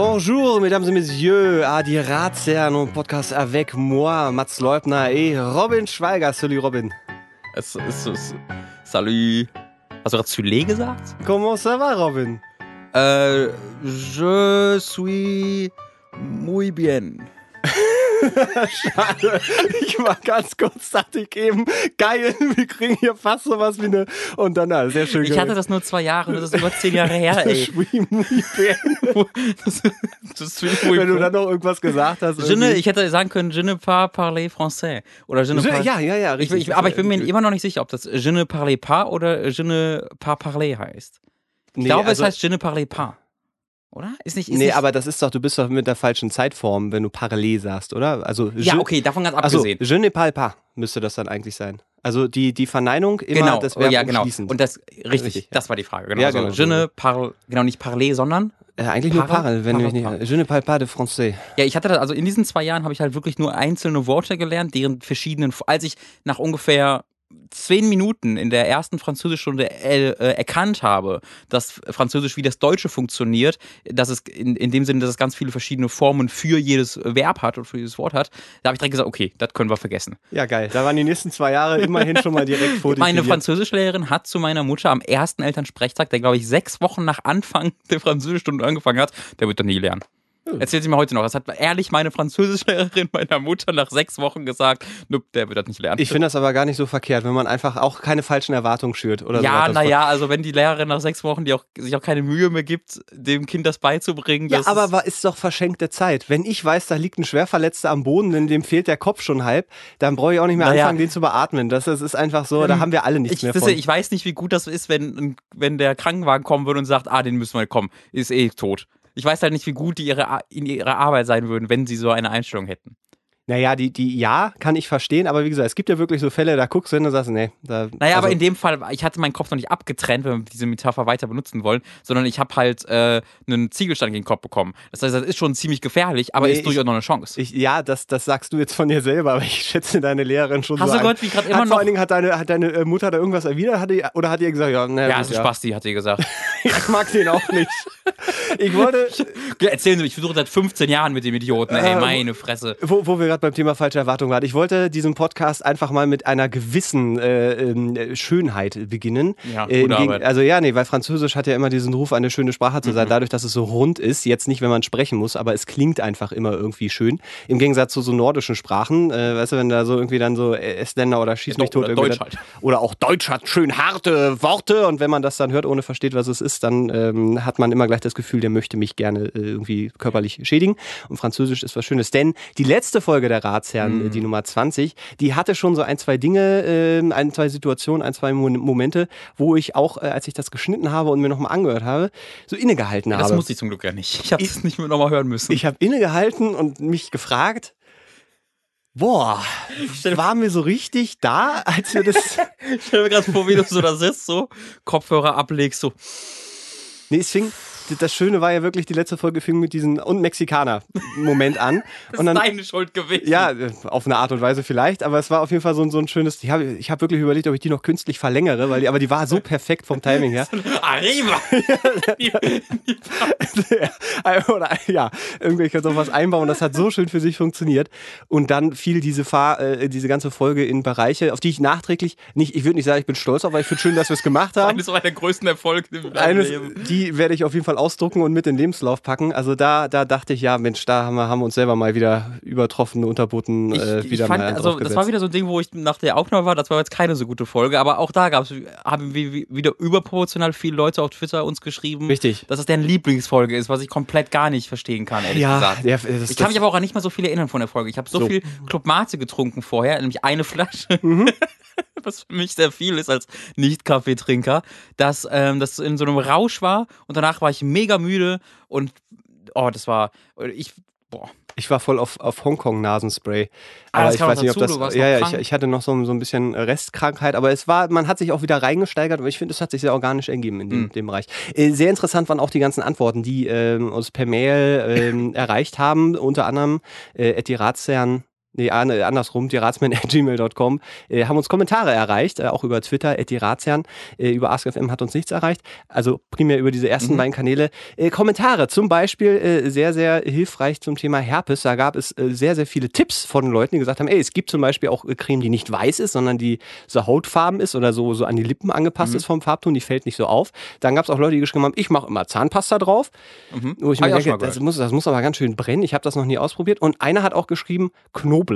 Bonjour, mesdames et messieurs, à die Ratsherren und Podcast avec moi, Mats Leubner et Robin Schweiger. Salut, Robin. Es, es, es, salut. Hast du gerade Sule gesagt? Comment ça va, Robin? Äh, je suis muy bien. Schade. Ich war ganz kurz, dachte ich eben, geil, wir kriegen hier fast sowas wie eine. Und dann, na, sehr schön. Ich hatte das nur zwei Jahre, das ist über zehn Jahre her, ey. Das, das Wenn du dann noch irgendwas gesagt hast. Ne, irgendwie. ich hätte sagen können, je ne pas parler français. Oder je ne Je- pas, ja, ja, ja, ich, richtig. ich, aber ich bin mir immer noch nicht sicher, ob das je ne parle pas oder je ne pas parler heißt. Ich Nee, glaube, also- es heißt je ne parle pas. Oder? Ist nicht, ist Nee, nicht, aber das ist doch, du bist doch mit der falschen Zeitform, wenn du parallel sagst, oder? Also, Ja, je- okay, davon ganz Also, abgesehen. je ne parle pas müsste das dann eigentlich sein. Also die, die Verneinung immer genau, das Verb ja, genau. umschließend. Und das, richtig, Richtig, das war die Frage. Genau, Ja, also, genau, je ne so. parle, genau, nicht parler, sondern äh, eigentlich nur Para- parle, wenn du mich nicht. Je ne parle pas de français. Ja, ich hatte das, also in diesen zwei Jahren habe ich halt wirklich nur einzelne Worte gelernt, deren verschiedenen, als ich nach ungefähr zehn Minuten in der ersten Französischstunde äh, äh, erkannt habe, dass Französisch wie das Deutsche funktioniert, dass es in, in dem Sinne, dass es ganz viele verschiedene Formen für jedes Verb hat und für jedes Wort hat, da habe ich direkt gesagt, okay, das können wir vergessen. Ja, geil. Da waren die nächsten zwei Jahre immerhin schon mal direkt vor Meine Französischlehrerin hat zu meiner Mutter am ersten Elternsprechtag, der glaube ich sechs Wochen nach Anfang der Französischstunde angefangen hat, der wird doch nie lernen. Erzählt sie mir heute noch. Das hat ehrlich meine Französischlehrerin meiner Mutter nach sechs Wochen gesagt, nope, der wird das nicht lernen. Ich finde das aber gar nicht so verkehrt, wenn man einfach auch keine falschen Erwartungen schürt oder ja, naja, also wenn die Lehrerin nach sechs Wochen die auch, sich auch keine Mühe mehr gibt, dem Kind das beizubringen. Ja, aber ist, wa- ist doch verschenkte Zeit. Wenn ich weiß, da liegt ein Schwerverletzter am Boden, denn dem fehlt der Kopf schon halb, dann brauche ich auch nicht mehr Naja. anfangen, den zu beatmen. Das, das ist einfach so, da haben wir alle nichts ich, mehr von. ich weiß nicht, wie gut das ist, wenn, wenn der Krankenwagen kommen würde und sagt, ah, den müssen wir kommen, ist eh tot. Ich weiß halt nicht, wie gut die ihre, in ihrer Arbeit sein würden, wenn sie so eine Einstellung hätten. Naja, die, die, ja, kann ich verstehen, aber wie gesagt, es gibt ja wirklich so Fälle, da guckst du hin und sagst, nee, da. Naja, aber also- in dem Fall, ich hatte meinen Kopf noch nicht abgetrennt, wenn wir diese Metapher weiter benutzen wollen, sondern ich habe halt äh, einen Ziegelstein gegen den Kopf bekommen. Das heißt, das ist schon ziemlich gefährlich, aber Nee, ist ich- durchaus noch eine Chance. Ich, ja, das, das sagst du jetzt von dir selber, aber ich schätze deine Lehrerin schon Hast so du ein. gehört, wie gerade immer hat Vor noch- allen Dingen hat deine, hat deine äh, Mutter da irgendwas erwidert hat die, oder hat ihr gesagt, ja, ne, ja, gut, ist ein Spasti, hat sie gesagt. Ich mag den auch nicht. Ich wollte, Erzählen Sie mir, ich versuche seit 15 Jahren mit dem Idioten, ey, Äh, meine Fresse. wo, wo wir gerade beim Thema falsche Erwartungen waren, ich wollte diesen Podcast einfach mal mit einer gewissen äh, ähm, Schönheit beginnen. Ja, Äh, Gegen- also ja, nee, weil Französisch hat ja immer diesen Ruf, eine schöne Sprache zu sein, Mhm. dadurch, dass es so rund ist. Jetzt nicht, wenn man sprechen muss, aber es klingt einfach immer irgendwie schön. Im Gegensatz zu so nordischen Sprachen, äh, weißt du, wenn da so irgendwie dann so Estländer oder Schieß mich tot Oder Deutsch halt. oder auch Deutsch hat schön harte Worte und wenn man das dann hört, ohne versteht, was es ist, dann ähm, hat man immer gleich das Gefühl, der möchte mich gerne äh, irgendwie körperlich schädigen. Und Französisch ist was Schönes, denn die letzte Folge der Ratsherren, äh, die Nummer 20, die hatte schon so ein, zwei Dinge, äh, ein, zwei Situationen, ein, zwei Mo Momente, wo ich auch, äh, als ich das geschnitten habe und mir nochmal angehört habe, so innegehalten Das habe. musste ich zum Glück ja nicht. Ich habe es nicht mehr nochmal hören müssen. Ich habe innegehalten und mich gefragt, boah, waren wir so richtig da, als wir das... Ich stelle mir gerade vor, wie du so da sitzt, so Kopfhörer ablegst, so. Nee, es fing, das Schöne war ja wirklich, die letzte Folge fing mit diesem und Mexikaner-Moment an. Das und dann, ist deine Schuld gewesen. ja, auf eine Art und Weise vielleicht, aber es war auf jeden Fall so, ein- so ein schönes, ich habe ich hab wirklich überlegt, ob ich die noch künstlich verlängere, weil die, aber die war so perfekt vom Timing her. Arriba! Oder ja, irgendwie ich könnte was einbauen, das hat so schön für sich funktioniert. Und dann fiel diese Fahr, äh, diese ganze Folge in Bereiche, auf die ich nachträglich nicht, ich würde nicht sagen, ich bin stolz auf, aber ich finde schön, dass wir es gemacht haben. Eines meiner größten Erfolge im Eines, Leben. die werde ich auf jeden Fall ausdrucken und mit in den Lebenslauf packen. Also da, da dachte ich, ja, Mensch, da haben wir, haben wir uns selber mal wieder übertroffen, unterboten, Ich, äh, ich wieder fand, mal also das war wieder so ein Ding, wo ich nach der Aufnahme war, das war jetzt keine so gute Folge, aber auch da gab's, haben wir wie- wieder überproportional viele Leute auf Twitter uns geschrieben, Richtig. dass es deren Lieblingsfolge ist, was ich komplett gar nicht verstehen kann, ehrlich ja, gesagt. der, das, Ich kann das, mich aber auch an nicht mal so viel erinnern von der Folge. Ich habe so, So. viel Club Mate getrunken vorher, nämlich eine Flasche, Mhm. was für mich sehr viel ist als Nicht-Kaffeetrinker, dass ähm, das in so einem Rausch war und danach war ich mega müde und oh, das war ich boah, ich war voll auf, auf Hongkong-Nasenspray. Ah, Aber ich weiß nicht, ob dazu, das. Ja, ja, ich, ich hatte noch so, so ein bisschen Restkrankheit, aber es war, man hat sich auch wieder reingesteigert, aber ich finde, es hat sich sehr organisch ergeben in dem, Mhm. dem Bereich. Äh, sehr interessant waren auch die ganzen Antworten, die ähm, uns per Mail ähm, erreicht haben, unter anderem äh, Etty Ratsherrn nee, andersrum, die ratsman.gmail.com, äh, haben uns Kommentare erreicht, äh, auch über Twitter, at die Ratsherren. Äh, über AskFM hat uns nichts erreicht. Also primär über diese ersten mhm. beiden Kanäle. Äh, Kommentare, zum Beispiel äh, sehr, sehr hilfreich zum Thema Herpes. Da gab es äh, sehr, sehr viele Tipps von Leuten, die gesagt haben, ey, es gibt zum Beispiel auch Creme, die nicht weiß ist, sondern die so hautfarben ist oder so, so an die Lippen angepasst mhm. ist vom Farbton, die fällt nicht so auf. Dann gab es auch Leute, die geschrieben haben, ich mache immer Zahnpasta drauf. Mhm. Wo ich mir denke, das muss, das muss aber ganz schön brennen. Ich habe das noch nie ausprobiert. Und einer hat auch geschrieben, Knoblauch.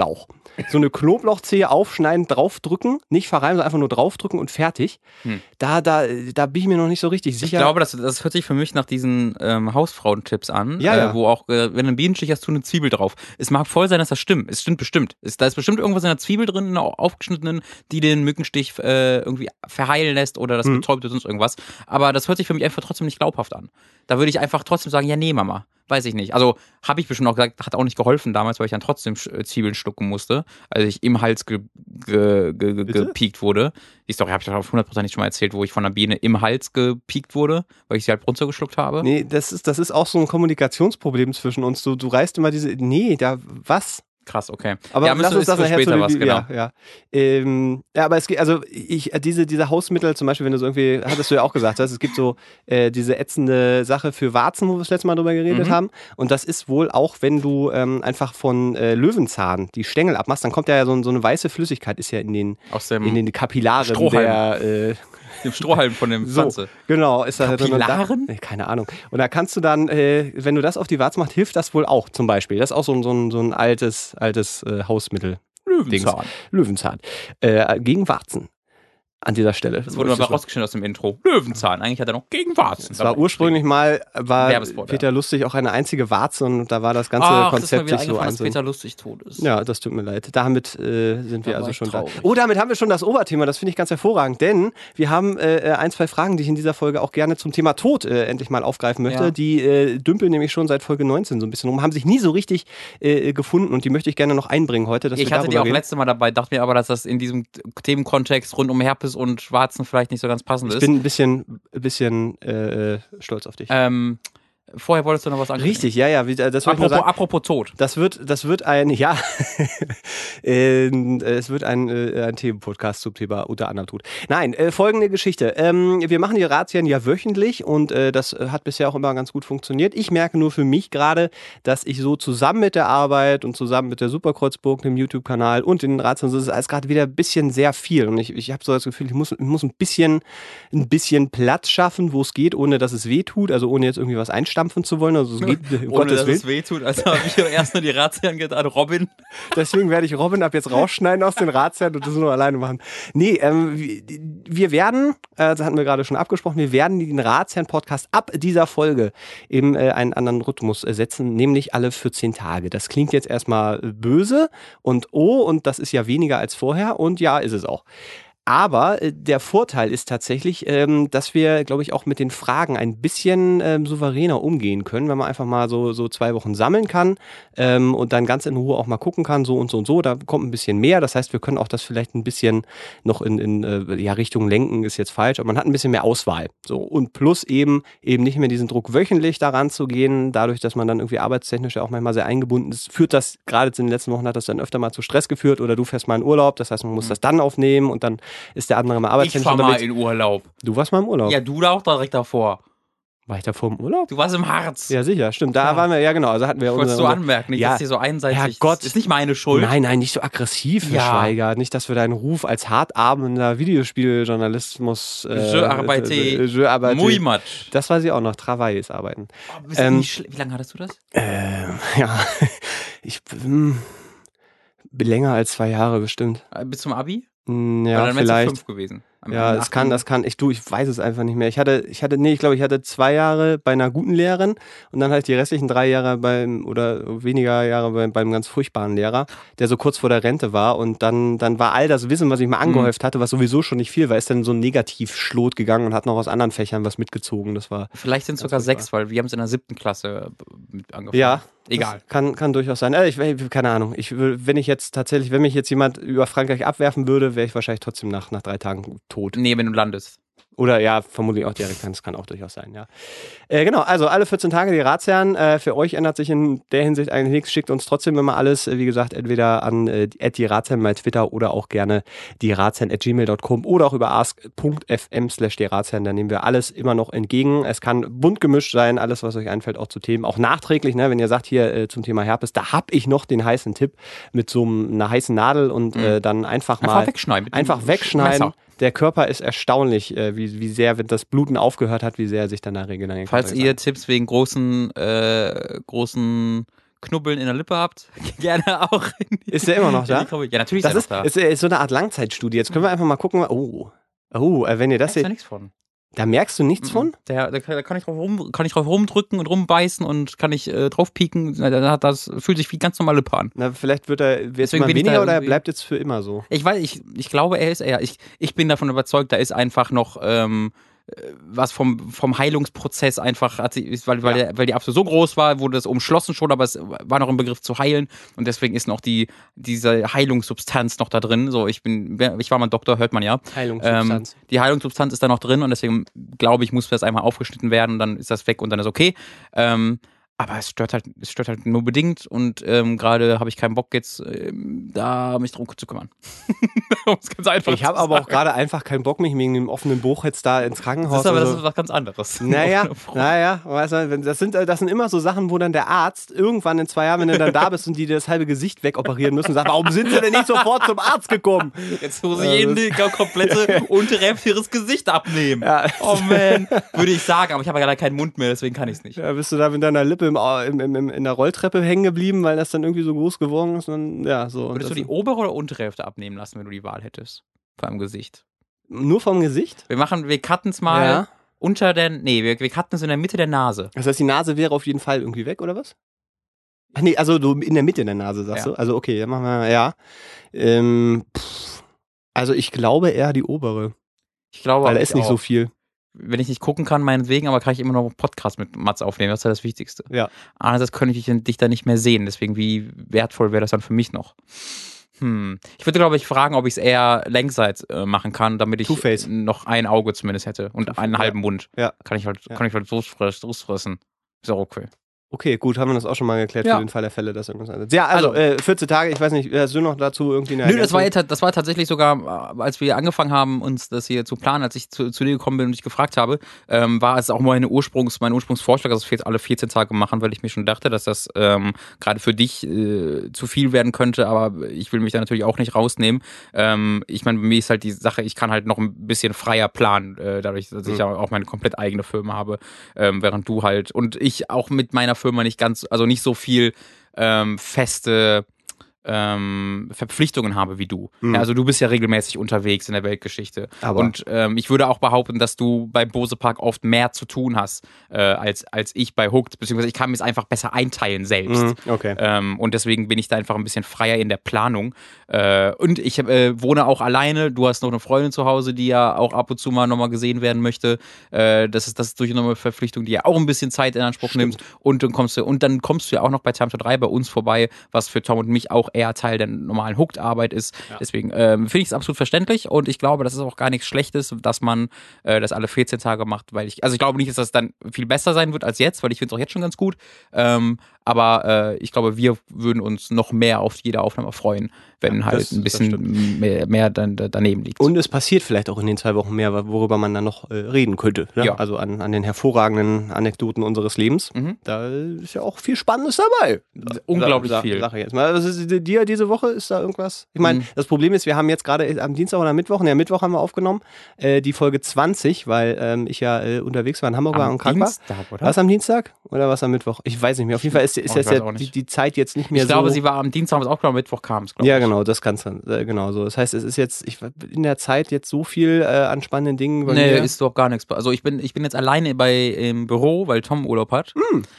So eine Knoblauchzehe aufschneiden, draufdrücken, nicht verreiben, sondern einfach nur draufdrücken und fertig. Hm. Da, da, da bin ich mir noch nicht so richtig sicher. Ich glaube, das, das hört sich für mich nach diesen ähm, Hausfrauentipps an, ja, äh, ja. wo auch, äh, wenn du einen Bienenstich hast, tu eine Zwiebel drauf. Es mag voll sein, dass das stimmt. Es stimmt bestimmt. Es, da ist bestimmt irgendwas in der Zwiebel drin, in der aufgeschnittenen, die den Mückenstich äh, irgendwie verheilen lässt oder das hm. betäubt oder sonst irgendwas. Aber das hört sich für mich einfach trotzdem nicht glaubhaft an. Da würde ich einfach trotzdem sagen, ja, nee, Mama weiß ich nicht. Also habe ich bestimmt auch gesagt, hat auch nicht geholfen damals, weil ich dann trotzdem äh, Zwiebeln schlucken musste, als ich im Hals ge, ge, ge, gepiekt wurde. Die Story habe ich doch auf 100% nicht schon mal erzählt, wo ich von einer Biene im Hals gepiekt wurde, weil ich sie halt runtergeschluckt habe. Nee, das ist, das ist auch so ein Kommunikationsproblem zwischen uns. Du, du reißt immer diese, nee, da, was? Krass, okay. Aber ja, lass uns das nachher später was, genau. Ja, ja. Ähm, ja, aber es geht, also ich, diese, diese Hausmittel, zum Beispiel, wenn du so irgendwie, hattest du ja auch gesagt, es gibt so äh, diese ätzende Sache für Warzen, wo wir das letzte Mal drüber geredet mhm. haben. Und das ist wohl auch, wenn du ähm, einfach von äh, Löwenzahn die Stängel abmachst, dann kommt ja so, so eine weiße Flüssigkeit, ist ja in den, in den Kapillaren Strohhalm. der äh, dem Strohhalm von dem Pflanze. So, genau, ist da drin. Da, keine Ahnung. Und da kannst du dann, äh, wenn du das auf die Warze machst, hilft das wohl auch zum Beispiel. Das ist auch so, ein, so, ein, so ein altes, altes äh, Hausmittel. Löwenzahn. Löwenzahn. Äh, gegen Warzen an dieser Stelle. Das wurde aber rausgeschnitten aus dem Intro. Löwenzahn. Eigentlich hat er noch gegen Warzen. Es war ursprünglich mal, war Peter ja. Lustig auch eine einzige Warze und da war das ganze Ach, Konzept sich so ein. Peter Lustig tot ist. Ja, das tut mir leid. Damit äh, sind wir also schon traurig. da. Oh, damit haben wir schon das Oberthema. Das finde ich ganz hervorragend, denn wir haben äh, ein, zwei Fragen, die ich in dieser Folge auch gerne zum Thema Tod äh, endlich mal aufgreifen möchte. Ja. Die äh, dümpeln nämlich schon seit Folge 19 so ein bisschen rum, haben sich nie so richtig äh, gefunden und die möchte ich gerne noch einbringen heute. ich hatte die auch reden. letzte Mal dabei, dachte mir aber, dass das in diesem Themenkontext rund um Herpes und Schwarzen vielleicht nicht so ganz passend ich ist. Ich bin ein bisschen, bisschen äh, stolz auf dich. Ähm, Vorher wolltest du noch was ankündigen. Richtig, ja, ja. Das apropos, sagen, apropos Tod. Das wird, das wird ein, ja, ähm, es wird ein, äh, ein Themenpodcast zum Thema unter anderem Tod. Nein, äh, folgende Geschichte. Ähm, wir machen die Razzien ja wöchentlich und äh, das hat bisher auch immer ganz gut funktioniert. Ich merke nur für mich gerade, dass ich so zusammen mit der Arbeit und zusammen mit der Superkreuzburg, dem YouTube-Kanal und den Razzien, so ist alles gerade wieder ein bisschen sehr viel. Und ich, ich habe so das Gefühl, ich muss, ich muss ein bisschen, ein bisschen Platz schaffen, wo es geht, ohne dass es weh tut, also ohne jetzt irgendwie was einstampfen stampfen zu wollen. Also es geht um Ohne, Gottes dass Willen. es wehtut. Also habe ich erst nur die Ratsherren gedacht, Robin. Deswegen werde ich Robin ab jetzt rausschneiden aus den Ratsherren und das nur alleine machen. Nee, ähm, wir werden, äh, das hatten wir gerade schon abgesprochen, wir werden den Ratsherren-Podcast ab dieser Folge in äh, einen anderen Rhythmus äh, setzen, nämlich alle 14 Tage. Das klingt jetzt erstmal böse und oh, und das ist ja weniger als vorher und ja, ist es auch. Aber äh, der Vorteil ist tatsächlich, ähm, dass wir, glaube ich, auch mit den Fragen ein bisschen ähm, souveräner umgehen können, wenn man einfach mal so, so zwei Wochen sammeln kann ähm, und dann ganz in Ruhe auch mal gucken kann, so und so und so. Da kommt ein bisschen mehr. Das heißt, wir können auch das vielleicht ein bisschen noch in, in äh, ja, Richtung lenken, ist jetzt falsch, aber man hat ein bisschen mehr Auswahl. So und plus eben eben nicht mehr diesen Druck wöchentlich daran zu gehen, dadurch, dass man dann irgendwie arbeitstechnisch ja auch manchmal sehr eingebunden ist, führt das gerade in den letzten Wochen hat das dann öfter mal zu Stress geführt oder du fährst mal in Urlaub. Das heißt, man muss mhm. das dann aufnehmen und dann ist der andere mal arbeitstechnisch Ich fahr mal in Urlaub. Du warst mal im Urlaub. Ja, du da auch direkt davor. War ich da vor dem Urlaub? Du warst im Harz. Ja, sicher, stimmt. Da ja. waren wir, ja genau. Also hatten wir Wolltest du anmerken, nicht, ja. dass hier so einseitig ja, Gott. ist nicht meine Schuld. Nein, nein, nicht so aggressiv, Herr ja. Schweiger. Nicht, dass wir deinen Ruf als hartabender Videospieljournalismus äh, Je arbeite, äh, je arbeite muy much. Das weiß ich auch noch. Travail ist arbeiten. Oh, ähm, wie lange hattest du das? Äh, ja, ich hm, länger als zwei Jahre bestimmt. Äh, bis zum Abi? Hm, ja, dann vielleicht. fünf gewesen. Ja, das kann, das kann. Ich du, ich weiß es einfach nicht mehr. Ich hatte, ich hatte, nee, ich glaube, ich hatte zwei Jahre bei einer guten Lehrerin und dann halt die restlichen drei Jahre beim oder weniger Jahre beim, beim ganz furchtbaren Lehrer, der so kurz vor der Rente war und dann, dann war all das Wissen, was ich mal mhm. angehäuft hatte, was sowieso schon nicht viel war, ist dann so negativ schlot gegangen und hat noch aus anderen Fächern was mitgezogen. Das war. Vielleicht sind es sogar sechs, weil wir haben es in der siebten Klasse mit angefangen. Ja, Egal. Kann, kann durchaus sein. Äh, ich, keine Ahnung. Ich, wenn ich jetzt tatsächlich, wenn mich jetzt jemand über Frankreich abwerfen würde, wäre ich wahrscheinlich trotzdem nach, nach drei Tagen tot. Nee, wenn du landest. Oder ja, vermutlich auch direkt, das kann auch durchaus sein, ja. Äh, genau, also alle 14 Tage die Ratsherren. Äh, für euch ändert sich in der Hinsicht eigentlich nichts. Schickt uns trotzdem immer alles, äh, wie gesagt, entweder an äh, die Ratsherren bei Twitter oder auch gerne die Ratsherren at gmail.com oder auch über ask.fm slash die Ratsherren. Da nehmen wir alles immer noch entgegen. Es kann bunt gemischt sein, alles, was euch einfällt, auch zu Themen. Auch nachträglich, ne, wenn ihr sagt, hier äh, zum Thema Herpes, da hab ich noch den heißen Tipp mit so einer heißen Nadel und Mhm. äh, dann einfach mal Einfach wegschneiden. einfach wegschneiden. Messer. Der Körper ist erstaunlich, äh, wie, wie sehr, wenn das Bluten aufgehört hat, wie sehr er sich dann da regenerieren kann. Falls ihr Tipps wegen großen, äh, großen Knubbeln in der Lippe habt, gerne auch. Ist der immer noch da? Ja, natürlich Das ist ist, er noch da. ist, ist so eine Art Langzeitstudie. Jetzt können wir einfach mal gucken. Oh, oh äh, wenn ihr das da ist seht, nichts von. Da merkst du nichts von? Der, da, kann- da kann ich drauf rum, kann ich drauf rumdrücken und rumbeißen und kann ich äh, drauf pieken. Da Das fühlt sich wie ganz normale Lippe an. Na, vielleicht wird er jetzt Deswegen mal weniger da oder er bleibt jetzt für immer so. Ich weiß, ich, ich glaube, er ist eher. Ich, ich bin davon überzeugt, da ist einfach noch ähm, äh, was vom, vom Heilungsprozess einfach, hat sie, ist, weil, weil, Ja. der, weil die Apfel so groß war, wurde es umschlossen schon, aber es war noch im Begriff zu heilen und deswegen ist noch die, diese Heilungssubstanz noch da drin. So, ich bin, ich war mal Doktor, hört man ja. Heilungssubstanz. Ähm, die Heilungssubstanz ist da noch drin und deswegen glaube ich, muss das einmal aufgeschnitten werden und dann ist das weg und dann ist okay. Ähm, aber es stört halt, es stört halt nur bedingt und ähm, gerade habe ich keinen Bock jetzt ähm, da mich drum zu kümmern. es ganz einfach ich habe zu aber auch gerade einfach keinen Bock, mich wegen dem offenen Buch jetzt da ins Das Krankenhaus ist aber oder das ist was ganz anderes. Naja, naja, weißt du, das sind, das sind immer so Sachen, wo dann der Arzt irgendwann in zwei Jahren, wenn du dann da bist und die dir das halbe Gesicht wegoperieren müssen, sagt, warum sind sie denn nicht sofort zum Arzt gekommen? Jetzt muss ich jeden die komplette untere Hälfte ihres Gesicht abnehmen. Ja. Oh man, würde ich sagen, aber ich habe ja leider keinen Mund mehr, deswegen kann ich es nicht. Ja, bist du da mit deiner Lippe im, im, im, in der Rolltreppe hängen geblieben, weil das dann irgendwie so groß geworden ist? Und ja, so. Würdest du die obere oder untere Hälfte abnehmen lassen, wenn du die Wahl hättest? Vor allem Gesicht. nur vom Gesicht? Wir machen, wir cutten es mal Ja. unter der, nee, wir, wir cutten es in der Mitte der Nase. Das heißt, die Nase wäre auf jeden Fall irgendwie weg, oder was? Ach nee, also du in der Mitte der Nase, sagst Ja. du? Also okay, dann machen wir, ja. Ähm, pff, also ich glaube eher die obere, Ich glaube, weil da ist nicht auch. so viel. Wenn ich nicht gucken kann, meinetwegen, aber kann ich immer noch einen Podcast mit Mats aufnehmen. Das ist ja das Wichtigste. Ja. Andererseits könnte ich dich dann nicht mehr sehen. Deswegen, wie wertvoll wäre das dann für mich noch? Hm. Ich würde, glaube ich, fragen, ob ich es eher längsseits äh, machen kann, damit ich noch ein Auge zumindest hätte und einen ja. halben Mund. Ja. Kann ich halt, Ja. kann ich halt so fressen. Ist auch okay. Okay, gut, haben wir das auch schon mal geklärt Ja. für den Fall der Fälle, dass irgendwas anderes. Ja, also, Also- äh, 14 Tage, ich weiß nicht, hast du noch dazu irgendwie eine Nö, das war, das war tatsächlich sogar, äh, als wir angefangen haben, uns das hier zu planen, als ich zu, zu dir gekommen bin und dich gefragt habe, ähm, war es auch meine Ursprungs, mein Ursprungsvorschlag, dass wir jetzt alle 14 Tage machen, weil ich mir schon dachte, dass das ähm, gerade für dich äh, zu viel werden könnte, aber ich will mich da natürlich auch nicht rausnehmen. Ähm, ich meine, bei mir ist halt die Sache, ich kann halt noch ein bisschen freier planen, äh, dadurch, dass ich Mhm. ja auch meine komplett eigene Firma habe, ähm, während du halt und ich auch mit meiner Firma nicht ganz, also nicht so viel ähm, feste ähm, Verpflichtungen habe wie du. Mhm. Ja, also du bist ja regelmäßig unterwegs in der Weltgeschichte. Aber- und ähm, ich würde auch behaupten, dass du bei Bose Park oft mehr zu tun hast äh, als, als ich bei Hooked, beziehungsweise ich kann mir es einfach besser einteilen selbst. Mhm, okay. Ähm, und deswegen bin ich da einfach ein bisschen freier in der Planung. Äh, und ich äh, wohne auch alleine. Du hast noch eine Freundin zu Hause, die ja auch ab und zu mal nochmal gesehen werden möchte. Äh, das ist das ist durch eine Verpflichtung, die ja auch ein bisschen Zeit in Anspruch nimmt. Und dann kommst du und dann kommst du ja auch noch bei Time to 3 bei uns vorbei, was für Tom und mich auch eher Teil der normalen Hooked-Arbeit ist. Deswegen ähm, finde ich es absolut verständlich und ich glaube, das ist auch gar nichts Schlechtes, dass man äh, das alle 14 Tage macht, weil ich, also ich glaube nicht, dass das dann viel besser sein wird als jetzt, weil ich finde es auch jetzt schon ganz gut. Ähm, aber äh, ich glaube, wir würden uns noch mehr auf jede Aufnahme freuen, wenn Ja, halt das- ein das bisschen mehr, mehr dann, da- daneben liegt. Und es passiert vielleicht auch in den zwei Wochen mehr, worüber man dann noch äh, reden könnte. Ne? Ja. Also an, an den hervorragenden Anekdoten unseres Lebens. Mhm. Da ist ja auch viel Spannendes dabei. Unglaublich Sa- sa- viel. Sag ich jetzt mal. Also, dir diese Woche ist da irgendwas? Ich meine, Mhm. das Problem ist, wir haben jetzt gerade am Dienstag oder Mittwoch, ne, Mittwoch haben wir aufgenommen, äh, die Folge 20, weil ähm, ich ja äh, unterwegs war in Hamburg war Am und krank war. Dienstag, oder? Was am Dienstag oder was am Mittwoch? Ich weiß nicht mehr. Auf jeden Fall ist, ist Oh, ich jetzt weiß ja die, die Zeit jetzt nicht mehr ich glaube, so. sie war am Dienstag, es auch genommen, Mittwoch kam es, glaube ja, ich. genau, das kann's dann. Äh, genau so. Das heißt, es ist jetzt ich, in der Zeit jetzt so viel äh, an spannenden Dingen. bei Nee, mir. ist doch gar nichts. Also ich bin, ich bin jetzt alleine bei im Büro, weil Tom Urlaub hat.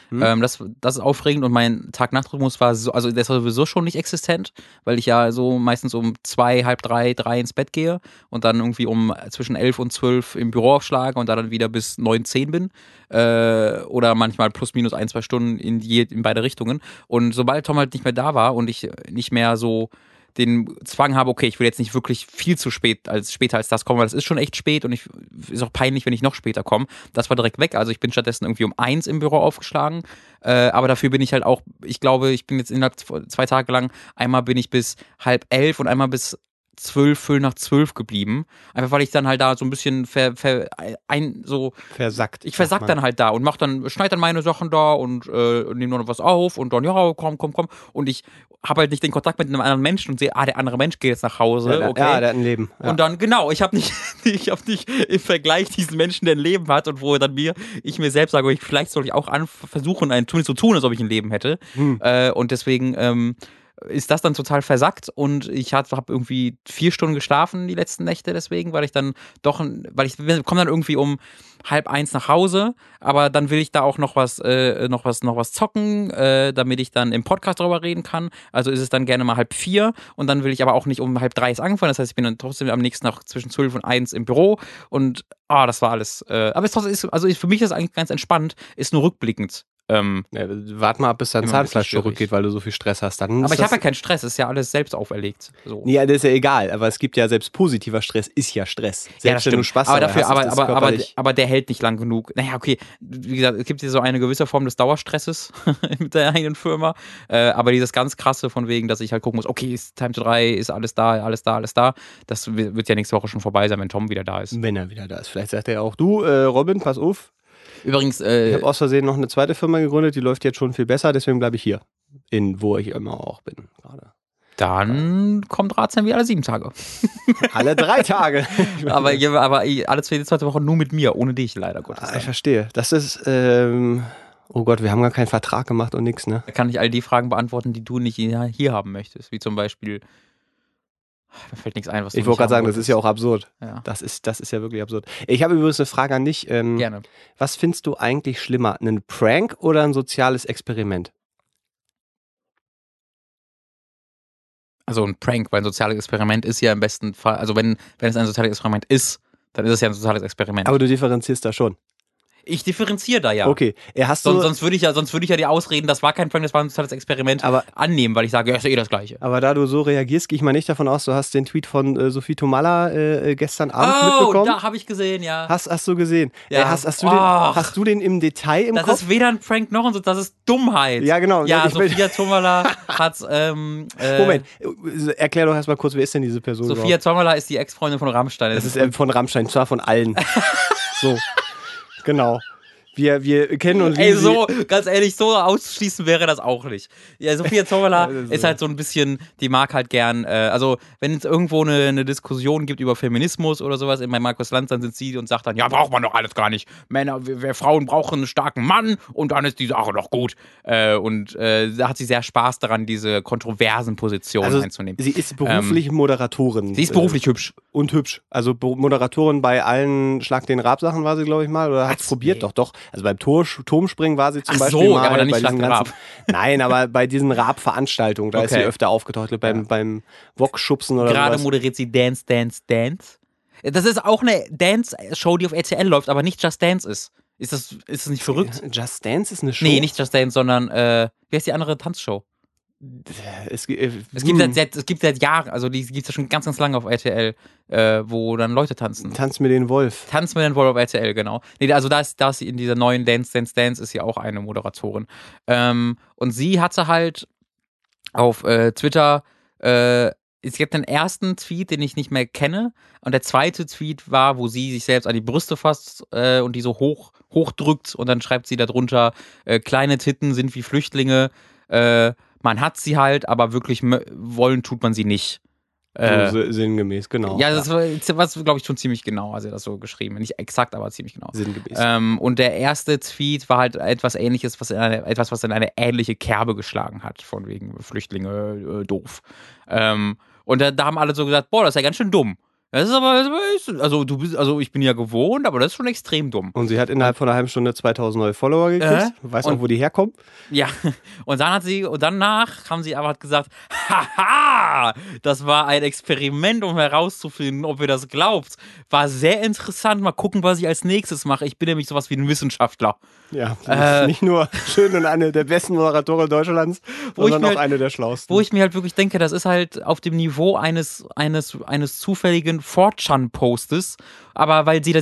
Hm. Ähm, das, das ist aufregend und mein Tag-Nacht-Rhythmus war so, also der ist sowieso schon nicht existent, weil ich ja so meistens um zwei, halb drei, drei ins Bett gehe und dann irgendwie um zwischen elf und zwölf im Büro aufschlage und dann wieder bis neun, zehn bin. Äh, oder manchmal plus minus ein, zwei Stunden in, je, in beide Richtungen. Und sobald Tom halt nicht mehr da war und ich nicht mehr so den Zwang habe, okay, ich will jetzt nicht wirklich viel zu spät, als später als das kommen, weil es ist schon echt spät und ich ist auch peinlich, wenn ich noch später komme. Das war direkt weg. Also ich bin stattdessen irgendwie um eins im Büro aufgeschlagen. Äh, aber dafür bin ich halt auch, ich glaube, ich bin jetzt innerhalb zwei Tage lang, einmal bin ich bis halb elf und einmal bis zwölf, Viertel nach zwölf geblieben. Einfach weil ich dann halt da so ein bisschen ver, ver, ein, so. Versackt. Ich versack dann halt da und mach dann, schneid dann meine Sachen da und äh, nehme noch was auf und dann, ja, komm, komm, komm. Und ich habe halt nicht den Kontakt mit einem anderen Menschen und sehe, ah, der andere Mensch geht jetzt nach Hause. Ja, okay. ja der hat ein Leben. Ja. Und dann, genau, ich habe nicht, ich habe nicht im Vergleich diesen Menschen, der ein Leben hat und wo dann mir, ich mir selbst sage, ich, vielleicht soll ich auch an, versuchen, ein, zumindest so tun, als ob ich ein Leben hätte. Hm. Äh, und deswegen, ähm, ist das dann total versackt und ich habe irgendwie vier Stunden geschlafen die letzten Nächte deswegen, weil ich dann doch, weil ich komme dann irgendwie um halb eins nach Hause, aber dann will ich da auch noch was, äh, noch was, noch was zocken, äh, damit ich dann im Podcast darüber reden kann. Also ist es dann gerne mal halb vier und dann will ich aber auch nicht um halb drei ist angefangen. Das heißt, ich bin dann trotzdem am nächsten Tag zwischen zwölf und eins im Büro und ah, das war alles. Äh, aber es ist, also für mich ist es eigentlich ganz entspannt, ist nur rückblickend ähm, ja, wart mal ab, bis dein Zahnfleisch zurückgeht, weil du so viel Stress hast. Dann aber ich habe ja keinen Stress, ist ja alles selbst auferlegt. So. Ja, das ist ja egal, aber es gibt ja selbst positiver Stress, ist ja Stress. Selbst ja, das wenn du Spaß aber dafür, hast, aber, aber, aber, aber, der hält nicht lang genug. Naja, okay, wie gesagt, es gibt hier so eine gewisse Form des Dauerstresses mit der eigenen Firma, äh, aber dieses ganz krasse von wegen, dass ich halt gucken muss, okay, ist Time to 3, ist alles da, alles da, alles da, das wird ja nächste Woche schon vorbei sein, wenn Tom wieder da ist. Wenn er wieder da ist. Vielleicht sagt er auch, du, äh, Robin, pass auf, Übrigens, äh, ich habe aus Versehen noch eine zweite Firma gegründet, die läuft jetzt schon viel besser, deswegen bleibe ich hier, in wo ich immer auch bin gerade. Dann kommt Ratsherrn wie alle sieben Tage. alle drei Tage. aber, aber alle zwei, zweite Woche nur mit mir, ohne dich leider Gottes. Ah, ich verstehe. Das ist, ähm, oh Gott, wir haben gar keinen Vertrag gemacht und nichts, ne? Da kann ich all die Fragen beantworten, die du nicht hier haben möchtest. Wie zum Beispiel, mir fällt nichts ein, was du Ich wollte gerade sagen, das ist ja auch absurd. Ja. Das, ist, das ist ja wirklich absurd. Ich habe übrigens eine Frage an dich. Ähm, Gerne. Was findest du eigentlich schlimmer, einen Prank oder ein soziales Experiment? Also ein Prank, weil ein soziales Experiment ist ja im besten Fall, also wenn, wenn es ein soziales Experiment ist, dann ist es ja ein soziales Experiment. Aber du differenzierst da schon. Ich differenziere da ja. Okay, er hast sonst, sonst würde ich ja, sonst würde ich ja die Ausreden, das war kein Prank, das war ein totales Experiment, aber, annehmen, weil ich sage, ja, ist ja eh das Gleiche. Aber da du so reagierst, gehe ich mal nicht davon aus, du hast den Tweet von äh, Sophie Tomalla äh, äh gestern Abend oh, mitbekommen. da habe ich gesehen, ja. Hast, hast du gesehen? Ja. Äh, hast, hast, du den, hast du den im Detail im das Kopf? Das ist weder ein Prank noch ein so, das ist Dummheit. Ja, genau. Ja, Sophia Tomalla hat. Ähm, äh, Moment, erklär doch erstmal kurz, wer ist denn diese Person? Sophia? Tomalla ist die Ex-Freundin von Rammstein. Das, das ist äh, von Rammstein, zwar von allen. so. Genau. Wir, wir kennen uns. Ey, so, ganz ehrlich, so auszuschließen wäre das auch nicht. Ja, Sophia Zommela ist halt so ein bisschen, die mag halt gern, äh, also wenn es irgendwo eine, eine, Diskussion gibt über Feminismus oder sowas in meinem Markus Lanz, dann sind sie und sagt dann, ja, braucht man doch alles gar nicht. Männer, wir, Frauen brauchen einen starken Mann und dann ist die Sache doch gut. Äh, und äh, da hat sie sehr Spaß daran, diese kontroversen Positionen also einzunehmen. Sie ist beruflich ähm, Moderatorin. Sie ist beruflich hübsch. Und hübsch. Also Moderatorin bei allen Schlag den Rab-Sachen war sie, glaube ich mal, oder hat es probiert? Nee. Doch, doch. Also beim Tor, Turmspringen war sie zum Ach Beispiel so, mal. aber dann nicht bei diesen ganzen, Nein, aber bei diesen Rab-Veranstaltungen, da okay. ist sie öfter aufgetaucht, beim, ja. beim Wok-Schubsen oder Gerade sowas. moderiert sie Dance, Dance, Dance. Das ist auch eine Dance-Show, die auf RTL läuft, aber nicht Just Dance ist. Ist das, ist das nicht verrückt? Just Dance ist eine Show? Nee, nicht Just Dance, sondern, äh, wie heißt die andere Tanzshow? Es, äh, es, gibt hm. seit, es gibt seit Jahren, also die gibt es ja schon ganz, ganz lange auf RTL, äh, wo dann Leute tanzen. Tanz mit den Wolf. Tanz mit den Wolf auf RTL, genau. Nee, also da ist, da ist in dieser neuen Dance, Dance, Dance ist sie auch eine Moderatorin. Ähm, und sie hatte halt auf äh, Twitter, äh, es gibt den ersten Tweet, den ich nicht mehr kenne. Und der zweite Tweet war, wo sie sich selbst an die Brüste fasst äh, und die so hoch, hochdrückt. Und dann schreibt sie darunter, äh, kleine Titten sind wie Flüchtlinge. Äh, man hat sie halt, aber wirklich wollen tut man sie nicht. Äh, so sinngemäß, genau. Ja, das ja. war, glaube ich, schon ziemlich genau, also das so geschrieben. Nicht exakt, aber ziemlich genau. Sinngemäß. Ähm, und der erste Tweet war halt etwas ähnliches, was eine, etwas, was in eine ähnliche Kerbe geschlagen hat, von wegen Flüchtlinge äh, doof. Ähm, und da, da, haben alle so gesagt, boah, das ist ja ganz schön dumm. Das ist aber, also du bist, also ich bin ja gewohnt, aber das ist schon extrem dumm. Und sie hat innerhalb von einer halben Stunde 2000 neue Follower gekriegt. Äh? Weiß Und- auch, wo die herkommen. Ja, und dann hat sie, und danach haben sie aber gesagt, haha, das war ein Experiment, um herauszufinden, ob ihr das glaubt. War sehr interessant. Mal gucken, was ich als nächstes mache. Ich bin nämlich sowas wie ein Wissenschaftler. Ja, Äh. nicht nur schön und eine der besten Moderatoren Deutschlands, sondern auch halt- eine der schlausten. Wo ich mir halt wirklich denke, das ist halt auf dem Niveau eines, eines, eines zufälligen 4chan-Postes. Aber weil sie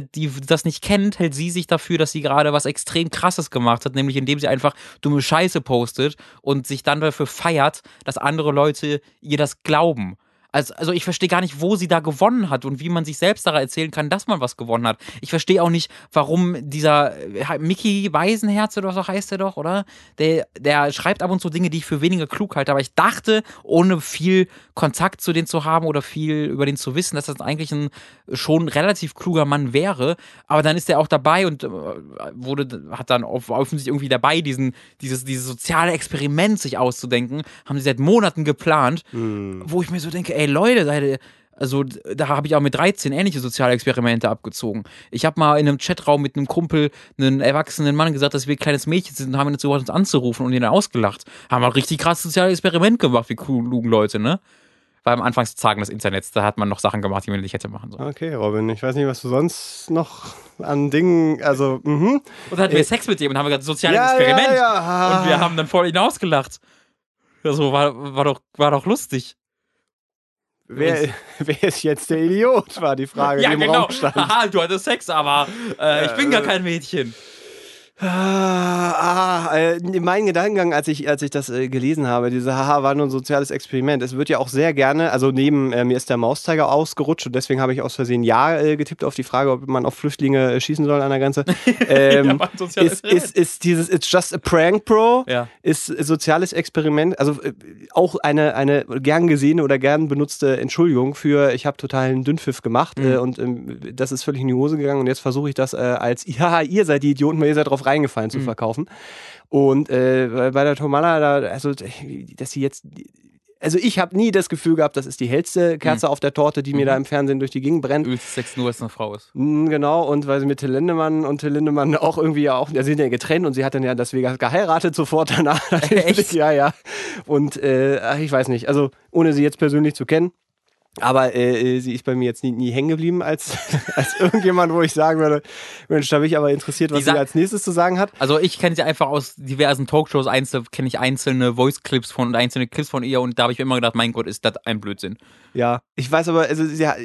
das nicht kennt, hält sie sich dafür, dass sie gerade was extrem krasses gemacht hat, nämlich indem sie einfach dumme Scheiße postet und sich dann dafür feiert, dass andere Leute ihr das glauben. Also, also ich verstehe gar nicht, wo sie da gewonnen hat und wie man sich selbst daran erzählen kann, dass man was gewonnen hat. Ich verstehe auch nicht, warum dieser äh, Mickey Weisenherz oder so heißt er doch, oder? Der, der schreibt ab und zu Dinge, die ich für weniger klug halte. Aber ich dachte, ohne viel Kontakt zu denen zu haben oder viel über den zu wissen, dass das eigentlich ein schon relativ kluger Mann wäre. Aber dann ist er auch dabei und äh, wurde, hat dann off- offensichtlich irgendwie dabei, diesen, dieses, dieses soziale Experiment sich auszudenken. Haben sie seit Monaten geplant Hm. wo ich mir so denke, ey Leute, seid ihr- also da habe ich auch mit 13 ähnliche soziale Experimente abgezogen. Ich habe mal in einem Chatraum mit einem Kumpel, einen erwachsenen Mann gesagt, dass wir ein kleines Mädchen sind und haben ihn dazu gebracht, uns anzurufen und ihn dann ausgelacht. Haben ein richtig krasses soziales Experiment gemacht, wie klugen Leute, ne? War am Anfangstagen des Internets, da hat man noch Sachen gemacht, die man nicht hätte machen sollen. Okay, Robin, ich weiß nicht, was du sonst noch an Dingen, also, mhm. Und dann hatten wir Sex mit ihm und haben gesagt, soziales Ja, Experiment. ja, ja. Und wir haben dann voll ihn ausgelacht. Also war, war, doch, war doch lustig. Wer, wer ist jetzt der Idiot, war die Frage, Ja, die im genau. Raum stand. Haha, du hattest Sex, aber äh, ich bin gar kein Mädchen. Ah, ah, äh, mein Gedankengang, als ich, als ich das äh, gelesen habe, diese Haha war nur ein soziales Experiment. Es wird ja auch sehr gerne, also neben äh, mir ist der Mauszeiger ausgerutscht und deswegen habe ich aus Versehen Ja äh, getippt auf die Frage, ob man auf Flüchtlinge äh, schießen soll an der Grenze. Ähm, soziales ist, ist, ist dieses It's just a prank, bro, Ja. ist soziales Experiment, also äh, auch eine, eine gern gesehene oder gern benutzte Entschuldigung für, ich habe totalen Dünnpfiff gemacht Mhm. und ähm, das ist völlig in die Hose gegangen und jetzt versuche ich das als, ja, ihr seid die Idioten, weil ihr seid drauf reingefallen Mhm. zu verkaufen. Und äh, bei- der Tomala, da, also, dass sie jetzt, also ich habe nie das Gefühl gehabt, das ist die hellste Kerze Mhm. auf der Torte, die mir da im Fernsehen durch die Gegend brennt. Übelst Sex nur, weil es eine Frau ist. Mm, Genau, und weil sie mit Till Lindemann und Till Lindemann auch irgendwie ja auch, ja, sind ja getrennt und sie hat dann ja deswegen geheiratet sofort danach. Echt? Ja, ja. Und äh, ach, ich weiß nicht, also ohne sie jetzt persönlich zu kennen. Aber äh, sie ist bei mir jetzt nie, nie hängen geblieben als, als irgendjemand, wo ich sagen würde, Mensch, da bin ich aber interessiert, was sie als nächstes zu sagen hat. Also ich kenne sie einfach aus diversen Talkshows, einzelne kenne ich einzelne Voice-Clips von und einzelne Clips von ihr und da habe ich mir immer gedacht, mein Gott, ist das ein Blödsinn. Ja, ich weiß aber, also sie hat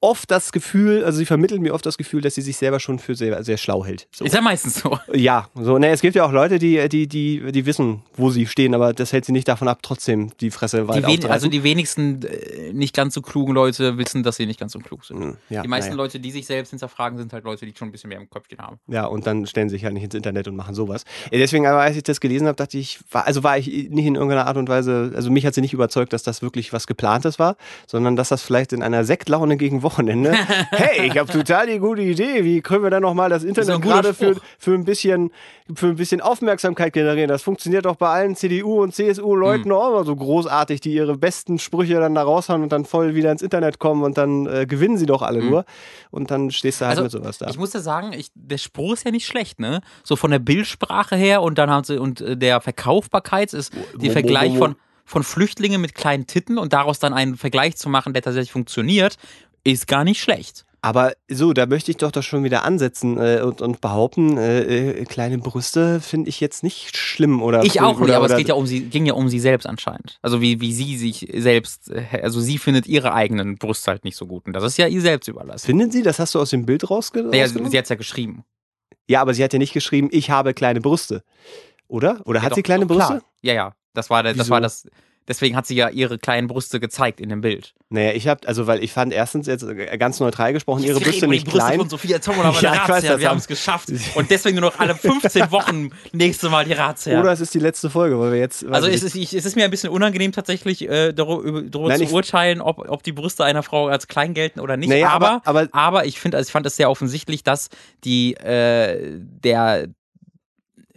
oft das Gefühl, also sie vermittelt mir oft das Gefühl, dass sie sich selber schon für sehr, sehr schlau hält. So. Ist ja meistens so. Ja, so, ne, es gibt ja auch Leute, die, die, die, die wissen, wo sie stehen, aber das hält sie nicht davon ab, trotzdem die Fresse weit Die also die wenigsten äh, nicht ganz so klugen Leute wissen, dass sie nicht ganz so klug sind. Hm, ja, die meisten naja. Leute, die sich selbst hinterfragen, sind halt Leute, die schon ein bisschen mehr im Köpfchen haben. Ja, und dann stellen sie sich halt nicht ins Internet und machen sowas. Ja, deswegen, aber als ich das gelesen habe, dachte ich, war, also war ich nicht in irgendeiner Art und Weise, also mich hat sie nicht überzeugt, dass das wirklich was geplantes war, sondern dass das vielleicht in einer Sektlaune gegen Wochenende, hey, ich habe total die gute Idee, wie können wir dann nochmal das Internet gerade für, für ein bisschen, für ein bisschen Aufmerksamkeit generieren. Das funktioniert doch bei allen CDU und CSU-Leuten Hm. auch immer so großartig, die ihre besten Sprüche dann da raushauen und dann voll wieder ins Internet kommen und dann äh, gewinnen sie doch alle nur. Und dann stehst du halt. Also, mit sowas da. Ich muss ja sagen, ich, der Spruch ist ja nicht schlecht, ne? So von der Bildsprache her und dann haben sie, und äh, der Verkaufbarkeit ist der Vergleich von, von Flüchtlingen mit kleinen Titten und daraus dann einen Vergleich zu machen, der tatsächlich funktioniert, ist gar nicht schlecht. Aber so, da möchte ich doch das schon wieder ansetzen äh, und, und behaupten, äh, äh, kleine Brüste finde ich jetzt nicht schlimm oder Ich auch nicht, oder, aber es geht ja um sie, ging ja um sie selbst anscheinend. Also wie, wie sie sich selbst, äh, also sie findet ihre eigenen Brüste halt nicht so gut. Und das ist ja ihr selbst überlassen. Finden Sie, das hast du aus dem Bild rausge Ja, sie, rausgenommen? sie hat es ja geschrieben. ja, aber sie hat ja nicht geschrieben, ich habe kleine Brüste. Oder? Oder hat ja, sie doch, kleine doch, Brüste? Klar. Ja, ja. Das war, das Wieso? war das. Deswegen hat sie ja ihre kleinen Brüste gezeigt in dem Bild. Naja, ich habe, also weil ich fand erstens jetzt äh, ganz neutral gesprochen, ihre Brüste nicht Brüste klein. von Sophia Tomala bei Ja, der ich weiß, Wir haben- es geschafft. Und deswegen nur noch alle 15 Wochen nächste Mal die Razzia. Oder es ist die letzte Folge, weil wir jetzt. also es ist, ich, es ist mir ein bisschen unangenehm tatsächlich äh, darüber, darüber Nein, zu urteilen, ob, ob die Brüste einer Frau als klein gelten oder nicht. Naja, aber, aber- aber- aber ich finde, also ich fand es sehr offensichtlich, dass die äh, der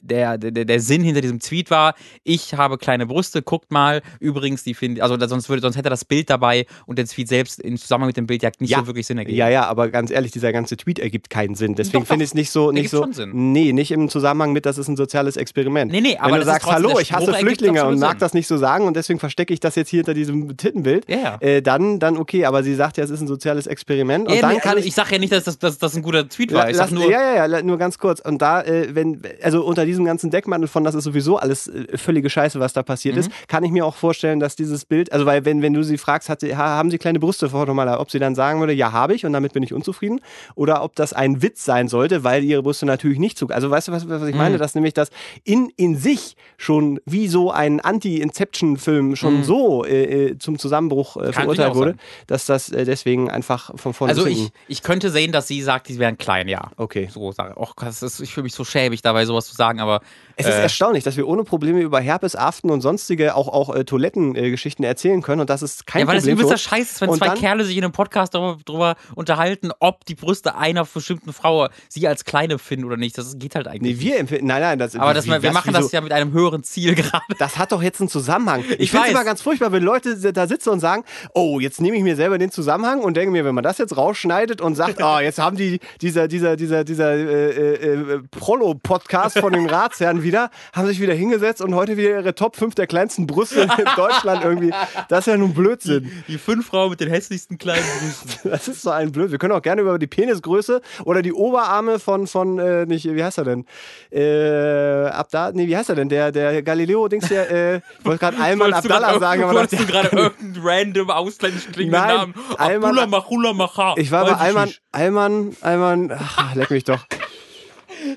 der, der, der Sinn hinter diesem Tweet war, ich habe kleine Brüste, guckt mal. Übrigens, die finde also sonst würde, sonst hätte das Bild dabei und der Tweet selbst im Zusammenhang mit dem Bild ja nicht Ja. so wirklich Sinn ergeben. Ja, ja, aber ganz ehrlich, dieser ganze Tweet ergibt keinen Sinn. Deswegen finde ich es nicht so, nicht so. schon Sinn. Nee, nicht im Zusammenhang mit, das ist ein soziales Experiment. Nee, nee, aber Wenn du sagst, hallo, ich hasse Flüchtlinge und mag Sinn. das nicht so sagen und deswegen verstecke ich das jetzt hier hinter diesem Tittenbild, ja. äh, dann, dann okay, aber sie sagt ja, es ist ein soziales Experiment und Ja, dann nee, kann also ich ich sage ja nicht, dass das, dass das ein guter Tweet war. Ich lass, nur, ja, ja, ja, nur ganz kurz. Und da, äh, wenn, also unter diesem ganzen Deckmantel von, das ist sowieso alles äh, völlige Scheiße, was da passiert Mhm. ist, kann ich mir auch vorstellen, dass dieses Bild, also weil wenn, wenn du sie fragst, hat sie, ha, haben sie kleine Brüste, Frau Normala, ob sie dann sagen würde, ja, habe ich und damit bin ich unzufrieden, oder ob das ein Witz sein sollte, weil ihre Brüste natürlich nicht zu, also weißt du, was, was ich Mhm. meine, dass nämlich das in, in sich schon wie so ein Anti-Inception-Film schon Mhm. so äh, äh, zum Zusammenbruch äh, verurteilt wurde, sein. dass das äh, deswegen einfach von vorne also ich, ich könnte sehen, dass sie sagt, die wären klein, ja. Okay. So sage Och, das ist, ich fühle mich so schäbig dabei, sowas zu sagen, aber Es ist äh, erstaunlich, dass wir ohne Probleme über Herpes, Aften und sonstige auch, auch äh, Toilettengeschichten erzählen können und das ist kein ja, weil das Problem. übelster für uns. Scheiß ist, wenn Und zwei dann- Kerle sich in einem Podcast darüber, darüber unterhalten, ob die Brüste einer bestimmten Frau sie als kleine finden oder nicht. Das geht halt eigentlich. Nee, wir empfinden. Nein, nein, das, aber das, wie- wir machen wieso? das ja mit einem höheren Ziel gerade. Das hat doch jetzt einen Zusammenhang. Ich, Ich finde es immer ganz furchtbar, wenn Leute da sitzen und sagen, oh, jetzt nehme ich mir selber den Zusammenhang und denke mir, wenn man das jetzt rausschneidet und sagt, ah, jetzt haben die dieser dieser dieser dieser äh, äh, äh, Prolo-Podcast von den Ratsherren wieder, haben sich wieder hingesetzt und heute wieder ihre Top 5 der kleinsten Brüste in Deutschland irgendwie. Das ist ja nun Blödsinn. Die fünf Frauen mit den hässlichsten kleinen Brüsten. Das ist so ein Blöd. Wir können auch gerne über die Penisgröße oder die Oberarme von, von äh, nicht, wie heißt er denn? Äh, Abda, nee, wie heißt er denn? Der, der Galileo-Dings, der, äh, ich wollte gerade Alman Abdallah sagen, aber wolltest du gerade irgendeinen random ausländisch klingenden Namen? Alman- Abdullah Machula Macha. ich war bei Alman. Alman, Alman, ach, leck mich doch.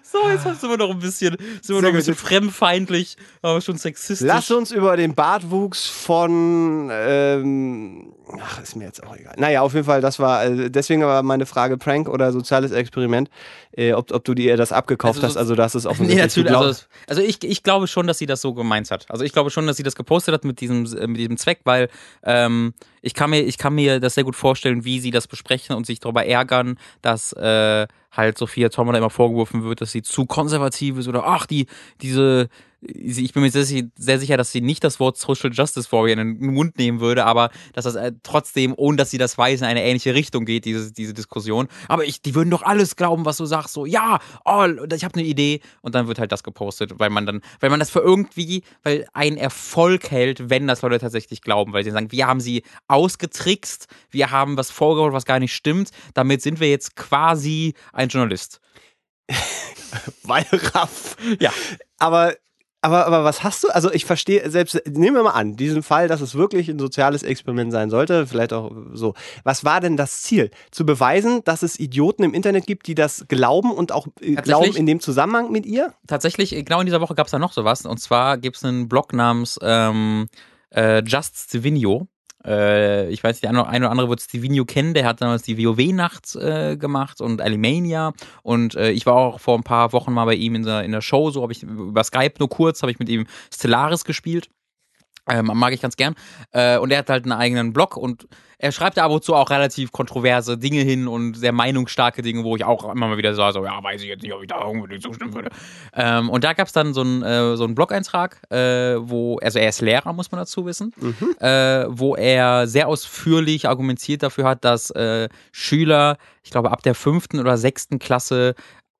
So, jetzt sind wir noch ein bisschen, sind wir noch ein bisschen fremdfeindlich, aber schon sexistisch. Lass uns über den Bartwuchs von, ähm, ach, ist mir jetzt auch egal. Naja, auf jeden Fall, das war, äh, deswegen war meine Frage Prank oder soziales Experiment, äh, ob, ob du dir das abgekauft Also hast, so- also das ist Nee, offensichtlich. du natürlich. Also, also ich, ich glaube schon, dass sie das so gemeint hat. Also ich glaube schon, dass sie das gepostet hat mit diesem, mit diesem Zweck, weil ähm, ich, kann mir, ich kann mir das sehr gut vorstellen, wie sie das besprechen und sich darüber ärgern, dass äh, halt Sophia Tomala immer vorgeworfen wird, dass sie zu konservativ ist oder ach, die, diese, ich bin mir sehr, sehr sicher, dass sie nicht das Wort Social Justice Warrior in den Mund nehmen würde, aber dass das äh, trotzdem, ohne dass sie das weiß, in eine ähnliche Richtung geht, diese, diese Diskussion. Aber ich, die würden doch alles glauben, was du sagst, so, ja, oh, ich habe eine Idee. Und dann wird halt das gepostet, weil man dann, weil man das für irgendwie, weil ein Erfolg hält, wenn das Leute tatsächlich glauben, weil sie sagen, wir haben sie ausgetrickst, wir haben was vorgeholt, was gar nicht stimmt, damit sind wir jetzt quasi ein Journalist. Wallraff. Ja. Aber, aber, aber was hast du? Also ich verstehe, selbst, nehmen wir mal an, diesen Fall, dass es wirklich ein soziales Experiment sein sollte, vielleicht auch so. Was war denn das Ziel? Zu beweisen, dass es Idioten im Internet gibt, die das glauben und auch äh, glauben in dem Zusammenhang mit ihr? tatsächlich, genau in dieser Woche gab es da noch sowas. Und zwar gibt es einen Blog namens ähm, äh, Just Stevenio. Äh, ich weiß, eine eine oder andere wird Stevenio kennen. Der hat damals die WoW-Nacht äh, gemacht und Alimania. Und äh, ich war auch vor ein paar Wochen mal bei ihm in der, in der Show. So habe ich über Skype nur kurz, habe ich mit ihm Stellaris gespielt. Ähm, mag ich ganz gern. Äh, und er hat halt einen eigenen Blog und er schreibt da ab und zu auch relativ kontroverse Dinge hin und sehr meinungsstarke Dinge, wo ich auch immer mal wieder sage, so, ja, weiß ich jetzt nicht, ob ich da unbedingt zustimmen würde. Ähm, und da gab es dann so einen äh, so einen Blog-Eintrag, äh, wo, also er ist Lehrer, muss man dazu wissen, äh, wo er sehr ausführlich argumentiert dafür hat, dass äh, Schüler, ich glaube, ab der fünften oder sechsten Klasse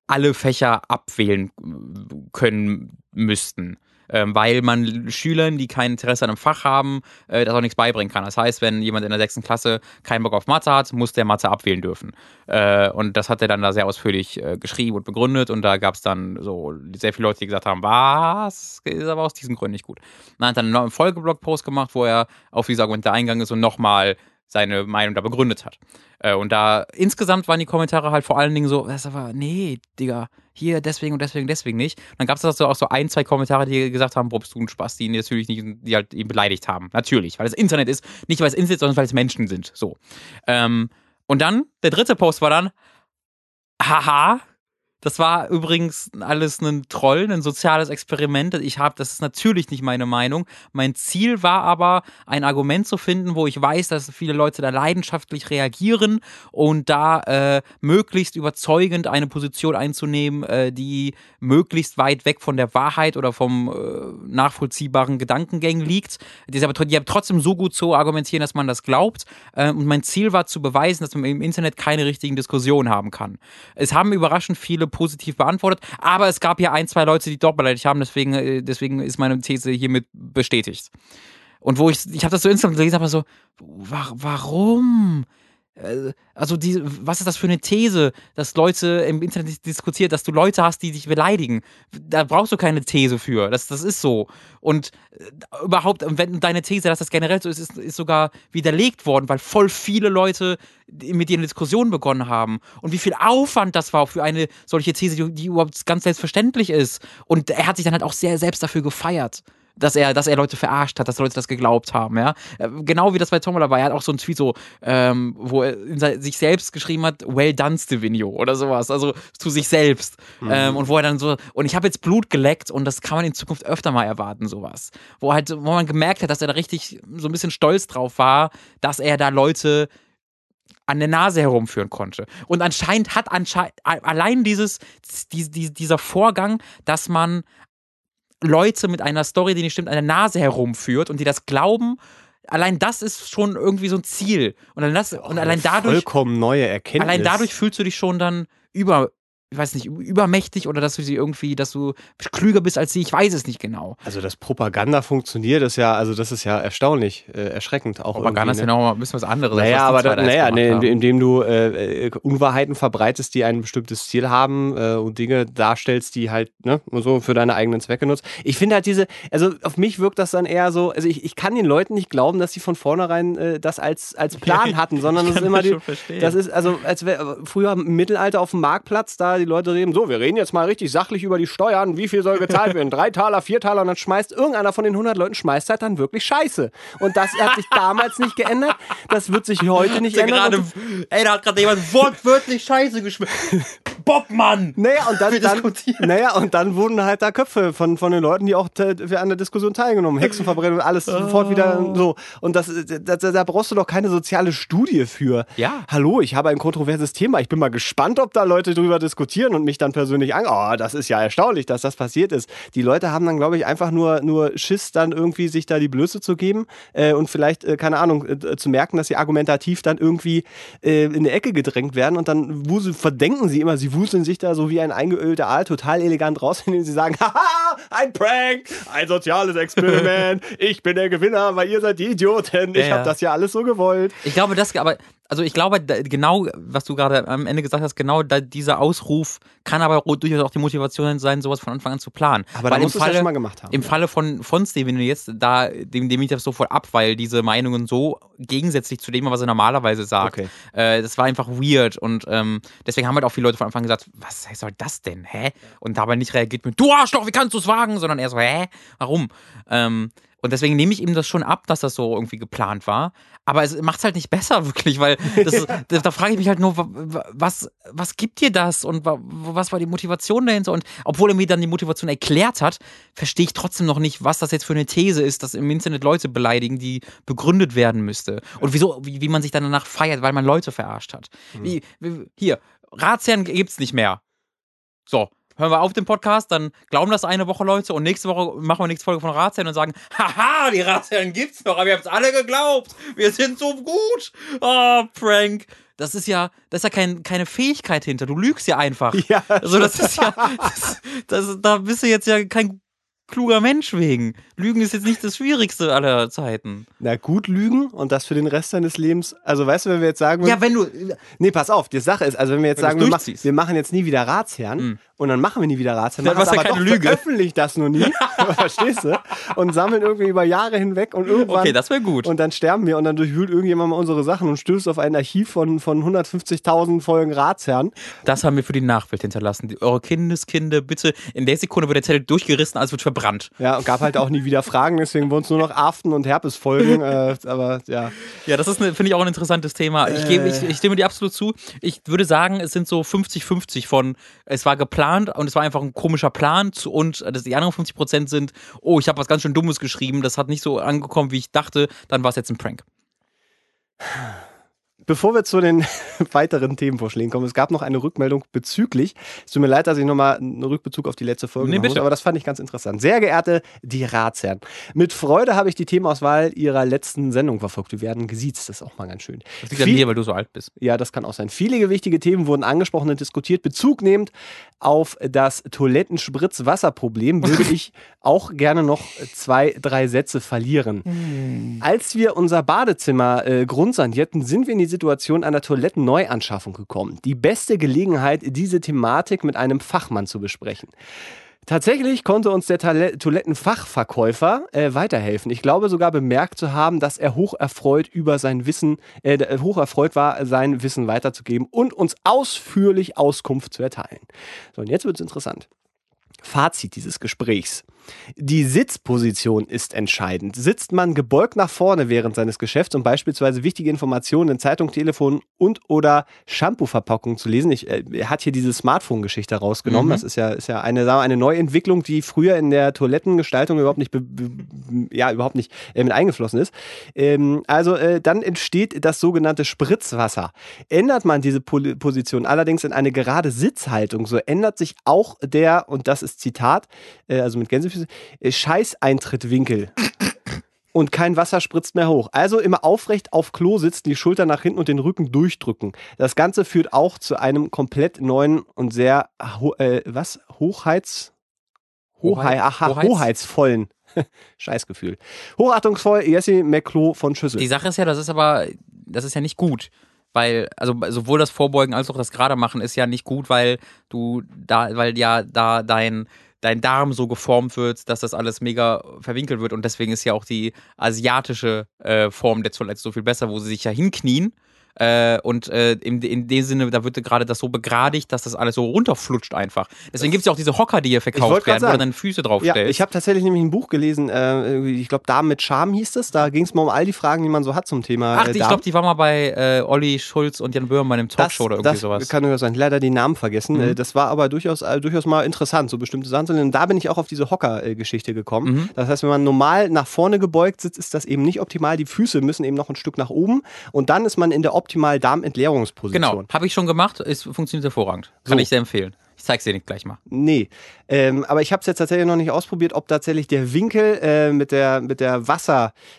alle Fächer abwählen äh, können müssten. Ähm, weil man Schülern, die kein Interesse an einem Fach haben, äh, das auch nichts beibringen kann. Das heißt, wenn jemand in der sechsten Klasse keinen Bock auf Mathe hat, muss der Mathe abwählen dürfen. Äh, und das hat er dann da sehr ausführlich äh, geschrieben und begründet. Und da gab es dann so sehr viele Leute, die gesagt haben, was, ist aber aus diesen Gründen nicht gut. Dann hat er einen Folgeblog-Post gemacht, wo er auf diese Argumente eingegangen ist und nochmal seine Meinung da begründet hat. Äh, und da insgesamt waren die Kommentare halt vor allen Dingen so, das aber, nee, Digga, hier deswegen und deswegen, deswegen nicht. Und dann gab es also auch so ein, zwei Kommentare, die gesagt haben, bist du ein Spaß, die ihn natürlich nicht, die halt ihn beleidigt haben. Natürlich, weil es Internet ist, nicht weil es Internet ist, sondern weil es Menschen sind. So. Ähm, und dann, der dritte Post war dann, haha, Das war übrigens alles ein Troll, ein soziales Experiment. Ich habe, das ist natürlich nicht meine Meinung. Mein Ziel war aber, ein Argument zu finden, wo ich weiß, dass viele Leute da leidenschaftlich reagieren und da äh, möglichst überzeugend eine Position einzunehmen, äh, die möglichst weit weg von der Wahrheit oder vom äh, nachvollziehbaren Gedankengängen liegt. Die die trotzdem so gut zu argumentieren, dass man das glaubt. Äh, und mein Ziel war zu beweisen, dass man im Internet keine richtigen Diskussionen haben kann. Es haben überraschend viele positiv beantwortet, aber es gab ja ein, zwei Leute, die doch beleidigt haben, deswegen, äh, deswegen ist meine These hiermit bestätigt. Und wo ich, ich habe das so insgesamt gelesen, aber so, warum? Äh, also die, was ist das für eine These, dass Leute im Internet diskutieren, dass du Leute hast, die dich beleidigen? Da brauchst du keine These für. Das, das ist so. Und äh, überhaupt, wenn deine These, dass das generell so ist, ist, ist sogar widerlegt worden, weil voll viele Leute mit dir eine Diskussion begonnen haben. Und wie viel Aufwand das war für eine solche These, die, die überhaupt ganz selbstverständlich ist. Und er hat sich dann halt auch sehr selbst dafür gefeiert dass er, dass er Leute verarscht hat, dass Leute das geglaubt haben, ja. Äh, genau wie das bei Tombola war. Er hat auch so einen Tweet so, ähm, wo er sich selbst geschrieben hat, well done, Stevenio oder sowas. Also zu sich selbst. Mhm. Ähm, und wo er dann so, und ich habe jetzt Blut geleckt und das kann man in Zukunft öfter mal erwarten, sowas. Wo halt, wo man gemerkt hat, dass er da richtig so ein bisschen stolz drauf war, dass er da Leute an der Nase herumführen konnte. Und anscheinend hat anscheinend allein dieses, die, die, dieser Vorgang, dass man Leute mit einer Story, die nicht stimmt, an der Nase herumführt und die das glauben allein das ist schon irgendwie so ein Ziel. Und, dann das, und allein dadurch. Vollkommen neue Erkenntnis. Allein dadurch fühlst du dich schon dann über, ich weiß nicht, übermächtig oder dass du sie irgendwie, dass du klüger bist als sie, ich weiß es nicht genau. Also, dass Propaganda funktioniert, ist ja, also das ist ja erstaunlich, äh, erschreckend auch. Propaganda ist ja ne? noch ein bisschen was anderes. Naja, aber da, naja, ne, indem du äh, äh, Unwahrheiten verbreitest, die ein bestimmtes Ziel haben äh, und Dinge darstellst, die halt, ne, so für deine eigenen Zwecke nutzt. Ich finde halt diese, also auf mich wirkt das dann eher so, also ich, ich kann den Leuten nicht glauben, dass sie von vornherein äh, das als, als Plan hatten, sondern das ist immer die, das ist, also als wär, früher im Mittelalter auf dem Marktplatz, da die Leute reden, so, wir reden jetzt mal richtig sachlich über die Steuern, wie viel soll gezahlt werden? Drei Taler, vier Taler und dann schmeißt irgendeiner von den 100 Leuten schmeißt halt dann wirklich Scheiße. Und das hat sich damals nicht geändert, das wird sich heute nicht ändern. Grade, ey, da hat gerade jemand wortwörtlich Scheiße geschmissen. Bob, Mann! Naja, und dann, dann, naja, und dann wurden halt da Köpfe von, von den Leuten, die auch an der Diskussion teilgenommen Hexenverbrennung und alles oh. sofort wieder so. Und das, da, da brauchst du doch keine soziale Studie für. Ja. Hallo, ich habe ein kontroverses Thema. Ich bin mal gespannt, ob da Leute drüber diskutieren und mich dann persönlich an. Oh, das ist ja erstaunlich, dass das passiert ist. Die Leute haben dann, glaube ich, einfach nur, nur Schiss, dann irgendwie sich da die Blöße zu geben äh, und vielleicht, äh, keine Ahnung, äh, zu merken, dass sie argumentativ dann irgendwie äh, in eine Ecke gedrängt werden und dann verdenken sie immer, sie wuseln sich da so wie ein eingeölter Aal total elegant raus, indem sie sagen, haha, ein Prank, ein soziales Experiment, ich bin der Gewinner, weil ihr seid die Idioten, ich ja, habe das ja alles so gewollt. Ich glaube, das, aber also ich glaube, genau, was du gerade am Ende gesagt hast, genau dieser Ausruf kann aber durchaus auch die Motivation sein, sowas von Anfang an zu planen. Aber weil im Falle, ja schon mal gemacht haben. Im ja. Falle von, von Steven jetzt, da, dem, dem ich das sofort ab, weil diese Meinungen so gegensätzlich zu dem, was er normalerweise sagt. Okay. Äh, das war einfach weird und ähm, deswegen haben halt auch viele Leute von Anfang an gesagt, was soll das denn, hä? Und dabei nicht reagiert mit, du Arschloch, wie kannst du es wagen? Sondern er so, hä? Warum? Ähm, und deswegen nehme ich ihm das schon ab, dass das so irgendwie geplant war. Aber es macht es halt nicht besser, wirklich, weil das, da, da frage ich mich halt nur, was, was gibt dir das und was war die Motivation dahinter? Und obwohl er mir dann die Motivation erklärt hat, verstehe ich trotzdem noch nicht, was das jetzt für eine These ist, dass im Internet Leute beleidigen, die begründet werden müsste. Und wieso, wie, wie man sich dann danach feiert, weil man Leute verarscht hat. Mhm. Wie, wie, hier, Ratsherren gibt's nicht mehr. So, hören wir auf den Podcast, dann glauben das eine Woche Leute und nächste Woche machen wir nächste Folge von Ratsherren und sagen, haha, die Ratsherren gibt's noch, aber wir haben es alle geglaubt. Wir sind so gut. Oh, Prank. Das ist ja, das ist ja kein, keine Fähigkeit hinter. Du lügst ja einfach. Ja. Also das ist ja, das, das, da bist du jetzt ja kein kluger Mensch wegen. Lügen ist jetzt nicht das Schwierigste aller Zeiten. Na gut, lügen und das für den Rest deines Lebens. Also weißt du, wenn wir jetzt sagen. Ja, wenn du. Nee, pass auf, die Sache ist, also wenn wir jetzt wenn sagen, wir, mach, wir, machen jetzt nie wieder Ratsherren, mhm. Und dann machen wir nie wieder Ratsherren. Dann war's ja aber keine Lüge. veröffentlichen das nur nie, verstehst du? Und sammeln irgendwie über Jahre hinweg und irgendwann Okay, das wäre gut. und dann sterben wir und dann durchwühlt irgendjemand mal unsere Sachen und stößt auf ein Archiv von, von 150.000 Folgen Ratsherren. Das haben wir für die Nachwelt hinterlassen. Die, eure Kindeskinder, bitte. In der Sekunde wird der Zettel durchgerissen, alles wird verbrannt. Ja, und gab halt auch nie wieder Fragen, deswegen wurden es nur noch Aften- und Herpesfolgen. Äh, aber ja. Ja, das ist, finde ich, auch ein interessantes Thema. Ich, gebe, ich, ich stimme dir absolut zu. Ich würde sagen, es sind so 50-50 von, es war geplant und es war einfach ein komischer Plan zu, und das, die anderen 50 Prozent sind, oh, ich habe was ganz schön Dummes geschrieben, das hat nicht so angekommen, wie ich dachte, dann war es jetzt ein Prank. Bevor wir zu den weiteren Themenvorschlägen kommen, es gab noch eine Rückmeldung bezüglich, es tut mir leid, dass ich nochmal einen Rückbezug auf die letzte Folge Nee, muss, aber das fand ich ganz interessant. Sehr geehrte die Ratsherren, mit Freude habe ich die Themenauswahl Ihrer letzten Sendung verfolgt. Wir werden gesiezt, das ist auch mal ganz schön. Das liegt an Viel- mir, weil du so alt bist. Ja, das kann auch sein. Viele gewichtige Themen wurden angesprochen und diskutiert. Bezug nehmend auf das Toilettenspritzwasserproblem würde ich auch gerne noch zwei, drei Sätze verlieren. Als wir unser Badezimmer äh, grundsanierten, sind wir in die Situation einer Toilettenneuanschaffung gekommen. Die beste Gelegenheit, diese Thematik mit einem Fachmann zu besprechen. Tatsächlich konnte uns der Toilettenfachverkäufer äh, weiterhelfen. Ich glaube sogar bemerkt zu haben, dass er hoch erfreut über sein Wissen, äh, d- hoch erfreut war, sein Wissen weiterzugeben und uns ausführlich Auskunft zu erteilen. So, und jetzt wird es interessant. Fazit dieses Gesprächs. Die Sitzposition ist entscheidend. Sitzt man gebeugt nach vorne während seines Geschäfts, um beispielsweise wichtige Informationen in Zeitung, Telefon und oder Shampoo-Verpackungen zu lesen. Ich, äh, er hat hier diese Smartphone-Geschichte rausgenommen. Mhm. Das ist ja, ist ja eine, wir, eine Neuentwicklung, die früher in der Toilettengestaltung überhaupt nicht, ja, überhaupt nicht äh, mit eingeflossen ist. Ähm, also äh, dann entsteht das sogenannte Spritzwasser. Ändert man diese Pol Position allerdings in eine gerade Sitzhaltung, so ändert sich auch der, und das ist Zitat, äh, also mit Gänsefüße, äh, Scheißeintrittwinkel. Und kein Wasser spritzt mehr hoch. Also immer aufrecht auf Klo sitzen, die Schulter nach hinten und den Rücken durchdrücken. Das Ganze führt auch zu einem komplett neuen und sehr, äh, was? Hochheits... Hohei, Hoheit- aha, Hoheits- hoheitsvollen. Scheißgefühl. Hochachtungsvoll, Jesse McClo von Schüssel. Die Sache ist ja, das ist aber, das ist ja nicht gut. Weil, also sowohl das Vorbeugen als auch das Gerade machen ist ja nicht gut, weil du da, weil ja da dein, dein Darm so geformt wird, dass das alles mega verwinkelt wird. Und deswegen ist ja auch die asiatische äh, Form der Toilette so viel besser, wo sie sich ja hinknien. Äh, und äh, in, in dem Sinne, da wird gerade das so begradigt, dass das alles so runterflutscht einfach. Deswegen gibt es ja auch diese Hocker, die hier verkauft werden, wo du sagen. deine Füße Ja, draufstellst. ich habe tatsächlich nämlich ein Buch gelesen, äh, ich glaube Damen mit Charme hieß es. Da ging es mal um all die Fragen, die man so hat zum Thema Ach, äh, ich glaube, die war mal bei äh, Olli Schulz und Jan Böhmermann im Talkshow oder irgendwie das sowas. kann durchaus sein. Leider die Namen vergessen. Mhm. Äh, Das war aber durchaus, äh, durchaus mal interessant, so bestimmte Sachen. Und da bin ich auch auf diese Hocker-Geschichte gekommen. Mhm. Das heißt, wenn man normal nach vorne gebeugt sitzt, ist das eben nicht optimal. Die Füße müssen eben noch ein Stück nach oben. Und dann ist man in der optimalen Darmentleerungsposition. Genau, habe ich schon gemacht, es funktioniert hervorragend. Kann So. ich sehr empfehlen. Ich zeig's dir nicht gleich mal. Nee, ähm, aber ich habe es jetzt tatsächlich noch nicht ausprobiert, ob tatsächlich der Winkel äh, mit der, mit der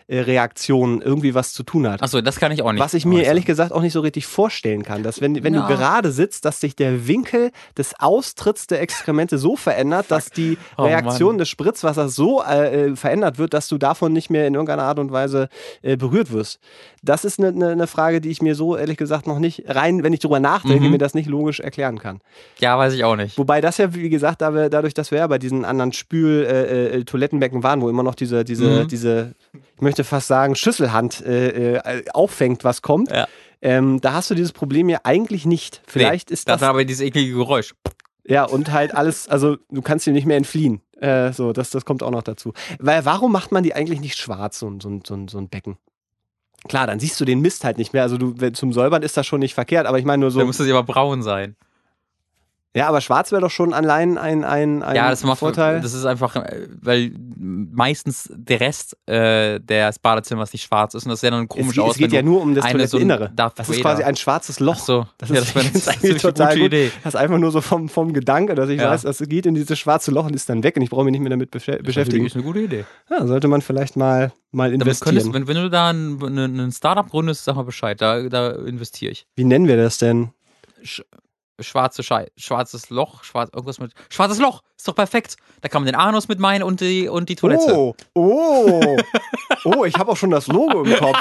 Wasserreaktion irgendwie was zu tun hat. Achso, das kann ich auch nicht. Was ich mir ehrlich gesagt auch nicht so richtig vorstellen kann, dass wenn, wenn Ja. du gerade sitzt, dass sich der Winkel des Austritts der Exkremente so verändert, dass die Oh, Reaktion Mann. des Spritzwassers so äh, äh, verändert wird, dass du davon nicht mehr in irgendeiner Art und Weise äh, berührt wirst. Das ist eine ne, ne Frage, die ich mir so ehrlich gesagt noch nicht rein, wenn ich drüber nachdenke, Mhm. mir das nicht logisch erklären kann. Ja, weiß ich auch nicht. Wobei das ja, wie gesagt, da wir, dadurch, dass wir ja bei diesen anderen Spül-Toilettenbecken waren, wo immer noch diese, diese, Mhm. diese, ich möchte fast sagen, Schüsselhand äh, äh, auffängt, was kommt. Ja. Ähm, da hast du dieses Problem ja eigentlich nicht. Vielleicht nee, ist das, war aber dieses eklige Geräusch. ja, und halt alles, also du kannst dir nicht mehr entfliehen. Äh, so, das, das kommt auch noch dazu. Weil warum macht man die eigentlich nicht schwarz, so, ein- so, ein- so, so ein Becken? Klar, dann siehst du den Mist halt nicht mehr. Also du, zum Säubern ist das schon nicht verkehrt, aber ich meine nur so. Da müsste sie aber braun sein. Ja, aber schwarz wäre doch schon allein ein, ein, ein ja, das macht Vorteil. Das ist einfach, äh, weil meistens der Rest äh, des Badezimmers nicht schwarz ist und das sieht dann komisch es, aus. es geht ja nur um das so Toiletteninnere. Darth das ist quasi ein schwarzes Loch. Ach so, Das ja, ist, das ist eine eigentlich total gute gut. Idee. Das ist einfach nur so vom, vom Gedanke, dass ich Ja. weiß, das geht in dieses schwarze Loch und ist dann weg und ich brauche mich nicht mehr damit beschä- beschäftigen. Das ist eine gute Idee. Ja, sollte man vielleicht mal, mal investieren. könntest, wenn, wenn du da ein, ein, ein Startup gründest, sag mal Bescheid, da, da investiere ich. Wie nennen wir das denn? Sch schwarze Schei schwarzes Loch, schwarz, irgendwas mit. Schwarzes Loch! Ist doch perfekt. Da kann man den Anus mit meinen und die, und die Toilette. Oh, oh, oh, ich habe auch schon das Logo im Kopf.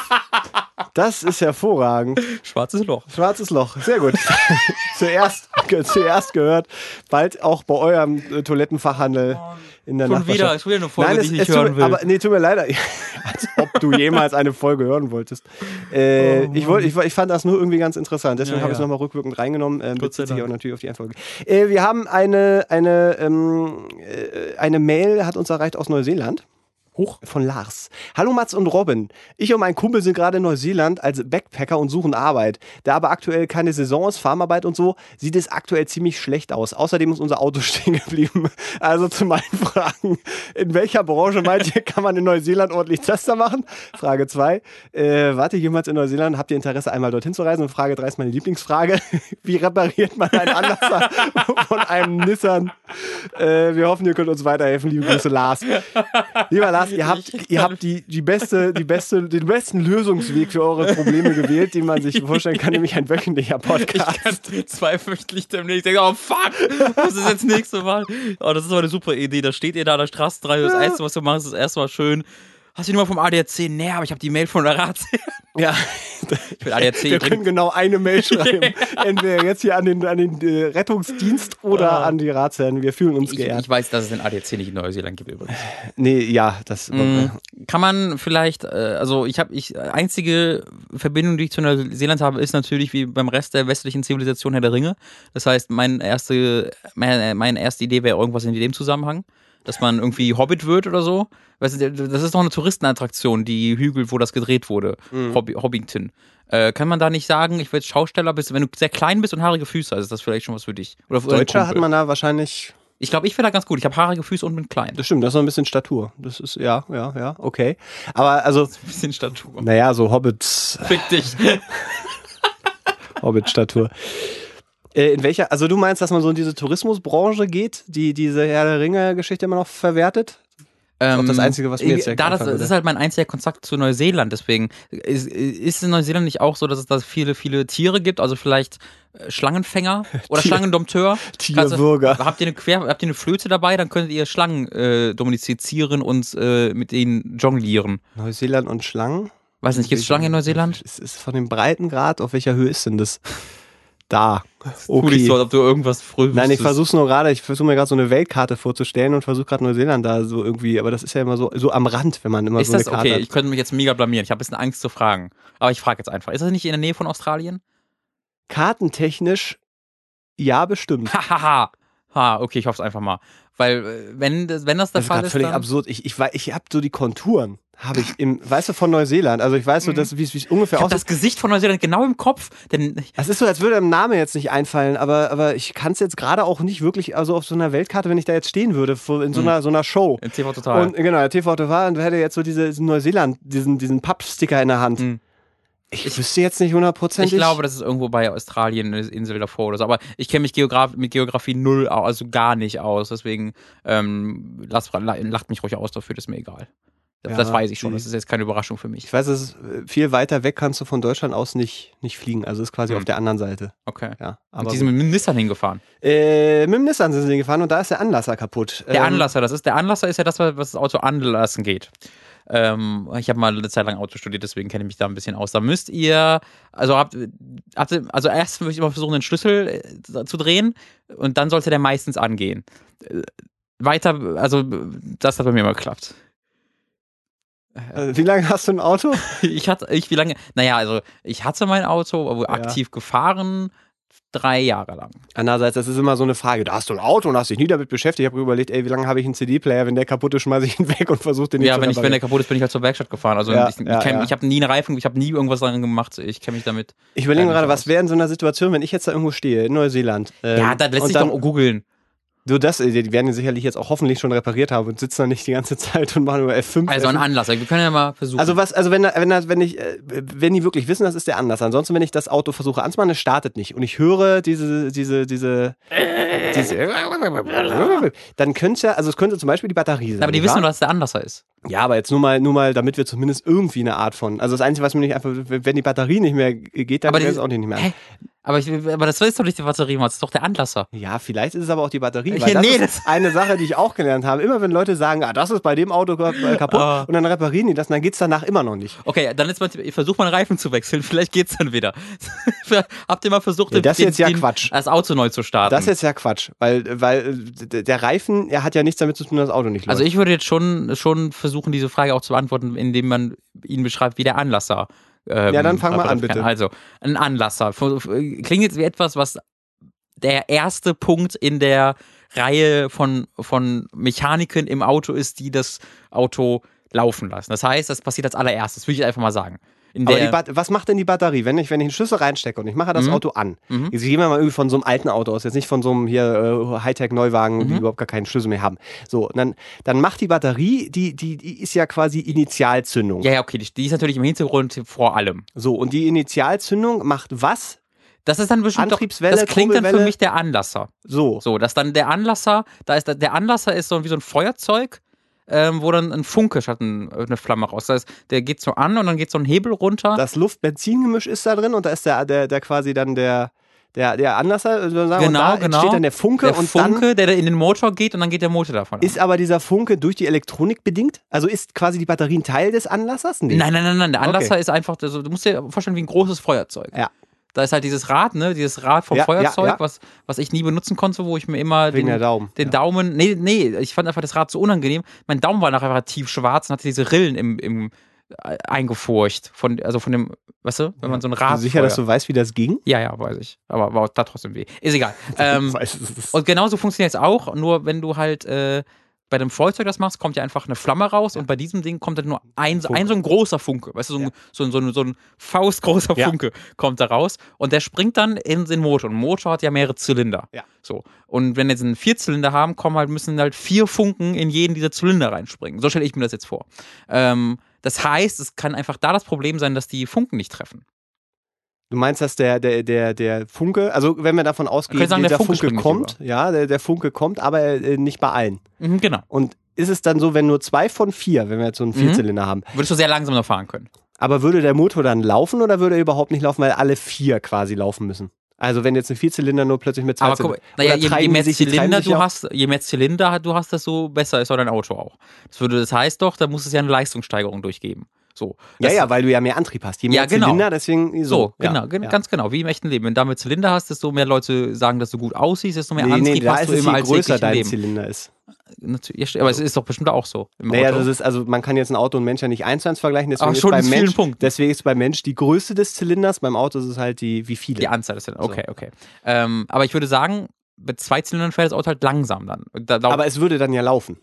Das ist hervorragend. Schwarzes Loch. Schwarzes Loch, sehr gut. Zuerst zuerst gehört. Bald auch bei eurem äh, Toilettenfachhandel in der Schon Nachbarschaft. wieder, ist wieder eine Folge, Nein, die es, ich es nicht hören will. Aber nee, tut mir leid. Als ob du jemals eine Folge hören wolltest. Äh, Oh, ich, wollt, ich, ich fand das nur irgendwie ganz interessant. Deswegen Ja, habe ich es nochmal rückwirkend reingenommen. Ähm, bezieht sich auch natürlich auf die Einfolge. Äh, wir haben eine, eine, ähm, äh, eine Mail, hat uns erreicht aus Neuseeland. Hoch. Von Lars. Hallo Mats und Robin. Ich und mein Kumpel sind gerade in Neuseeland als Backpacker und suchen Arbeit. Da aber aktuell keine Saison ist, Farmarbeit und so, sieht es aktuell ziemlich schlecht aus. Außerdem ist unser Auto stehen geblieben. Also zu meinen Fragen. In welcher Branche meint ihr, kann man in Neuseeland ordentlich Tester machen? Frage 2. Äh, wart ihr jemals in Neuseeland? Habt ihr Interesse, einmal dorthin zu reisen? Und Frage 3 ist meine Lieblingsfrage. Wie repariert man einen Anlasser von einem Nissan? Äh, wir hoffen, ihr könnt uns weiterhelfen. Liebe Grüße, Lars. Lieber Lars, ihr habt, ihr habt die, die beste, die beste, den besten Lösungsweg für eure Probleme gewählt, den man sich vorstellen kann, nämlich ein wöchentlicher Podcast. kann zweiwöchentlich demnächst denken, oh fuck, was ist jetzt nächste Mal? Oh, das ist aber eine super Idee. Da steht ihr da an der Straße dran. Das Erste, was du machst, ist erstmal schön. Hast du die Nummer vom ADAC? Nee, aber ich habe die Mail von der Rat. Ja, Will ADAC. wir können genau eine Mail schreiben. Entweder jetzt hier an den, an den äh, Rettungsdienst oder Ah. an die Ratsherren. Wir fühlen uns ich, geehrt. ich weiß, dass es den ADAC nicht in Neuseeland gibt übrigens. nee, ja, das. Mhm. Kann man vielleicht, äh, also ich habe, ich einzige Verbindung, die ich zu Neuseeland habe, ist natürlich wie beim Rest der westlichen Zivilisation Herr der Ringe. Das heißt, meine erste, meine, meine erste Idee wäre irgendwas in dem Zusammenhang, dass man irgendwie Hobbit wird oder so. Weißt du, das ist doch eine Touristenattraktion, die Hügel, wo das gedreht wurde, Mhm. Hobby, Hobbington. Äh, kann man da nicht sagen, ich will Schausteller bist, wenn du sehr klein bist und haarige Füße hast, ist das vielleicht schon was für dich. Oder für einen Deutscher hat man da wahrscheinlich. Ich glaube, ich wäre da ganz gut. Ich habe haarige Füße und bin klein. Das stimmt, das ist noch ein bisschen Statur. Das ist, ja, ja, ja, okay. Aber also, Ein bisschen Statur. naja, so Hobbits, Fick dich. Hobbit-Statur. Äh, in welcher, also du meinst, dass man so in diese Tourismusbranche geht, die diese Herr der Ringe-Geschichte immer noch verwertet? Ähm, auch das Einzige, was mir jetzt direkt da das, das ist halt mein einziger Kontakt zu Neuseeland, deswegen ist, ist in Neuseeland nicht auch so, dass es da viele, viele Tiere gibt, also vielleicht äh, Schlangenfänger oder Tier- Schlangendompteur. Tierwürger. Habt ihr eine Quer, habt ihr eine Flöte dabei, dann könntet ihr Schlangen äh, domestizieren und äh, mit ihnen jonglieren. Neuseeland und Schlangen? Weiß nicht, gibt es Schlangen in Neuseeland? Es ist von dem Breitengrad, auf welcher Höhe ist denn das? Da. Tu nicht so, als ob du irgendwas früh Nein, ich versuche nur gerade, ich versuche mir gerade so eine Weltkarte vorzustellen und versuche gerade Neuseeland da so irgendwie, aber das ist ja immer so, so am Rand, wenn man immer Ist so eine das Karte okay? hat. Ich könnte mich jetzt mega blamieren. Ich habe ein bisschen Angst zu fragen. Aber ich frage jetzt einfach. Ist das nicht in der Nähe von Australien? Kartentechnisch, ja, bestimmt. Hahaha. Ha, okay, ich hoffe es einfach mal. Weil, äh, wenn das, wenn das der Das ist Fall gerade ist. völlig absurd. Ich, ich, ich habe so die Konturen, habe ich im, weißt du, von Neuseeland. Also ich weiß so, dass, wie es ungefähr Mhm. Ich aussieht. das Gesicht von Neuseeland genau im Kopf, denn Es ist so, als würde der Name jetzt nicht einfallen, aber, aber ich kann es jetzt gerade auch nicht wirklich, also auf so einer Weltkarte, wenn ich da jetzt stehen würde, in so einer, so einer Show. in TV total. Und genau, der TV war und hätte jetzt so diese diesen Neuseeland, diesen, diesen Pappsticker in der Hand. Mhm. Ich, wüsste jetzt nicht hundertprozentig. ich glaube, das ist irgendwo bei Australien eine Insel davor oder so. Aber ich kenne mich Geograf mit Geografie null, also gar nicht aus. Deswegen ähm, lacht mich ruhig aus dafür, das ist mir egal. Das, Ja, das weiß ich schon. Das ist jetzt keine Überraschung für mich. Ich weiß, es ist äh, viel weiter weg kannst du von Deutschland aus nicht, nicht fliegen. Also ist quasi Mhm. auf der anderen Seite. Okay. Ja, Und aber die sind mit dem Nissan hingefahren. äh, mit dem Nissan sind sie gefahren und da ist der Anlasser kaputt. Der Ähm, Anlasser, das ist der Anlasser ist ja das, was das Auto anlassen geht. Ähm, ich habe mal eine Zeit lang Auto studiert, deswegen kenne ich mich da ein bisschen aus. Da müsst ihr, also habt, habt ihr- also erst möchte ich mal versuchen, den Schlüssel äh, zu drehen und dann sollte der meistens angehen. Äh, Weiter, also das hat bei mir mal geklappt. Äh, wie lange hast du ein Auto? Ich hatte, ich wie lange? Naja, also ich hatte mein Auto, aber Ja. aktiv gefahren drei Jahre lang. Andererseits, das ist immer so eine Frage. Da hast du ein Auto und hast dich nie damit beschäftigt. Ich habe überlegt, ey, wie lange habe ich einen CD-Player? Wenn der kaputt ist, schmeiße ich ihn weg und versuche den nicht Ja, zu wenn, ich, wenn der kaputt ist, bin ich halt zur Werkstatt gefahren. Also Ja, ich, ich, ja, ja. ich habe nie eine Reifen, ich habe nie irgendwas dran gemacht. Ich kenne mich damit. Ich überlege Ja, gerade, was wäre in so einer Situation, wenn ich jetzt da irgendwo stehe, in Neuseeland. ähm, ja, da lässt sich dann, doch googeln. Du, das, äh, die werden ihn sicherlich jetzt auch hoffentlich schon repariert haben und sitzen da nicht die ganze Zeit und machen nur F5. Also ein F5. Anlass. Wir können ja mal versuchen. Also was, also wenn, wenn, wenn ich, äh, wenn die wirklich wissen, das ist der Anlass. Ansonsten, wenn ich das Auto versuche anzumachen, es startet nicht. Und ich höre diese, diese, diese, diese dann könnte ja, also es könnte zum Beispiel die Batterie sein. aber die wissen nur, dass es der Anlasser ist. Ja, aber jetzt nur mal, nur mal, damit wir zumindest irgendwie eine Art von. Also das Einzige, was mir nicht einfach, wenn die Batterie nicht mehr geht, dann die- es auch nicht mehr. Hä? Aber, ich, aber das ist doch nicht die Batterie, das ist doch der Anlasser. Ja, vielleicht ist es aber auch die Batterie. Ja, Weil das nee, ist eine Sache, die ich auch gelernt habe. Immer wenn Leute sagen, ah, das ist bei dem Auto äh, kaputt Ah. und dann reparieren die das, dann geht's danach immer noch nicht. Okay, dann ist mal, ich versuche mal einen Reifen zu wechseln, vielleicht geht's dann wieder. Habt ihr mal versucht, Ja, das den, jetzt ja den, Quatsch. das Auto neu zu starten? Das ist jetzt ja Quatsch, weil, weil äh, der Reifen, er hat ja nichts damit zu tun, dass das Auto nicht läuft. also ich würde jetzt schon, schon versuchen, diese Frage auch zu beantworten, indem man ihn beschreibt, wie der Anlasser. Ähm, Ja, dann fang mal an, bitte. Also, ein Anlasser. Klingt jetzt wie etwas, was der erste Punkt in der Reihe von, von Mechaniken im Auto ist, die das Auto laufen lassen. Das heißt, das passiert als allererstes, würde ich einfach mal sagen. Aber die was macht denn die Batterie, wenn ich, wenn ich einen Schlüssel reinstecke und ich mache das Mhm. Auto an? Mhm. Jetzt gehen wir mal irgendwie von so einem alten Auto aus, jetzt nicht von so einem hier äh, Hightech-Neuwagen, die Mhm. überhaupt gar keinen Schlüssel mehr haben. So, dann, dann macht die Batterie, die, die, die ist ja quasi Initialzündung. ja, ja, okay, die, die ist natürlich im Hintergrund vor allem. So, und die Initialzündung macht was? Das ist dann bestimmt doch, das klingt dann für mich der Anlasser. So. So, dass dann der Anlasser, da ist der Anlasser ist so wie so ein Feuerzeug, ähm, wo dann ein Funke statt ein, eine Flamme raus. Das heißt, der geht so an und dann geht so ein Hebel runter. Das Luft-Benzin-Gemisch ist da drin und da ist der, der, der quasi dann der, der, der Anlasser, sozusagen. und Genau, da genau. entsteht dann der Funke der und Funke, der dann in den Motor geht und dann geht der Motor davon. an. ist aber dieser Funke durch die Elektronik bedingt? Also ist quasi die Batterie ein Teil des Anlassers? Nee. Nein, nein, nein, nein. Der Anlasser Okay. ist einfach, also, du musst dir vorstellen, wie ein großes Feuerzeug. Ja. Da ist halt dieses Rad, ne? Dieses Rad vom Ja, ja, Feuerzeug, ja. Was, was ich nie benutzen konnte, wo ich mir immer Wegen den, Daumen. den ja. Daumen. Nee, nee, ich fand einfach das Rad so unangenehm. Mein Daumen war nachher tief schwarz und hatte diese Rillen im, im äh, eingefurcht. Von, also von dem, weißt du, wenn man so ein Rad. Bist du sicher, dass du weißt, wie das ging? Ja, ja, weiß ich. Aber war da trotzdem weh. Ist egal. ähm, Weiß es. und genauso funktioniert es auch, nur wenn du halt äh, bei dem Feuerzeug das machst, kommt ja einfach eine Flamme raus und bei diesem Ding kommt dann nur ein, Funke. ein so ein großer Funke. Weißt du, so ein, Ja. so ein, so ein, so ein faustgroßer Ja. Funke kommt da raus und der springt dann in den Motor. Und ein Motor hat ja mehrere Zylinder. Ja. So. Und wenn wir jetzt einen Vierzylinder haben, kommen halt, müssen halt vier Funken in jeden dieser Zylinder reinspringen. So stelle ich mir das jetzt vor. Ähm, das heißt, es kann einfach da das Problem sein, dass die Funken nicht treffen. Du meinst, dass der, der, der, der Funke, also wenn wir davon ausgehen, sagen, der dieser Funke Funke, kommt, ja, der, der Funke kommt, aber äh, nicht bei allen. Mhm, genau. Und ist es dann so, wenn nur zwei von vier, wenn wir jetzt so einen Mhm. Vierzylinder haben, Würdest du sehr langsam noch fahren können. aber würde der Motor dann laufen oder würde er überhaupt nicht laufen, weil alle vier quasi laufen müssen? Also wenn jetzt ein Vierzylinder nur plötzlich mit zwei Aber guck, Zylindern. naja, je, je mehr sich- Zylinder du hast, je mehr Zylinder du hast, desto besser ist auch dein Auto auch. Das würde, das heißt doch, da muss es ja eine Leistungssteigerung durchgeben. So. Ja, ja, weil du ja mehr Antrieb hast. Je mehr Ja, genau. Zylinder, deswegen so. So, genau, gen- ja. ganz genau, wie im echten Leben. Wenn du damit Zylinder hast, desto mehr Leute sagen, dass du gut aussiehst, desto mehr Nee, Antrieb nee, da hast ist du als größer dein Leben. Zylinder ist. Natürlich, aber es ist doch bestimmt auch so im Naja, Auto. das ist, also man kann jetzt ein Auto und Mensch ja nicht eins zu eins vergleichen, deswegen, Aber ist schon beim Mensch, Punkten. deswegen ist beim Mensch die Größe des Zylinders, beim Auto ist es halt die, wie viele. die Anzahl des Zylinder. Okay, okay. Ähm, aber ich würde sagen, mit zwei Zylindern fährt das Auto halt langsam dann. Da, da, aber es würde dann ja laufen.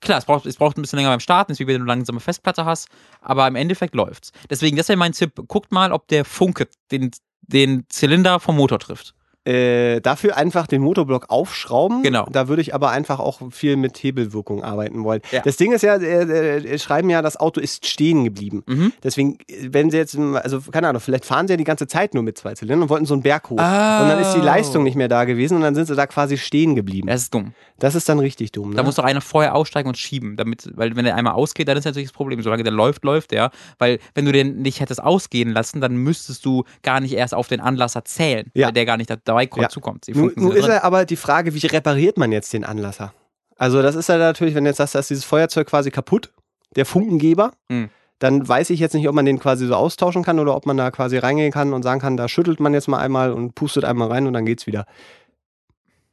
Klar, es braucht, es braucht ein bisschen länger beim Starten, ist wie wenn du eine langsame Festplatte hast, aber im Endeffekt läuft's. Deswegen, das wäre mein Tipp. Guckt mal, ob der Funke den, den Zylinder vom Motor trifft. Äh, dafür einfach den Motorblock aufschrauben. Genau. Da würde ich aber einfach auch viel mit Hebelwirkung arbeiten wollen. Ja. Das Ding ist ja, äh, äh, schreiben ja, das Auto ist stehen geblieben. Mhm. Deswegen, äh, wenn sie jetzt, also keine Ahnung, vielleicht fahren sie ja die ganze Zeit nur mit zwei Zylindern und wollten so einen Berg hoch. Oh. Und dann ist die Leistung nicht mehr da gewesen und dann sind sie da quasi stehen geblieben. Das ist dumm. Das ist dann richtig dumm. Ne? Da muss doch einer vorher aussteigen und schieben, damit, weil wenn der einmal ausgeht, dann ist natürlich das Problem. Solange der läuft, läuft der. Weil wenn du den nicht hättest ausgehen lassen, dann müsstest du gar nicht erst auf den Anlasser zählen, Ja. weil der gar nicht dabei kommt, Ja. zukommt. Die Nun, nun ist ja aber die Frage, wie repariert man jetzt den Anlasser? Also das ist ja natürlich, wenn jetzt sagst, da ist dieses Feuerzeug quasi kaputt, der Funkengeber, Hm. dann weiß ich jetzt nicht, ob man den quasi so austauschen kann oder ob man da quasi reingehen kann und sagen kann, da schüttelt man jetzt mal einmal und pustet einmal rein und dann geht's wieder.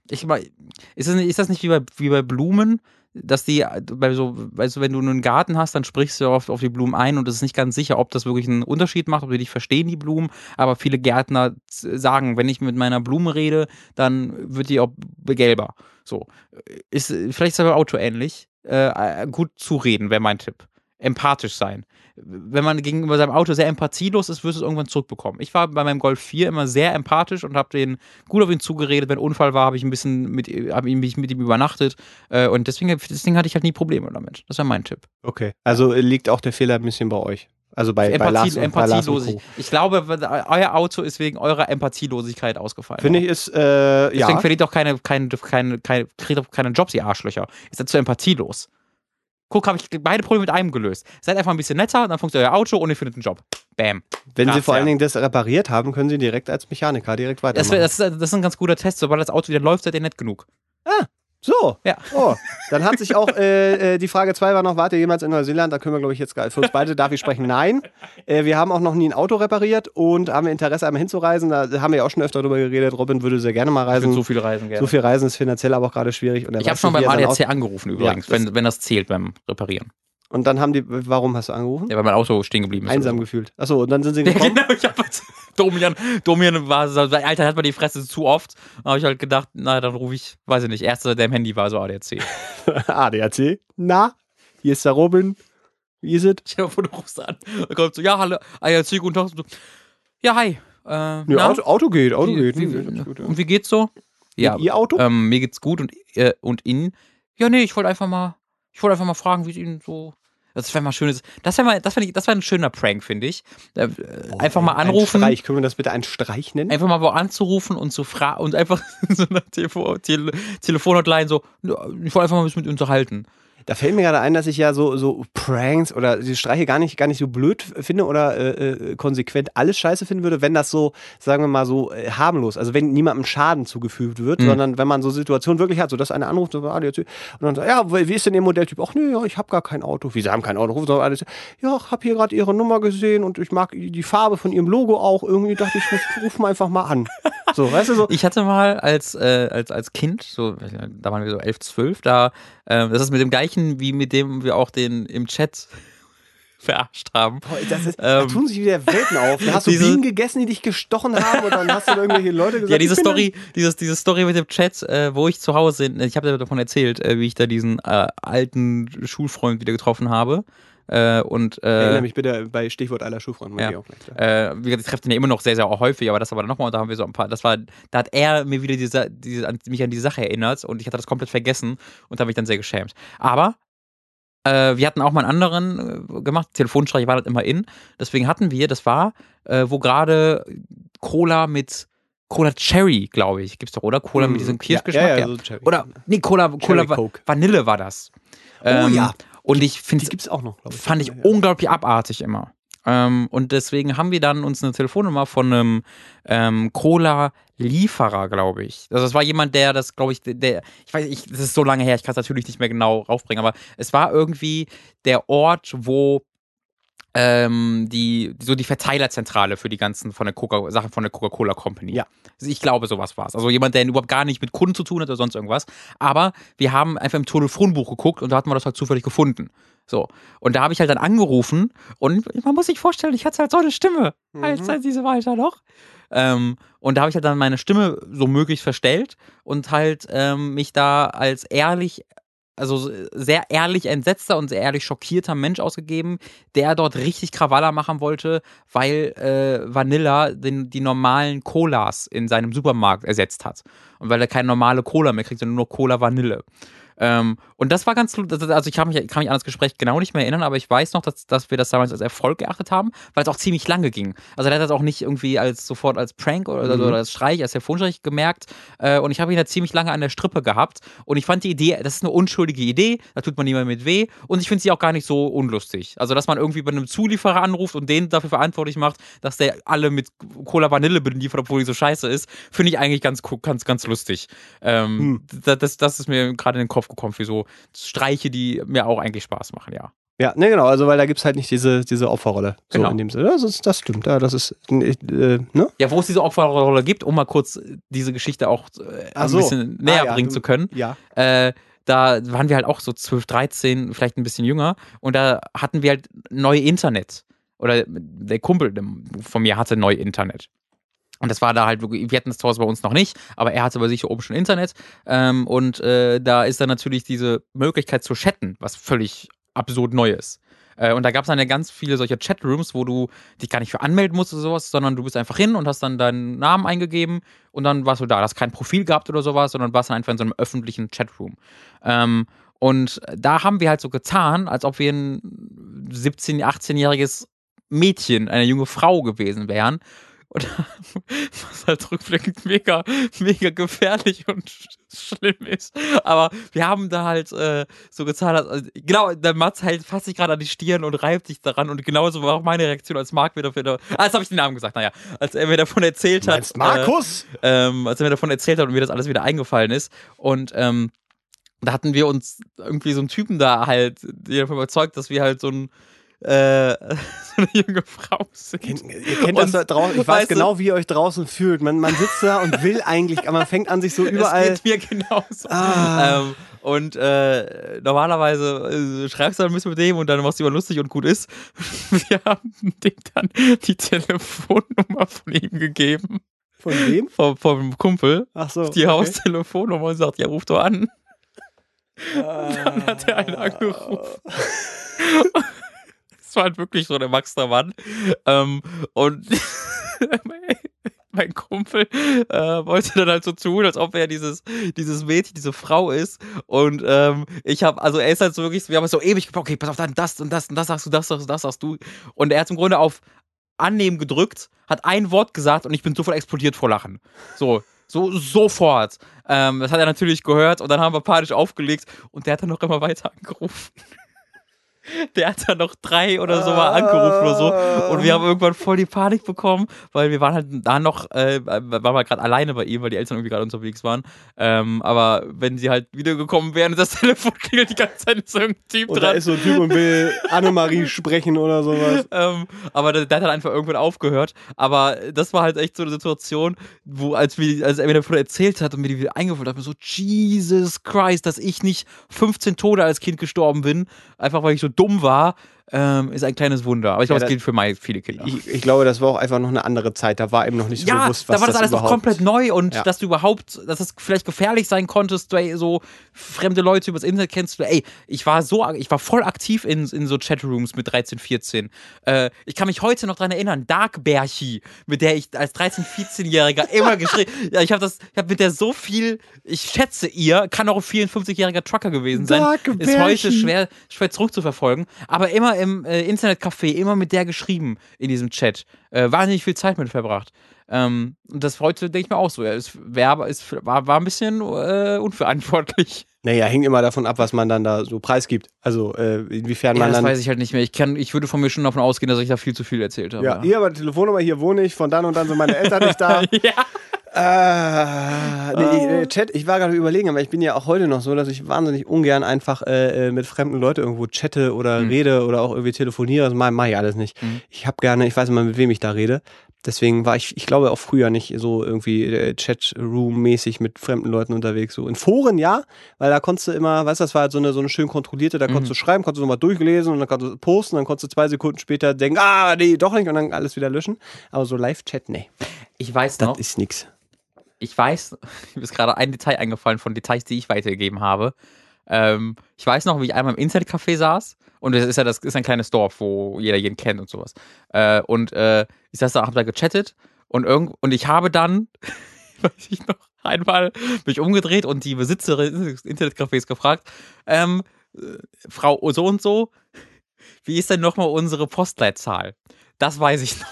Ich ist das nicht, ist das nicht wie bei, wie bei Blumen, dass die, äh, bei so, weißt du, wenn du einen Garten hast, dann sprichst du auf, auf die Blumen ein und es ist nicht ganz sicher, ob das wirklich einen Unterschied macht, ob die dich verstehen, die Blumen. Aber viele Gärtner sagen, wenn ich mit meiner Blume rede, dann wird die auch gelber. So. Ist, vielleicht ist es aber Auto ähnlich. Äh, gut zureden wäre mein Tipp. Empathisch sein. Wenn man gegenüber seinem Auto sehr empathielos ist, wirst du es irgendwann zurückbekommen. Ich war bei meinem Golf 4 immer sehr empathisch und habe den gut auf ihn zugeredet. Wenn Unfall war, habe ich ein bisschen mit, hab ihn, mit ihm übernachtet. Äh, und deswegen, deswegen hatte ich halt nie Probleme damit. Das wäre mein Tipp. Okay. Also äh, liegt auch der Fehler ein bisschen bei euch. Also bei, Empathie, bei Lars und Empathielosigkeit. Ich glaube, euer Auto ist wegen eurer Empathielosigkeit ausgefallen. Finde ich ist, äh, Deswegen ja. verliert auch keine, keine, keine, keine, keine Jobs, ihr Arschlöcher. Ist dazu empathielos. Guck, habe ich beide Probleme mit einem gelöst. Seid einfach ein bisschen netter, dann funktioniert euer Auto und ihr findet einen Job. Bam. Wenn Sie Krass, vor allen ja. Dingen das repariert haben, können Sie direkt als Mechaniker direkt Das, weitermachen. wär, das, ist, das ist ein ganz guter Test. Sobald das Auto wieder läuft, seid ihr nett genug. So. Ja. Oh, dann hat sich auch äh, äh, die Frage 2 war noch, wart ihr jemals in Neuseeland? Da können wir, glaube ich, jetzt für uns beide darf ich sprechen, nein. Äh, wir haben auch noch nie ein Auto repariert und haben Interesse, einmal hinzureisen. Da haben wir ja auch schon öfter drüber geredet. Robin würde sehr gerne mal reisen. so viele Reisen gerne. So viel Reisen ist finanziell aber auch gerade schwierig. Und er ich habe schon beim ADAC angerufen übrigens, das- wenn, wenn das zählt beim Reparieren. Und dann haben die, warum hast du angerufen? Ja, weil mein Auto stehen geblieben ist. Einsam gefühlt. Achso, und dann sind sie so. Ja, gekommen. genau, ich hab Domian, Domian war so, Alter, hat man die Fresse zu oft. Da habe ich halt gedacht, na, dann rufe ich, weiß ich nicht, erster, der im Handy war, so ADAC. ADAC. Na, hier ist der Robin. Wie ist es? Mal vor, du rufst an. Da kommt so, ja, hallo, ADAC, guten Tag. So, Ja, hi. Äh, Ja? Auto, Auto geht, Auto Wie- geht. wie- ganz gut, ja. Und wie geht's so? Ja, Ihr Auto? ähm, mir geht's gut und, äh, und Ihnen? Ja, nee, ich wollte einfach mal, ich wollte einfach mal fragen, wie es Ihnen so. Das wäre mal schönes. Das wäre mal, das wäre das wär ein schöner Prank, finde ich. Äh, einfach mal Ein anrufen. Streich. Können wir das bitte ein Streich nennen? Einfach mal wo anzurufen und zu fragen und einfach so eine Telefo Tele Telefonhotline so, "Ja, ich wollte einfach mal ein bisschen mit Ihnen unterhalten. Da fällt mir gerade ein, dass ich ja so, so Pranks oder die Streiche gar nicht, gar nicht so blöd finde oder äh, äh, konsequent alles scheiße finden würde, wenn das so, sagen wir mal, so äh, harmlos, also wenn niemandem Schaden zugefügt wird, Mhm. sondern wenn man so Situationen wirklich hat, so dass einer anruft so, ah, und dann sagt, ja, wie ist denn Ihr Modelltyp? Ach nee, ja, ich habe gar kein Auto. Wie, Sie haben kein Auto? Rufen Sie alles. Ja, ich habe hier gerade Ihre Nummer gesehen und ich mag die Farbe von Ihrem Logo auch. Irgendwie dachte ich, ich rufe mal einfach mal an. So, weißt du, so. Ich hatte mal als, äh, als, als Kind, so, da waren wir so 11, 12, da, äh, das ist mit dem gleichen, wie mit dem wir auch den im Chat verarscht haben. Boah, Das ist, da Ähm, tun sich wieder Welten auf. Da hast du diese- Bienen gegessen, die dich gestochen haben und dann hast du irgendwelche Leute gesagt. Ja, diese Story, dieses, diese Story mit dem Chat, äh, wo ich zu Hause, ich habe davon erzählt, äh, wie ich da diesen äh, alten Schulfreund wieder getroffen habe. Äh, und Dann, erinnere äh, mich bitte bei Stichwort aller Schulfreunde. Ja. Ja. Auch gleich, ja. äh, wie gesagt, ich treffe den ja immer noch sehr, sehr häufig, aber das war dann nochmal, da haben wir so ein paar, das war, da hat er mir wieder diese, diese, an, mich an die Sache erinnert und ich hatte das komplett vergessen und habe mich dann sehr geschämt. Aber äh, wir hatten auch mal einen anderen äh, gemacht, Telefonstreich war das immer in, deswegen hatten wir, das war, äh, wo gerade Cola mit Cola Cherry, glaube ich, gibt's doch, oder? Cola mit diesem Kirschgeschmack. Ja, ja, ja. so Cherry. Oder, nee, Cola, Cola Va- Coke. Vanille war das. Ähm, Oh ja. Und ich finde Die gibt es auch noch, glaube ich. fand ich Ja. unglaublich abartig immer. Ähm, und deswegen haben wir dann uns eine Telefonnummer von einem ähm, Cola-Lieferer, glaube ich. Also das war jemand, der das, glaube ich, der- der, ich weiß, ich, das ist so lange her, ich kann es natürlich nicht mehr genau raufbringen, aber es war irgendwie der Ort, wo ähm, die, so die Verteilerzentrale für die ganzen von der Coca Sachen von der Coca-Cola Company. Ja. Also Ich glaube, sowas war es. Also jemand, der überhaupt gar nicht mit Kunden zu tun hat oder sonst irgendwas. Aber wir haben einfach im Telefonbuch geguckt und da hatten wir das halt zufällig gefunden. So. Und da habe ich halt dann angerufen und man muss sich vorstellen, ich hatte halt so eine Stimme, als als diese Walter noch. Ähm, und da habe ich halt dann meine Stimme so möglichst verstellt und halt ähm, mich da als ehrlich, also sehr ehrlich entsetzter und sehr ehrlich schockierter Mensch ausgegeben, der dort richtig Krawalla machen wollte, weil äh, Vanilla den, die normalen Colas in seinem Supermarkt ersetzt hat. Und weil er keine normale Cola mehr kriegt, sondern nur Cola Vanille. Ähm, und das war ganz, also ich kann mich, kann mich an das Gespräch genau nicht mehr erinnern, aber ich weiß noch, dass, dass wir das damals als Erfolg geachtet haben, weil es auch ziemlich lange ging. Also der hat das auch nicht irgendwie als sofort als Prank oder, oder als Streich, als Telefonstreich gemerkt. Äh, und ich habe ihn da ziemlich lange an der Strippe gehabt. Und ich fand die Idee, das ist eine unschuldige Idee, da tut man niemand mit weh. Und ich finde sie auch gar nicht so unlustig. Also, dass man irgendwie bei einem Zulieferer anruft und den dafür verantwortlich macht, dass der alle mit Cola Vanille beliefert, obwohl die so scheiße ist, finde ich eigentlich ganz, ganz, ganz lustig. Ähm, das, das, das ist mir gerade in den Kopf gekommen für so Streiche, die mir auch eigentlich Spaß machen, ja. Ja, ne, genau, also weil da gibt es halt nicht diese, diese Opferrolle. So Genau. in dem Sinne. Das, ist, das stimmt, ja, das ist, äh, ne? Ja, wo es diese Opferrolle gibt, um mal kurz diese Geschichte auch äh, ein so. bisschen näher Ah, ja, bringen du- zu können. Ja. äh, da waren wir halt auch so 12, 13, vielleicht ein bisschen jünger und da hatten wir halt neu Internet. Oder der Kumpel von mir hatte neu Internet. Und das war da halt, wir hatten das zu bei uns noch nicht, aber er hatte bei sich hier oben schon Internet. Ähm, und äh, da ist dann natürlich diese Möglichkeit zu chatten, was völlig absurd neu ist. Äh, und da gab es dann ja ganz viele solcher Chatrooms, wo du dich gar nicht für anmelden musst oder sowas, sondern du bist einfach hin und hast dann deinen Namen eingegeben und dann warst du da. Du hast kein Profil gehabt oder sowas, sondern warst dann einfach in so einem öffentlichen Chatroom. Ähm, und da haben wir halt so getan, als ob wir ein 17-, 18-jähriges Mädchen, eine junge Frau gewesen wären Und was halt rückblickend mega, mega gefährlich und schlimm ist. Aber wir haben da halt äh, so gezahlt, also, genau, der Mats halt fasst sich gerade an die Stirn und reibt sich daran und genauso war auch meine Reaktion, als Marc mir dafür, ah, jetzt habe ich den Namen gesagt, naja, als er mir davon erzählt hat. Meinst Markus? Äh, ähm, als er mir davon erzählt hat und mir das alles wieder eingefallen ist. Und ähm, da hatten wir uns irgendwie so einen Typen da halt, davon überzeugt, dass wir halt so ein äh, so eine junge Frau sind. Kennt, ihr kennt das da draußen. Ich weiß genau, wie ihr euch draußen fühlt. Man, man sitzt da und will eigentlich, aber man fängt an, sich so überall. Das geht mir genauso. Ah. Ähm, und äh, normalerweise äh, schreibst du dann ein bisschen mit dem und dann machst du immer lustig und gut ist. Wir haben dem dann die Telefonnummer von ihm gegeben. Von wem? Vom, vom Kumpel. Ach so. Die okay. Haustelefonnummer und sagt, ja, ruf doch an. Ah. Dann hat er einen angerufen. das war halt wirklich so der Max der Mann. Ähm, und mein Kumpel äh, wollte dann halt so tun, als ob er dieses, dieses Mädchen, diese Frau ist. Und ähm, ich habe, also er ist halt so wirklich, wir haben so ewig gebraucht, okay, pass auf, dann das und das und das sagst du, das sagst du, das sagst du. Und er hat im Grunde auf Annehmen gedrückt, hat ein Wort gesagt und ich bin sofort explodiert vor Lachen. So, so, sofort. Ähm, das hat er natürlich gehört und dann haben wir panisch aufgelegt und der hat dann noch immer weiter angerufen. Der hat dann noch drei oder so mal angerufen oder so. Und wir haben irgendwann voll die Panik bekommen, weil wir waren halt da noch, äh, waren wir gerade alleine bei ihm, weil die Eltern irgendwie gerade unterwegs waren. Ähm, aber wenn sie halt wiedergekommen wären, das Telefon klingelt die ganze Zeit so ein Typ und dran. da ist so ein Typ und will Annemarie sprechen oder sowas. Ähm, aber der, der, hat halt einfach irgendwann aufgehört. Aber das war halt echt so eine Situation, wo, als, wir, als er mir davon erzählt hat und mir die wieder eingefallen hat, mir so, Jesus Christ, dass ich nicht 15 Tode als Kind gestorben bin, einfach weil ich so dumm war, ähm, ist ein kleines Wunder. Aber ich glaube, ja, das gilt für viele Kinder. Ich, ich, glaube, das war auch einfach noch eine andere Zeit. Da war eben noch nicht so ja, bewusst, was da war das, das alles noch komplett neu und ja. dass du überhaupt, dass es vielleicht gefährlich sein konntest, du ey, so fremde Leute übers Internet kennst. Du, ey, ich war so, ich war voll aktiv in, in so Chatrooms mit 13, 14. Äh, ich kann mich heute noch daran erinnern, Dark Berchi, mit der ich als 13, 14-Jähriger immer geschrieben, ja, ich habe das, ich habe mit der so viel, ich schätze ihr, kann auch ein 54-jähriger Trucker gewesen sein, Dark ist Berchi. heute schwer, schwer zurückzuverfolgen, aber immer im äh, Internetcafé immer mit der geschrieben in diesem Chat. Äh, wahnsinnig viel Zeit mit verbracht. Ähm, und das heute denke ich mir auch so. Ja, es wär, es war, war ein bisschen äh, unverantwortlich. Naja, hängt immer davon ab, was man dann da so preisgibt. Also äh, inwiefern ja, man dann. Das weiß ich halt nicht mehr. Ich, kann, ich würde von mir schon davon ausgehen, dass ich da viel zu viel erzählt habe. Ja, hier aber Telefonnummer, hier wohne ich, von dann und dann sind meine Eltern nicht da. ja. Äh, nee, oh. Chat, ich war gerade überlegen, aber ich bin ja auch heute noch so, dass ich wahnsinnig ungern einfach äh, äh mit fremden Leuten irgendwo chatte oder mhm. rede oder auch irgendwie telefoniere. Das mache ich alles nicht. Mhm. Ich habe gerne, ich weiß immer, mit wem ich da rede. Deswegen war ich, ich glaube, auch früher nicht so irgendwie äh, Chatroom-mäßig mit fremden Leuten unterwegs. So in Foren ja, weil da konntest du immer, weißt du, das war halt so eine, so eine schön kontrollierte, da konntest mhm. du schreiben, konntest du nochmal durchlesen und dann konntest du posten, dann konntest du zwei Sekunden später denken, ah, nee, doch nicht und dann alles wieder löschen. Aber so Live-Chat, nee. Ich weiß das noch. Das ist nix ich weiß, mir ist gerade ein Detail eingefallen von Details, die ich weitergegeben habe. Ähm, ich weiß noch, wie ich einmal im Internetcafé saß und es ist ja das ist ein kleines Dorf, wo jeder jeden kennt und sowas. Äh, und äh, ich saß da, hab da gechattet und irgend und ich habe dann, weiß ich noch, einmal mich umgedreht und die Besitzerin des Internetcafés gefragt, ähm, äh, Frau so und so, wie ist denn nochmal unsere Postleitzahl? Das weiß ich noch.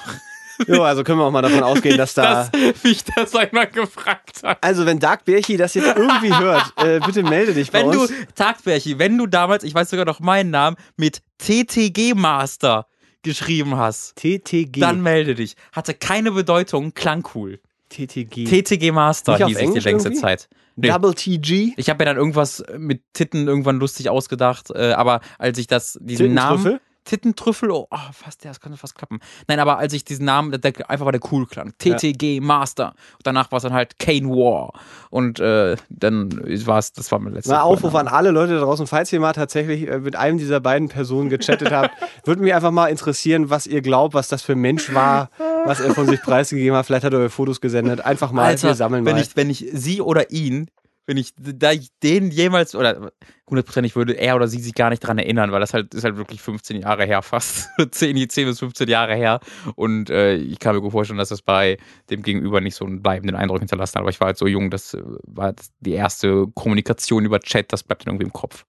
Jo, also können wir auch mal davon ausgehen, dass da. Das, wie ich das einmal gefragt habe. Also, wenn Dark Berchi das jetzt irgendwie hört, äh, bitte melde dich bei wenn uns. Du, Dark Berchi, wenn du damals, ich weiß sogar noch meinen Namen, mit TTG Master geschrieben hast, TTG. dann melde dich. Hatte keine Bedeutung, klang cool. TTG. TTG Master Nicht hieß ich die längste irgendwie? Zeit. Nee. Double TG. Ich habe mir dann irgendwas mit Titten irgendwann lustig ausgedacht, äh, aber als ich das diesen Namen Tittentrüffel, oh, oh, fast, das könnte fast klappen. Nein, aber als ich diesen Namen, der, einfach war der cool klang. TTG ja. Master. Und danach war es dann halt Kane War. Und äh, dann war es, das war mein letzter. Mal Aufruf an alle Leute da draußen, falls ihr mal tatsächlich äh, mit einem dieser beiden Personen gechattet habt, würde mich einfach mal interessieren, was ihr glaubt, was das für ein Mensch war, was er von sich preisgegeben hat. Vielleicht hat er euch Fotos gesendet. Einfach mal, Alter, wir sammeln wenn mal. Ich, wenn ich sie oder ihn wenn ich da ich den jemals oder hundertprozentig würde er oder sie sich gar nicht dran erinnern, weil das halt ist halt wirklich 15 Jahre her fast 10, 10 bis 15 Jahre her und äh, ich kann mir gut vorstellen, dass das bei dem Gegenüber nicht so einen bleibenden Eindruck hinterlassen hat, aber ich war halt so jung, das war die erste Kommunikation über Chat, das bleibt dann irgendwie im Kopf.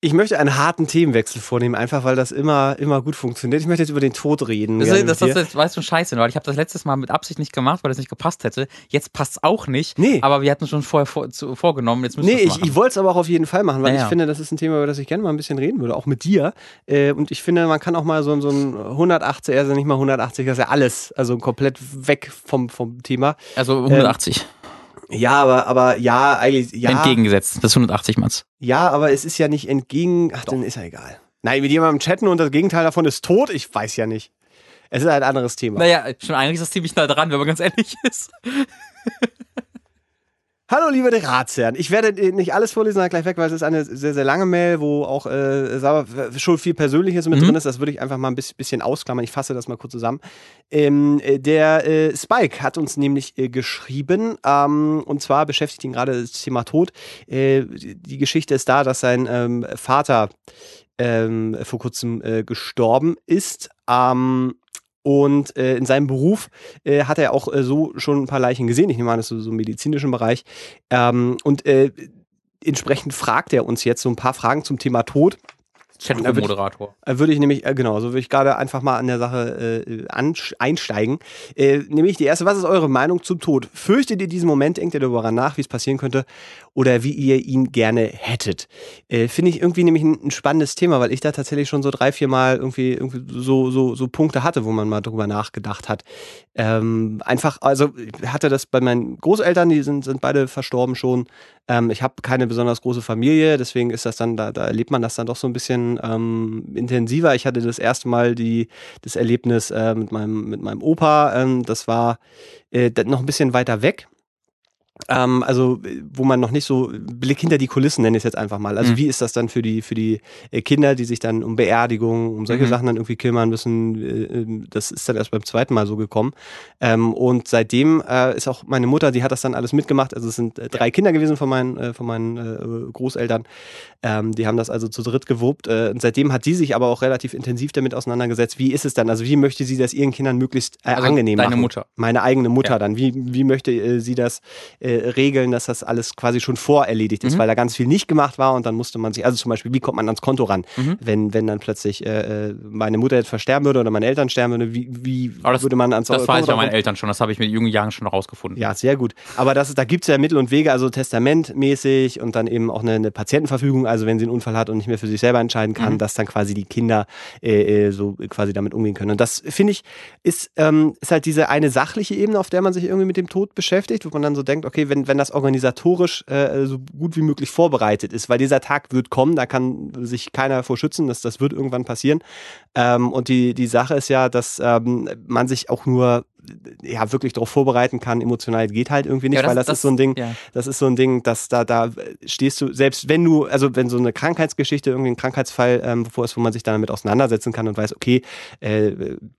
Ich möchte einen harten Themenwechsel vornehmen, einfach weil das immer, immer gut funktioniert. Ich möchte jetzt über den Tod reden. Das, das, das, das weißt du scheiße, weil ich habe das letztes Mal mit Absicht nicht gemacht, weil es nicht gepasst hätte. Jetzt passt es auch nicht. Nee. Aber wir hatten schon vorher vor, zu, vorgenommen. Jetzt müssen Nee, ich, ich wollte es aber auch auf jeden Fall machen, weil Naja. ich finde, das ist ein Thema, über das ich gerne mal ein bisschen reden würde, auch mit dir. Äh, und ich finde, man kann auch mal so, so ein 180, also nicht mal 180, das ist ja alles, also komplett weg vom, vom Thema. also 180. Ja, aber, aber ja, eigentlich, ja. Entgegengesetzt. Das ist 180, Mats. Ja, aber es ist ja nicht entgegen. Ach, dann ist ja egal. Nein, mit jemandem chatten und das Gegenteil davon ist tot, ich weiß ja nicht. Es ist ein anderes Thema. Naja, schon eigentlich ist das ziemlich nah dran, wenn man ganz ehrlich ist. Hallo, liebe Ratsherren. Ich werde äh, nicht alles vorlesen, sondern gleich weg, weil es ist eine sehr, sehr lange Mail, wo auch äh, wir, schon viel Persönliches mit Mhm. drin ist. Das würde ich einfach mal ein bis- bisschen ausklammern. Ich fasse das mal kurz zusammen. Ähm, äh, der äh, Spike hat uns nämlich äh, geschrieben, ähm, und zwar beschäftigt ihn gerade das Thema Tod. Äh, die Geschichte ist da, dass sein ähm, Vater ähm, vor kurzem äh, gestorben ist. Ähm, und äh, in seinem Beruf äh, hat er auch äh, so schon ein paar Leichen gesehen. Ich nehme an, das ist so, so im medizinischen Bereich. Ähm, und äh, entsprechend fragt er uns jetzt so ein paar Fragen zum Thema Tod. Chatroom-Moderator. Äh, Würde ich nämlich, äh, genau, so würde ich gerade einfach mal an der Sache äh, ansch- einsteigen. Äh, nämlich die erste, was ist eure Meinung zum Tod? Fürchtet ihr diesen Moment, denkt ihr darüber nach, wie es passieren könnte oder wie ihr ihn gerne hättet? Äh, Finde ich irgendwie nämlich ein, ein spannendes Thema, weil ich da tatsächlich schon so drei, vier Mal irgendwie, irgendwie so, so, so Punkte hatte, wo man mal drüber nachgedacht hat. Ähm, einfach, also ich hatte das bei meinen Großeltern, die sind, sind beide verstorben schon. Ähm, ich habe keine besonders große Familie, deswegen ist das dann, da, da erlebt man das dann doch so ein bisschen ähm, intensiver. Ich hatte das erste Mal die, das Erlebnis äh, mit, meinem, mit meinem Opa. Ähm, das war äh, noch ein bisschen weiter weg. Ähm, also, wo man noch nicht so Blick hinter die Kulissen nenne ich es jetzt einfach mal. Also, Mhm. wie ist das dann für die, für die äh, Kinder, die sich dann um Beerdigung, um solche Mhm. Sachen dann irgendwie kümmern müssen? Äh, äh, das ist dann erst beim zweiten Mal so gekommen. Ähm, und seitdem äh, ist auch meine Mutter, die hat das dann alles mitgemacht. Also, es sind äh, drei Kinder gewesen von meinen, äh, von meinen Großeltern. Ähm, die haben das also zu dritt. Äh, und seitdem hat sie sich aber auch relativ intensiv damit auseinandergesetzt. Wie ist es dann? Also, wie möchte sie das ihren Kindern möglichst Also angenehm deine machen? Mutter. Meine eigene Mutter Ja. dann. Wie, wie möchte sie das äh, regeln, dass das alles quasi schon vorerledigt ist, Mhm. weil da ganz viel nicht gemacht war und dann musste man sich, also zum Beispiel, wie kommt man ans Konto ran, Mhm. wenn, wenn dann plötzlich äh, äh, meine Mutter jetzt versterben würde oder meine Eltern sterben würden, wie, wie das- würde man ans Das Konto weiß ich bei meinen? Eltern schon. Das habe ich mit jungen Jahren schon rausgefunden. Ja, sehr gut. Aber das, da gibt es ja Mittel und Wege, also testamentmäßig und dann eben auch eine, eine Patientenverfügung, also wenn sie einen Unfall hat und nicht mehr für sich selber entscheiden kann, Mhm. dass dann quasi die Kinder äh, äh, so quasi damit umgehen können. Und das, finde ich, ist, ähm, ist halt diese eine sachliche Ebene, auf der man sich irgendwie mit dem Tod beschäftigt, wo man dann so denkt, okay, wenn, wenn das organisatorisch äh, so gut wie möglich vorbereitet ist, weil dieser Tag wird kommen, da kann sich keiner vor schützen, das, das wird irgendwann passieren. Ähm, und die, die Sache ist ja, dass ähm, man sich auch nur ja wirklich darauf vorbereiten kann. Emotional geht halt irgendwie nicht, Ja, das- weil das, das- ist so ein Ding. ja. Das ist so ein Ding, dass da da stehst du selbst wenn du also wenn so eine Krankheitsgeschichte irgendwie ein Krankheitsfall ähm, bevor ist, wo man sich dann damit auseinandersetzen kann und weiß, okay, äh,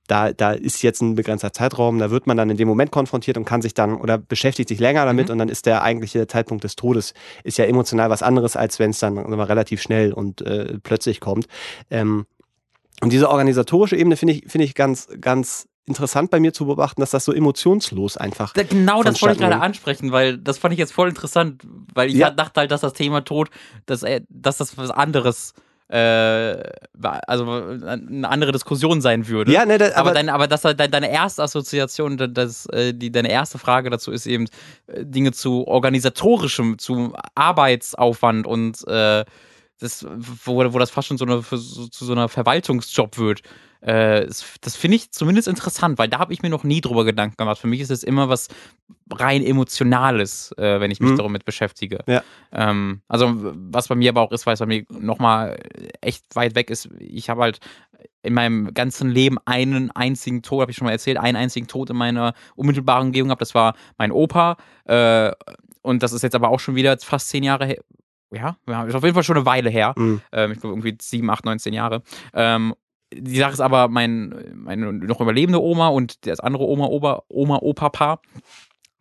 da da ist jetzt ein begrenzter Zeitraum, da wird man dann in dem Moment konfrontiert und kann sich dann oder beschäftigt sich länger damit Mhm. und dann ist der eigentliche Zeitpunkt des Todes ist ja emotional was anderes als wenn es dann mal, relativ schnell und äh, plötzlich kommt. Ähm, und diese organisatorische Ebene finde ich, finde ich ganz, ganz interessant bei mir zu beobachten, dass das so emotionslos einfach. Da, genau das wollte ich gerade ansprechen, weil das fand ich jetzt voll interessant, weil ich Ja. dachte halt, dass das Thema Tod, dass, er- dass das was anderes, äh, also eine andere Diskussion sein würde. Ja, ne, da, aber, aber, dein, aber das, dein- deine erste Assoziation, da- das, äh, die, deine erste Frage dazu ist eben äh, Dinge zu organisatorischem, zu Arbeitsaufwand und äh, das, wo, wo das fast schon so, eine, so, zu so einer Verwaltungsjob wird. Äh, das das finde ich zumindest interessant, weil da habe ich mir noch nie drüber Gedanken gemacht. Für mich ist es immer was rein Emotionales, äh, wenn ich mich Mhm. damit beschäftige. Ja. Ähm, also was bei mir aber auch ist, weil es bei mir nochmal echt weit weg ist. Ich habe halt in meinem ganzen Leben einen einzigen Tod, habe ich schon mal erzählt, einen einzigen Tod in meiner unmittelbaren Umgebung gehabt. Das war mein Opa. Äh, und das ist jetzt aber auch schon wieder fast zehn Jahre her. Ja, ja, ist auf jeden Fall schon eine Weile her. Mhm. Ähm, ich glaube irgendwie sieben, acht, 19 Jahre. Ähm, die Sache ist aber, mein, meine noch überlebende Oma und das andere Oma, Opa, Oma, Opa-Paar,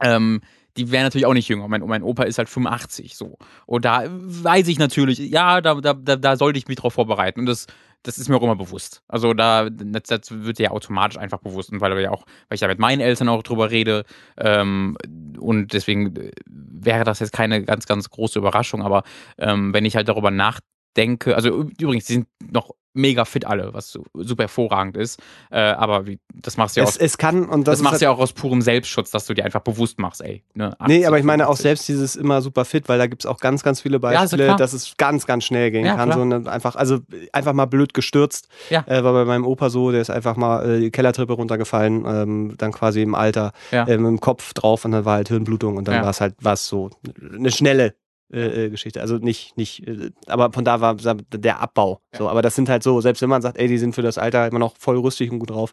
ähm, die wären natürlich auch nicht jünger. Mein, mein Opa ist halt 85 so. Und da weiß ich natürlich, ja, da, da, da, sollte ich mich drauf vorbereiten. Und das, das ist mir auch immer bewusst. Also da, das, das wird ja automatisch einfach bewusst. Und weil ja auch, weil ich da mit meinen Eltern auch drüber rede, ähm, und deswegen äh, wäre das jetzt keine ganz, ganz große Überraschung. Aber ähm, wenn ich halt darüber nach denke, also übrigens, die sind noch mega fit alle, was super hervorragend ist. Äh, aber wie, das machst du ja es, aus, es kann und das, das machst halt, du ja auch aus purem Selbstschutz, dass du dir einfach bewusst machst, ey. Ne, Nee, 80, aber ich meine auch 50. selbst dieses immer super fit, weil da gibt es auch ganz, ganz viele Ja, Beispiele, klar. dass es ganz, ganz schnell gehen Ja, kann. klar. So eine, einfach, also einfach mal blöd gestürzt. Ja. Äh, war bei meinem Opa so, der ist einfach mal äh, die Kellertreppe runtergefallen, ähm, dann quasi im Alter Ja. ähm, im Kopf drauf und dann war halt Hirnblutung und dann Ja. war es halt was so eine schnelle äh, äh, Geschichte. Also nicht, nicht, äh, aber von da war der Abbau. So, aber das sind halt so, selbst wenn man sagt, ey, die sind für das Alter immer noch voll rüstig und gut drauf,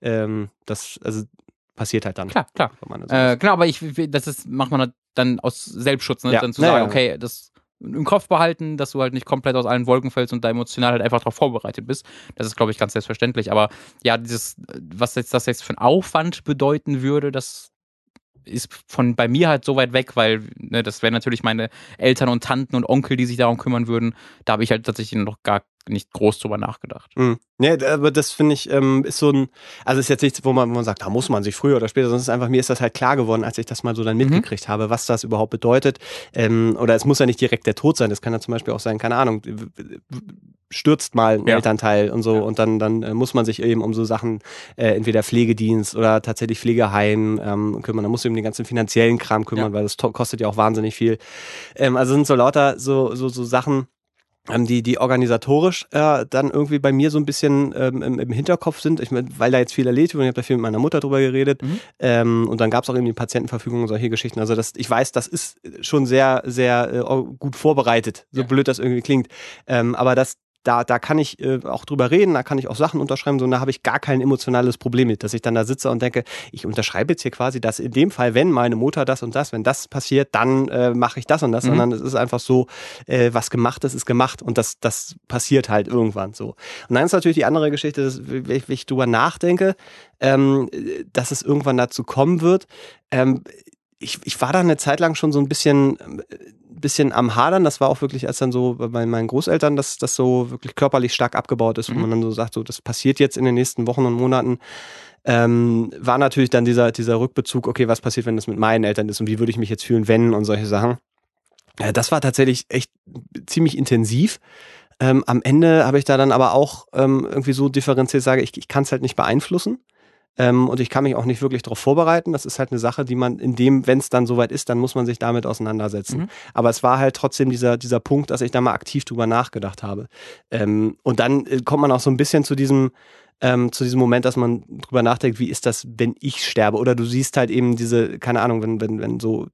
ähm, das also passiert halt dann. Klar, klar. Äh, genau, aber ich, das ist, macht man halt dann aus Selbstschutz, ne? Ja. Dann zu Ja, sagen, ja. okay, das im Kopf behalten, dass du halt nicht komplett aus allen Wolken fällst und da emotional halt einfach darauf vorbereitet bist. Das ist, glaube ich, ganz selbstverständlich. Aber ja, dieses, was jetzt das jetzt für einen Aufwand bedeuten würde, das ist von bei mir halt so weit weg, weil ne, das wären natürlich meine Eltern und Tanten und Onkel, die sich darum kümmern würden. Da habe ich halt tatsächlich noch gar nicht groß drüber nachgedacht. Mhm. Nee, d- aber das finde ich, ähm, ist so ein, also ist jetzt nichts, wo man, wo man sagt, da muss man sich früher oder später, es ist einfach, mir ist das halt klar geworden, als ich das mal so dann Mhm. mitgekriegt habe, was das überhaupt bedeutet. Ähm, oder es muss ja nicht direkt der Tod sein, das kann ja zum Beispiel auch sein, keine Ahnung, stürzt mal ein Ja. Elternteil und so Ja. und dann, dann äh, muss man sich eben um so Sachen, äh, entweder Pflegedienst oder tatsächlich Pflegeheim ähm, kümmern. Da muss man um den ganzen finanziellen Kram kümmern, weil das kostet ja auch wahnsinnig viel. Ähm, also sind so lauter so, so, so Sachen, die, die organisatorisch äh, dann irgendwie bei mir so ein bisschen ähm, im, im Hinterkopf sind, ich mein, weil da jetzt viel erlebt wurde und ich habe da viel mit meiner Mutter drüber geredet. Mhm. Ähm, und dann gab es auch eben die Patientenverfügung und solche Geschichten. Also das, ich weiß, das ist schon sehr, sehr äh, gut vorbereitet, so Ja. blöd das irgendwie klingt. Ähm, aber das, da, da kann ich äh, auch drüber reden, da kann ich auch Sachen unterschreiben, so und da habe ich gar kein emotionales Problem mit, dass ich dann da sitze und denke, ich unterschreibe jetzt hier quasi, dass in dem Fall, wenn meine Mutter das und das, wenn das passiert, dann äh, mache ich das und das, Mhm. sondern es ist einfach so, äh, was gemacht ist, ist gemacht und das, das passiert halt irgendwann so. Und dann ist natürlich die andere Geschichte, dass, wenn ich, wenn ich drüber nachdenke, ähm, dass es irgendwann dazu kommen wird. Ähm, ich, ich war da eine Zeit lang schon so ein bisschen, bisschen am Hadern. Das war auch wirklich, als dann so bei meinen Großeltern, dass das so wirklich körperlich stark abgebaut ist, wo Mhm. man dann so sagt, so das passiert jetzt in den nächsten Wochen und Monaten. Ähm, war natürlich dann dieser, dieser Rückbezug, okay, was passiert, wenn das mit meinen Eltern ist und wie würde ich mich jetzt fühlen, wenn und solche Sachen. Äh, das war tatsächlich echt ziemlich intensiv. Ähm, am Ende habe ich da dann aber auch ähm, irgendwie so differenziert, sage ich, ich kann es halt nicht beeinflussen. Ähm, und ich kann mich auch nicht wirklich darauf vorbereiten. Das ist halt eine Sache, die man in dem, wenn es dann soweit ist, dann muss man sich damit auseinandersetzen. Mhm. Aber es war halt trotzdem dieser, dieser Punkt, dass ich da mal aktiv drüber nachgedacht habe. Ähm, und dann äh, kommt man auch so ein bisschen zu diesem, ähm, zu diesem Moment, dass man drüber nachdenkt, wie ist das, wenn ich sterbe? Oder du siehst halt eben diese, keine Ahnung, wenn, wenn, wenn so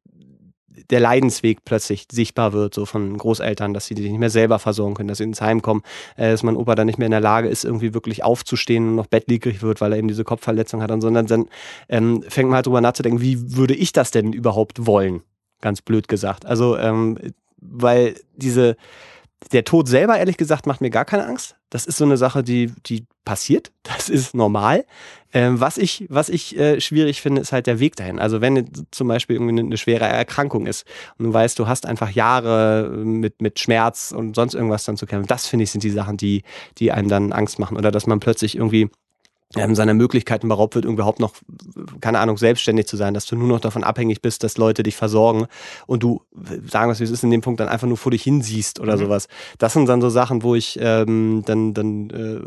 der Leidensweg plötzlich sichtbar wird, so von Großeltern, dass sie sich nicht mehr selber versorgen können, dass sie ins Heim kommen, äh, dass mein Opa dann nicht mehr in der Lage ist, irgendwie wirklich aufzustehen und noch bettlägerig wird, weil er eben diese Kopfverletzung hat und sondern dann ähm, fängt man halt drüber nachzudenken, wie würde ich das denn überhaupt wollen? Ganz blöd gesagt. Also, ähm, weil diese, der Tod selber, ehrlich gesagt, macht mir gar keine Angst. Das ist so eine Sache, die, die passiert. Das ist normal. Ähm, was ich, was ich äh, schwierig finde, ist halt der Weg dahin. Also wenn zum Beispiel irgendwie eine, eine schwere Erkrankung ist und du weißt, du hast einfach Jahre mit, mit Schmerz und sonst irgendwas dann zu kämpfen, das finde ich sind die Sachen, die, die einem dann Angst machen. Oder dass man plötzlich irgendwie ähm, seiner Möglichkeiten beraubt wird, überhaupt noch, keine Ahnung, selbstständig zu sein, dass du nur noch davon abhängig bist, dass Leute dich versorgen und du, sagen wir es, wie es ist, in dem Punkt dann einfach nur vor dich hinsiehst oder Mhm. sowas. Das sind dann so Sachen, wo ich ähm, dann, dann äh,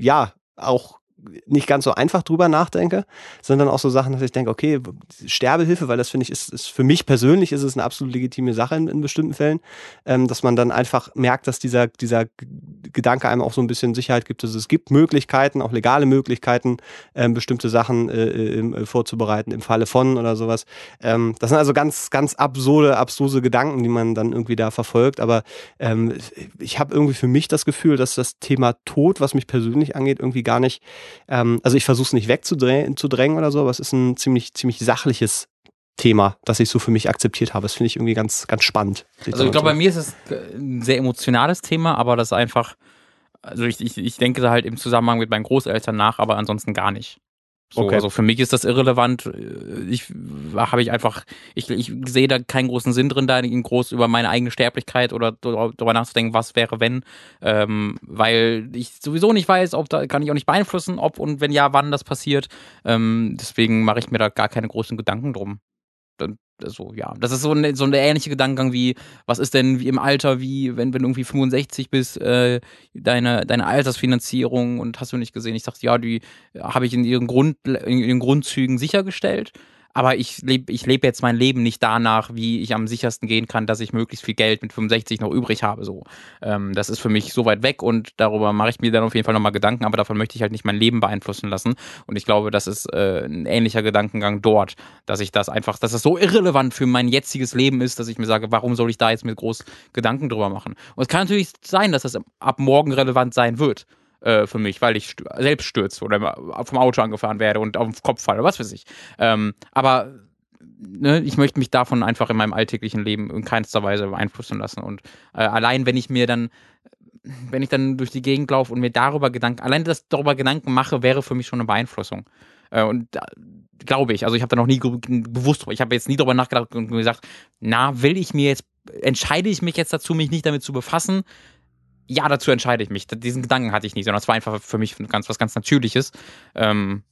ja, auch nicht ganz so einfach drüber nachdenke, sondern auch so Sachen, dass ich denke, okay, Sterbehilfe, weil das finde ich, ist, ist für mich persönlich ist es eine absolut legitime Sache in, in bestimmten Fällen, ähm, dass man dann einfach merkt, dass dieser, dieser Gedanke einem auch so ein bisschen Sicherheit gibt, dass es gibt Möglichkeiten, auch legale Möglichkeiten, ähm, bestimmte Sachen äh, äh, vorzubereiten im Falle von oder sowas. Ähm, das sind also ganz, ganz absurde, abstruse Gedanken, die man dann irgendwie da verfolgt. Aber ähm, ich habe irgendwie für mich das Gefühl, dass das Thema Tod, was mich persönlich angeht, irgendwie gar nicht, ähm, also ich versuche es nicht wegzudrängen zu drängen oder so, aber es ist ein ziemlich, ziemlich sachliches Thema, das ich so für mich akzeptiert habe. Das finde ich irgendwie ganz, ganz spannend. Also ich glaube, bei mir ist es ein sehr emotionales Thema, aber das ist einfach, also ich, ich, ich denke da halt im Zusammenhang mit meinen Großeltern nach, aber ansonsten gar nicht. So, Okay. Also für mich ist das irrelevant. Ich habe ich einfach, ich, ich sehe da keinen großen Sinn drin, da in groß über meine eigene Sterblichkeit oder darüber nachzudenken, was wäre, wenn, ähm, weil ich sowieso nicht weiß, ob da kann ich auch nicht beeinflussen, ob und wenn ja, wann das passiert. Ähm, deswegen mache ich mir da gar keine großen Gedanken drum. So, ja, das ist so ein, so ein ähnlicher Gedankengang wie, was ist denn im Alter, wie, wenn, wenn du irgendwie 65 bist, äh, deine, deine Altersfinanzierung und hast du nicht gesehen, ich dachte, ja, die habe ich in ihren Grund, in ihren Grundzügen sichergestellt aber ich lebe ich lebe jetzt mein Leben nicht danach, wie ich am sichersten gehen kann, dass ich möglichst viel Geld mit 65 noch übrig habe. So, ähm, das ist für mich so weit weg und darüber mache ich mir dann auf jeden Fall nochmal Gedanken, aber davon möchte ich halt nicht mein Leben beeinflussen lassen. Und ich glaube, das ist äh, ein ähnlicher Gedankengang dort, dass ich das einfach, dass es so irrelevant für mein jetziges Leben ist, dass ich mir sage, warum soll ich da jetzt mit groß Gedanken drüber machen? Und es kann natürlich sein, dass das ab morgen relevant sein wird äh, für mich, weil ich selbst stürze oder vom Auto angefahren werde und auf den Kopf falle, was weiß ich. Ähm, aber ne, ich möchte mich davon einfach in meinem alltäglichen Leben in keinster Weise beeinflussen lassen. Und äh, allein, wenn ich mir dann wenn ich dann durch die Gegend laufe und mir darüber Gedanken, allein das darüber Gedanken mache, wäre für mich schon eine Beeinflussung. Äh, und da, glaube ich, also ich habe da noch nie bewusst, ich habe jetzt nie darüber nachgedacht und gesagt, na, will ich mir jetzt, entscheide ich mich jetzt dazu, mich nicht damit zu befassen, ja, dazu entscheide ich mich. Diesen Gedanken hatte ich nicht, sondern es war einfach für mich ganz, was ganz Natürliches. Ähm,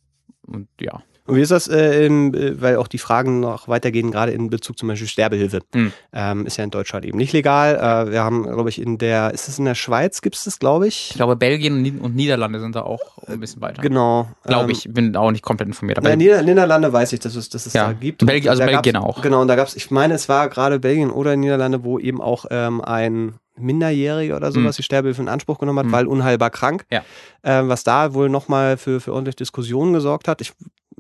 und ja. Und wie ist das, äh, in, äh, weil auch die Fragen noch weitergehen, gerade in Bezug zum Beispiel Sterbehilfe. Hm. Ähm, ist ja in Deutschland eben nicht legal. Äh, wir haben, glaube ich, in der, ist es in der Schweiz, gibt es das, glaube ich? Ich glaube, Belgien und Niederlande sind da auch ein bisschen weiter. Genau. Glaube ähm, ich, bin auch nicht komplett informiert. Aber Nieder Niederlande weiß ich, dass es, dass es ja. da gibt. Belgien, also Belgien auch. Genau, und da gab es, ich meine, es war gerade Belgien oder Niederlande, wo eben auch ähm, ein Minderjähriger oder sowas mhm. die Sterbehilfe in Anspruch genommen hat, mhm. weil unheilbar krank. Ja. Äh, was da wohl nochmal für, für ordentlich Diskussionen gesorgt hat. Ich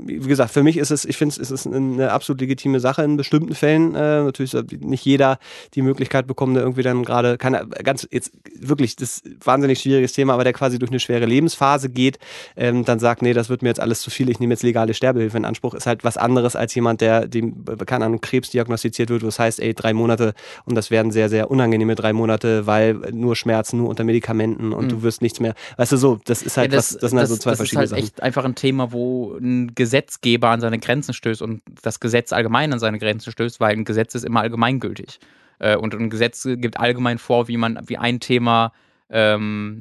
wie gesagt, für mich ist es, ich finde es ist eine absolut legitime Sache in bestimmten Fällen. Äh, natürlich nicht jeder die Möglichkeit bekommt, der irgendwie dann gerade, kann ganz jetzt wirklich, das wahnsinnig schwieriges Thema, aber der quasi durch eine schwere Lebensphase geht, ähm, dann sagt, nee, das wird mir jetzt alles zu viel, ich nehme jetzt legale Sterbehilfe in Anspruch, ist halt was anderes als jemand, der dem, keine Ahnung, Krebs diagnostiziert wird, wo es heißt, ey, drei Monate und das werden sehr, sehr unangenehme drei Monate, weil nur Schmerzen, nur unter Medikamenten und mhm. du wirst nichts mehr. Weißt du so, das ist halt ja, das, was, das sind halt so zwei verschiedene Sachen. Das ist halt echt einfach ein Thema, wo ein Gesetzgeber an seine Grenzen stößt und das Gesetz allgemein an seine Grenzen stößt, weil ein Gesetz ist immer allgemeingültig. Äh, und ein Gesetz gibt allgemein vor, wie man, wie ein Thema ähm,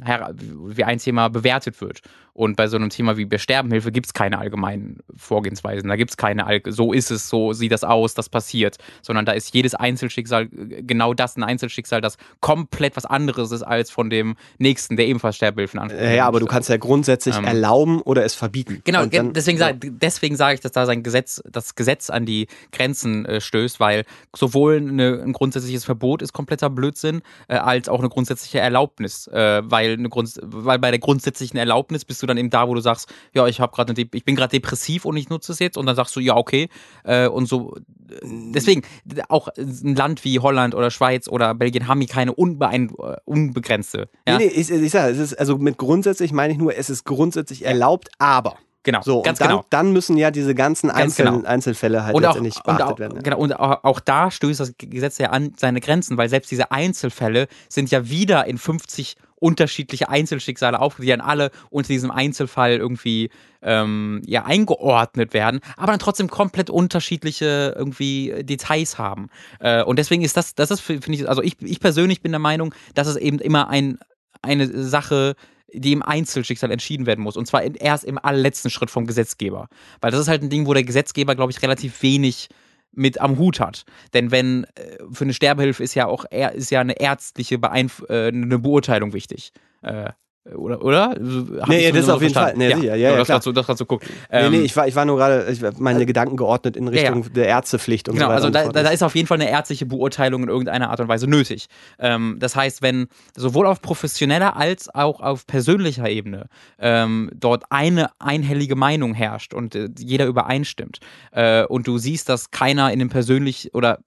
wie ein Thema bewertet wird. Und bei so einem Thema wie Besterbenhilfe gibt es keine allgemeinen Vorgehensweisen. Da gibt es keine, so ist es, so sieht das aus, das passiert. Sondern da ist jedes Einzelschicksal genau das ein Einzelschicksal, das komplett was anderes ist als von dem nächsten, der ebenfalls Sterbehilfen ansprucht. Ja, aber du kannst ja grundsätzlich ähm, erlauben oder es verbieten. Genau, dann, deswegen, sage, deswegen sage ich, dass da sein Gesetz, das Gesetz an die Grenzen äh, stößt, weil sowohl eine, ein grundsätzliches Verbot ist kompletter Blödsinn, äh, als auch eine grundsätzliche Erlaubnis. Äh, weil, eine Grund, weil bei der grundsätzlichen Erlaubnis bist du dann eben da, wo du sagst, ja, ich habe gerade ich bin gerade depressiv und ich nutze es jetzt und dann sagst du, ja, okay. Äh, und so deswegen, auch ein Land wie Holland oder Schweiz oder Belgien haben hier keine unbeein, unbegrenzte. Ja? Nee, nee, ich, ich sage, es ist also mit grundsätzlich meine ich nur, es ist grundsätzlich erlaubt, aber. Genau, so, ganz dann, genau. Dann müssen ja diese ganzen Einzel genau. Einzelfälle halt und letztendlich auch, beachtet auch, werden. Genau, und auch, auch, da stößt das Gesetz ja an seine Grenzen, weil selbst diese Einzelfälle sind ja wieder in 50 unterschiedliche Einzelschicksale auf, die dann alle unter diesem Einzelfall irgendwie ähm, ja, eingeordnet werden, aber dann trotzdem komplett unterschiedliche irgendwie Details haben. Äh, und deswegen ist das, das ist, finde ich, also ich, ich persönlich bin der Meinung, dass es eben immer ein, eine Sache die im Einzelschicksal entschieden werden muss. Und zwar erst im allerletzten Schritt vom Gesetzgeber. Weil das ist halt ein Ding, wo der Gesetzgeber, glaube ich, relativ wenig mit am Hut hat. Denn wenn äh, für eine Sterbehilfe ist ja auch ist ja eine ärztliche Beeinf äh, eine Beurteilung wichtig. Äh, oder? oder? Hab nee, ja, das auf jeden Fall. Nee, ja, sicher. Ja, ja, das klar. Das dazu gucken. Ähm, nee, nee, ich war, ich war nur gerade, meine Gedanken geordnet in Richtung ja, der Ärztepflicht und genau, so weiter. Also da, da, ist auf jeden Fall eine ärztliche Beurteilung in irgendeiner Art und Weise nötig. Ähm, das heißt, wenn sowohl auf professioneller als auch auf persönlicher Ebene ähm, dort eine einhellige Meinung herrscht und äh, jeder übereinstimmt äh, und du siehst, dass keiner in dem persönlich oder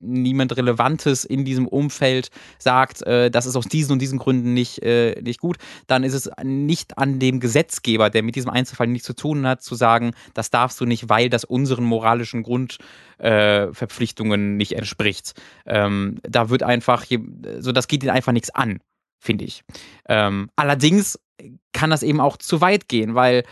niemand Relevantes in diesem Umfeld sagt, äh, das ist aus diesen und diesen Gründen nicht, äh, nicht gut, dann ist es nicht an dem Gesetzgeber, der mit diesem Einzelfall nichts zu tun hat, zu sagen, das darfst du nicht, weil das unseren moralischen Grundverpflichtungen äh, nicht entspricht. Ähm, da wird einfach, so das geht ihnen einfach nichts an, finde ich. Ähm, allerdings kann das eben auch zu weit gehen, weil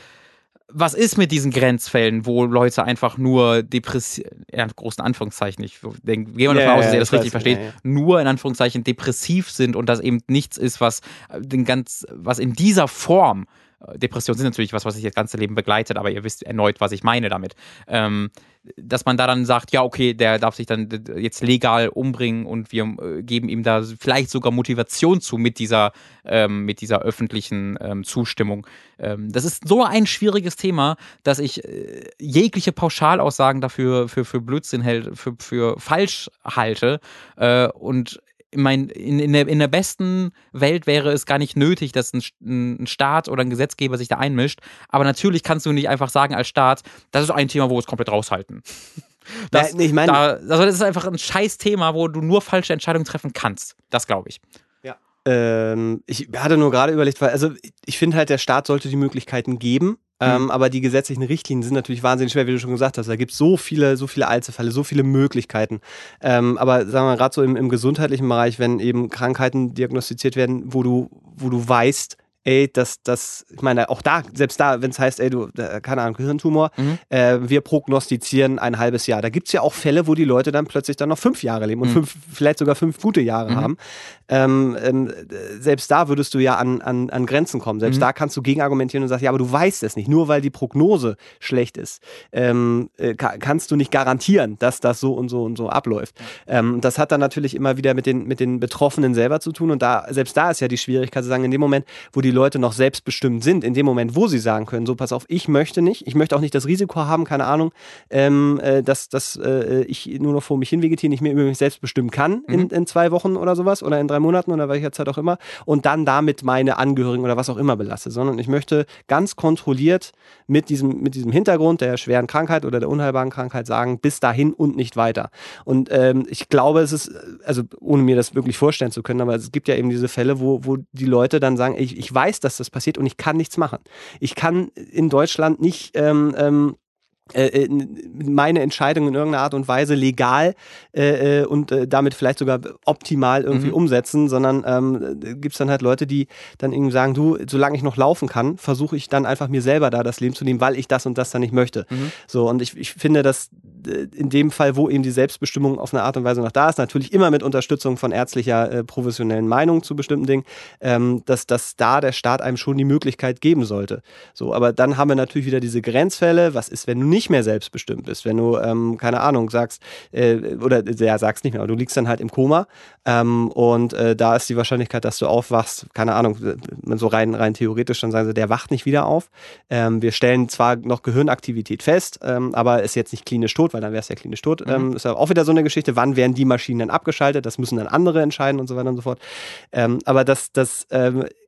was ist mit diesen Grenzfällen, wo Leute einfach nur depressiv, in großen Anführungszeichen, ich denke, gehen wir davon yeah, aus, dass ihr das richtig versteht, ja, ja. nur in Anführungszeichen depressiv sind und das eben nichts ist, was den ganz, was in dieser Form Depressionen sind natürlich was, was sich das ganze Leben begleitet, aber ihr wisst erneut, was ich meine damit. Ähm, dass man da dann sagt, ja, okay, der darf sich dann jetzt legal umbringen und wir äh, geben ihm da vielleicht sogar Motivation zu mit dieser, ähm, mit dieser öffentlichen ähm, Zustimmung. Ähm, das ist so ein schwieriges Thema, dass ich äh, jegliche Pauschalaussagen dafür für, für Blödsinn hält, für, für falsch halte äh, und ich meine, in, in, der, in der besten Welt wäre es gar nicht nötig, dass ein, ein Staat oder ein Gesetzgeber sich da einmischt. Aber natürlich kannst du nicht einfach sagen als Staat, das ist ein Thema, wo wir es komplett raushalten. Das, ja, ich mein, da, also das ist einfach ein scheiß Thema, wo du nur falsche Entscheidungen treffen kannst. Das glaube ich. Ja. Ähm, ich hatte nur gerade überlegt, weil, also ich finde halt, der Staat sollte die Möglichkeiten geben, ähm, mhm. aber die gesetzlichen Richtlinien sind natürlich wahnsinnig schwer, wie du schon gesagt hast. Da gibt es so viele, so viele Einzelfälle, so viele Möglichkeiten. Ähm, aber sagen wir mal, gerade so im, im gesundheitlichen Bereich, wenn eben Krankheiten diagnostiziert werden, wo du, wo du weißt, ey, das, das, ich meine, auch da, selbst da, wenn es heißt, ey, du, keine Ahnung, Gehirntumor, mhm. äh, wir prognostizieren ein halbes Jahr. Da gibt es ja auch Fälle, wo die Leute dann plötzlich dann noch fünf Jahre leben und mhm. fünf, vielleicht sogar fünf gute Jahre mhm. haben. Ähm, ähm, selbst da würdest du ja an, an, an Grenzen kommen. Selbst mhm. da kannst du gegenargumentieren und sagst, ja, aber du weißt es nicht. Nur weil die Prognose schlecht ist, ähm, äh, kannst du nicht garantieren, dass das so und so und so abläuft. Ähm, das hat dann natürlich immer wieder mit den, mit den Betroffenen selber zu tun. Und da, selbst da ist ja die Schwierigkeit zu sagen, in dem Moment, wo die Leute noch selbstbestimmt sind, in dem Moment, wo sie sagen können, so pass auf, ich möchte nicht, ich möchte auch nicht das Risiko haben, keine Ahnung, ähm, äh, dass, dass äh, ich nur noch vor mich hin vegetiere, nicht mehr über mich selbst bestimmen kann mhm. in, in zwei Wochen oder sowas oder in drei Monaten oder welcher Zeit auch immer und dann damit meine Angehörigen oder was auch immer belasse, sondern ich möchte ganz kontrolliert mit diesem, mit diesem Hintergrund der schweren Krankheit oder der unheilbaren Krankheit sagen, bis dahin und nicht weiter. Und ähm, ich glaube, es ist, also ohne mir das wirklich vorstellen zu können, aber es gibt ja eben diese Fälle, wo, wo die Leute dann sagen, ich, ich weiß, dass das passiert und ich kann nichts machen. Ich kann in Deutschland nicht ähm, ähm, äh, äh, meine Entscheidung in irgendeiner Art und Weise legal äh, äh, und äh, damit vielleicht sogar optimal irgendwie mhm. umsetzen, sondern ähm, gibt es dann halt Leute, die dann irgendwie sagen, du, solange ich noch laufen kann, versuche ich dann einfach mir selber da das Leben zu nehmen, weil ich das und das dann nicht möchte. Mhm. So, und ich, ich finde, dass in dem Fall, wo eben die Selbstbestimmung auf eine Art und Weise noch da ist, natürlich immer mit Unterstützung von ärztlicher, professionellen Meinung zu bestimmten Dingen, ähm, dass, dass da der Staat einem schon die Möglichkeit geben sollte. So, aber dann haben wir natürlich wieder diese Grenzfälle. Was ist, wenn du nicht mehr selbstbestimmt bist? Wenn du, ähm, keine Ahnung, sagst, äh, oder ja, sagst nicht mehr, aber du liegst dann halt im Koma ähm, und äh, da ist die Wahrscheinlichkeit, dass du aufwachst, keine Ahnung, so rein, rein theoretisch, dann sagen sie, der wacht nicht wieder auf. Ähm, wir stellen zwar noch Gehirnaktivität fest, ähm, aber ist jetzt nicht klinisch tot, weil dann wäre es ja klinisch tot. Mhm. Ähm, ist ja auch wieder so eine Geschichte, wann werden die Maschinen dann abgeschaltet? Das müssen dann andere entscheiden und so weiter und so fort. Ähm, aber das, das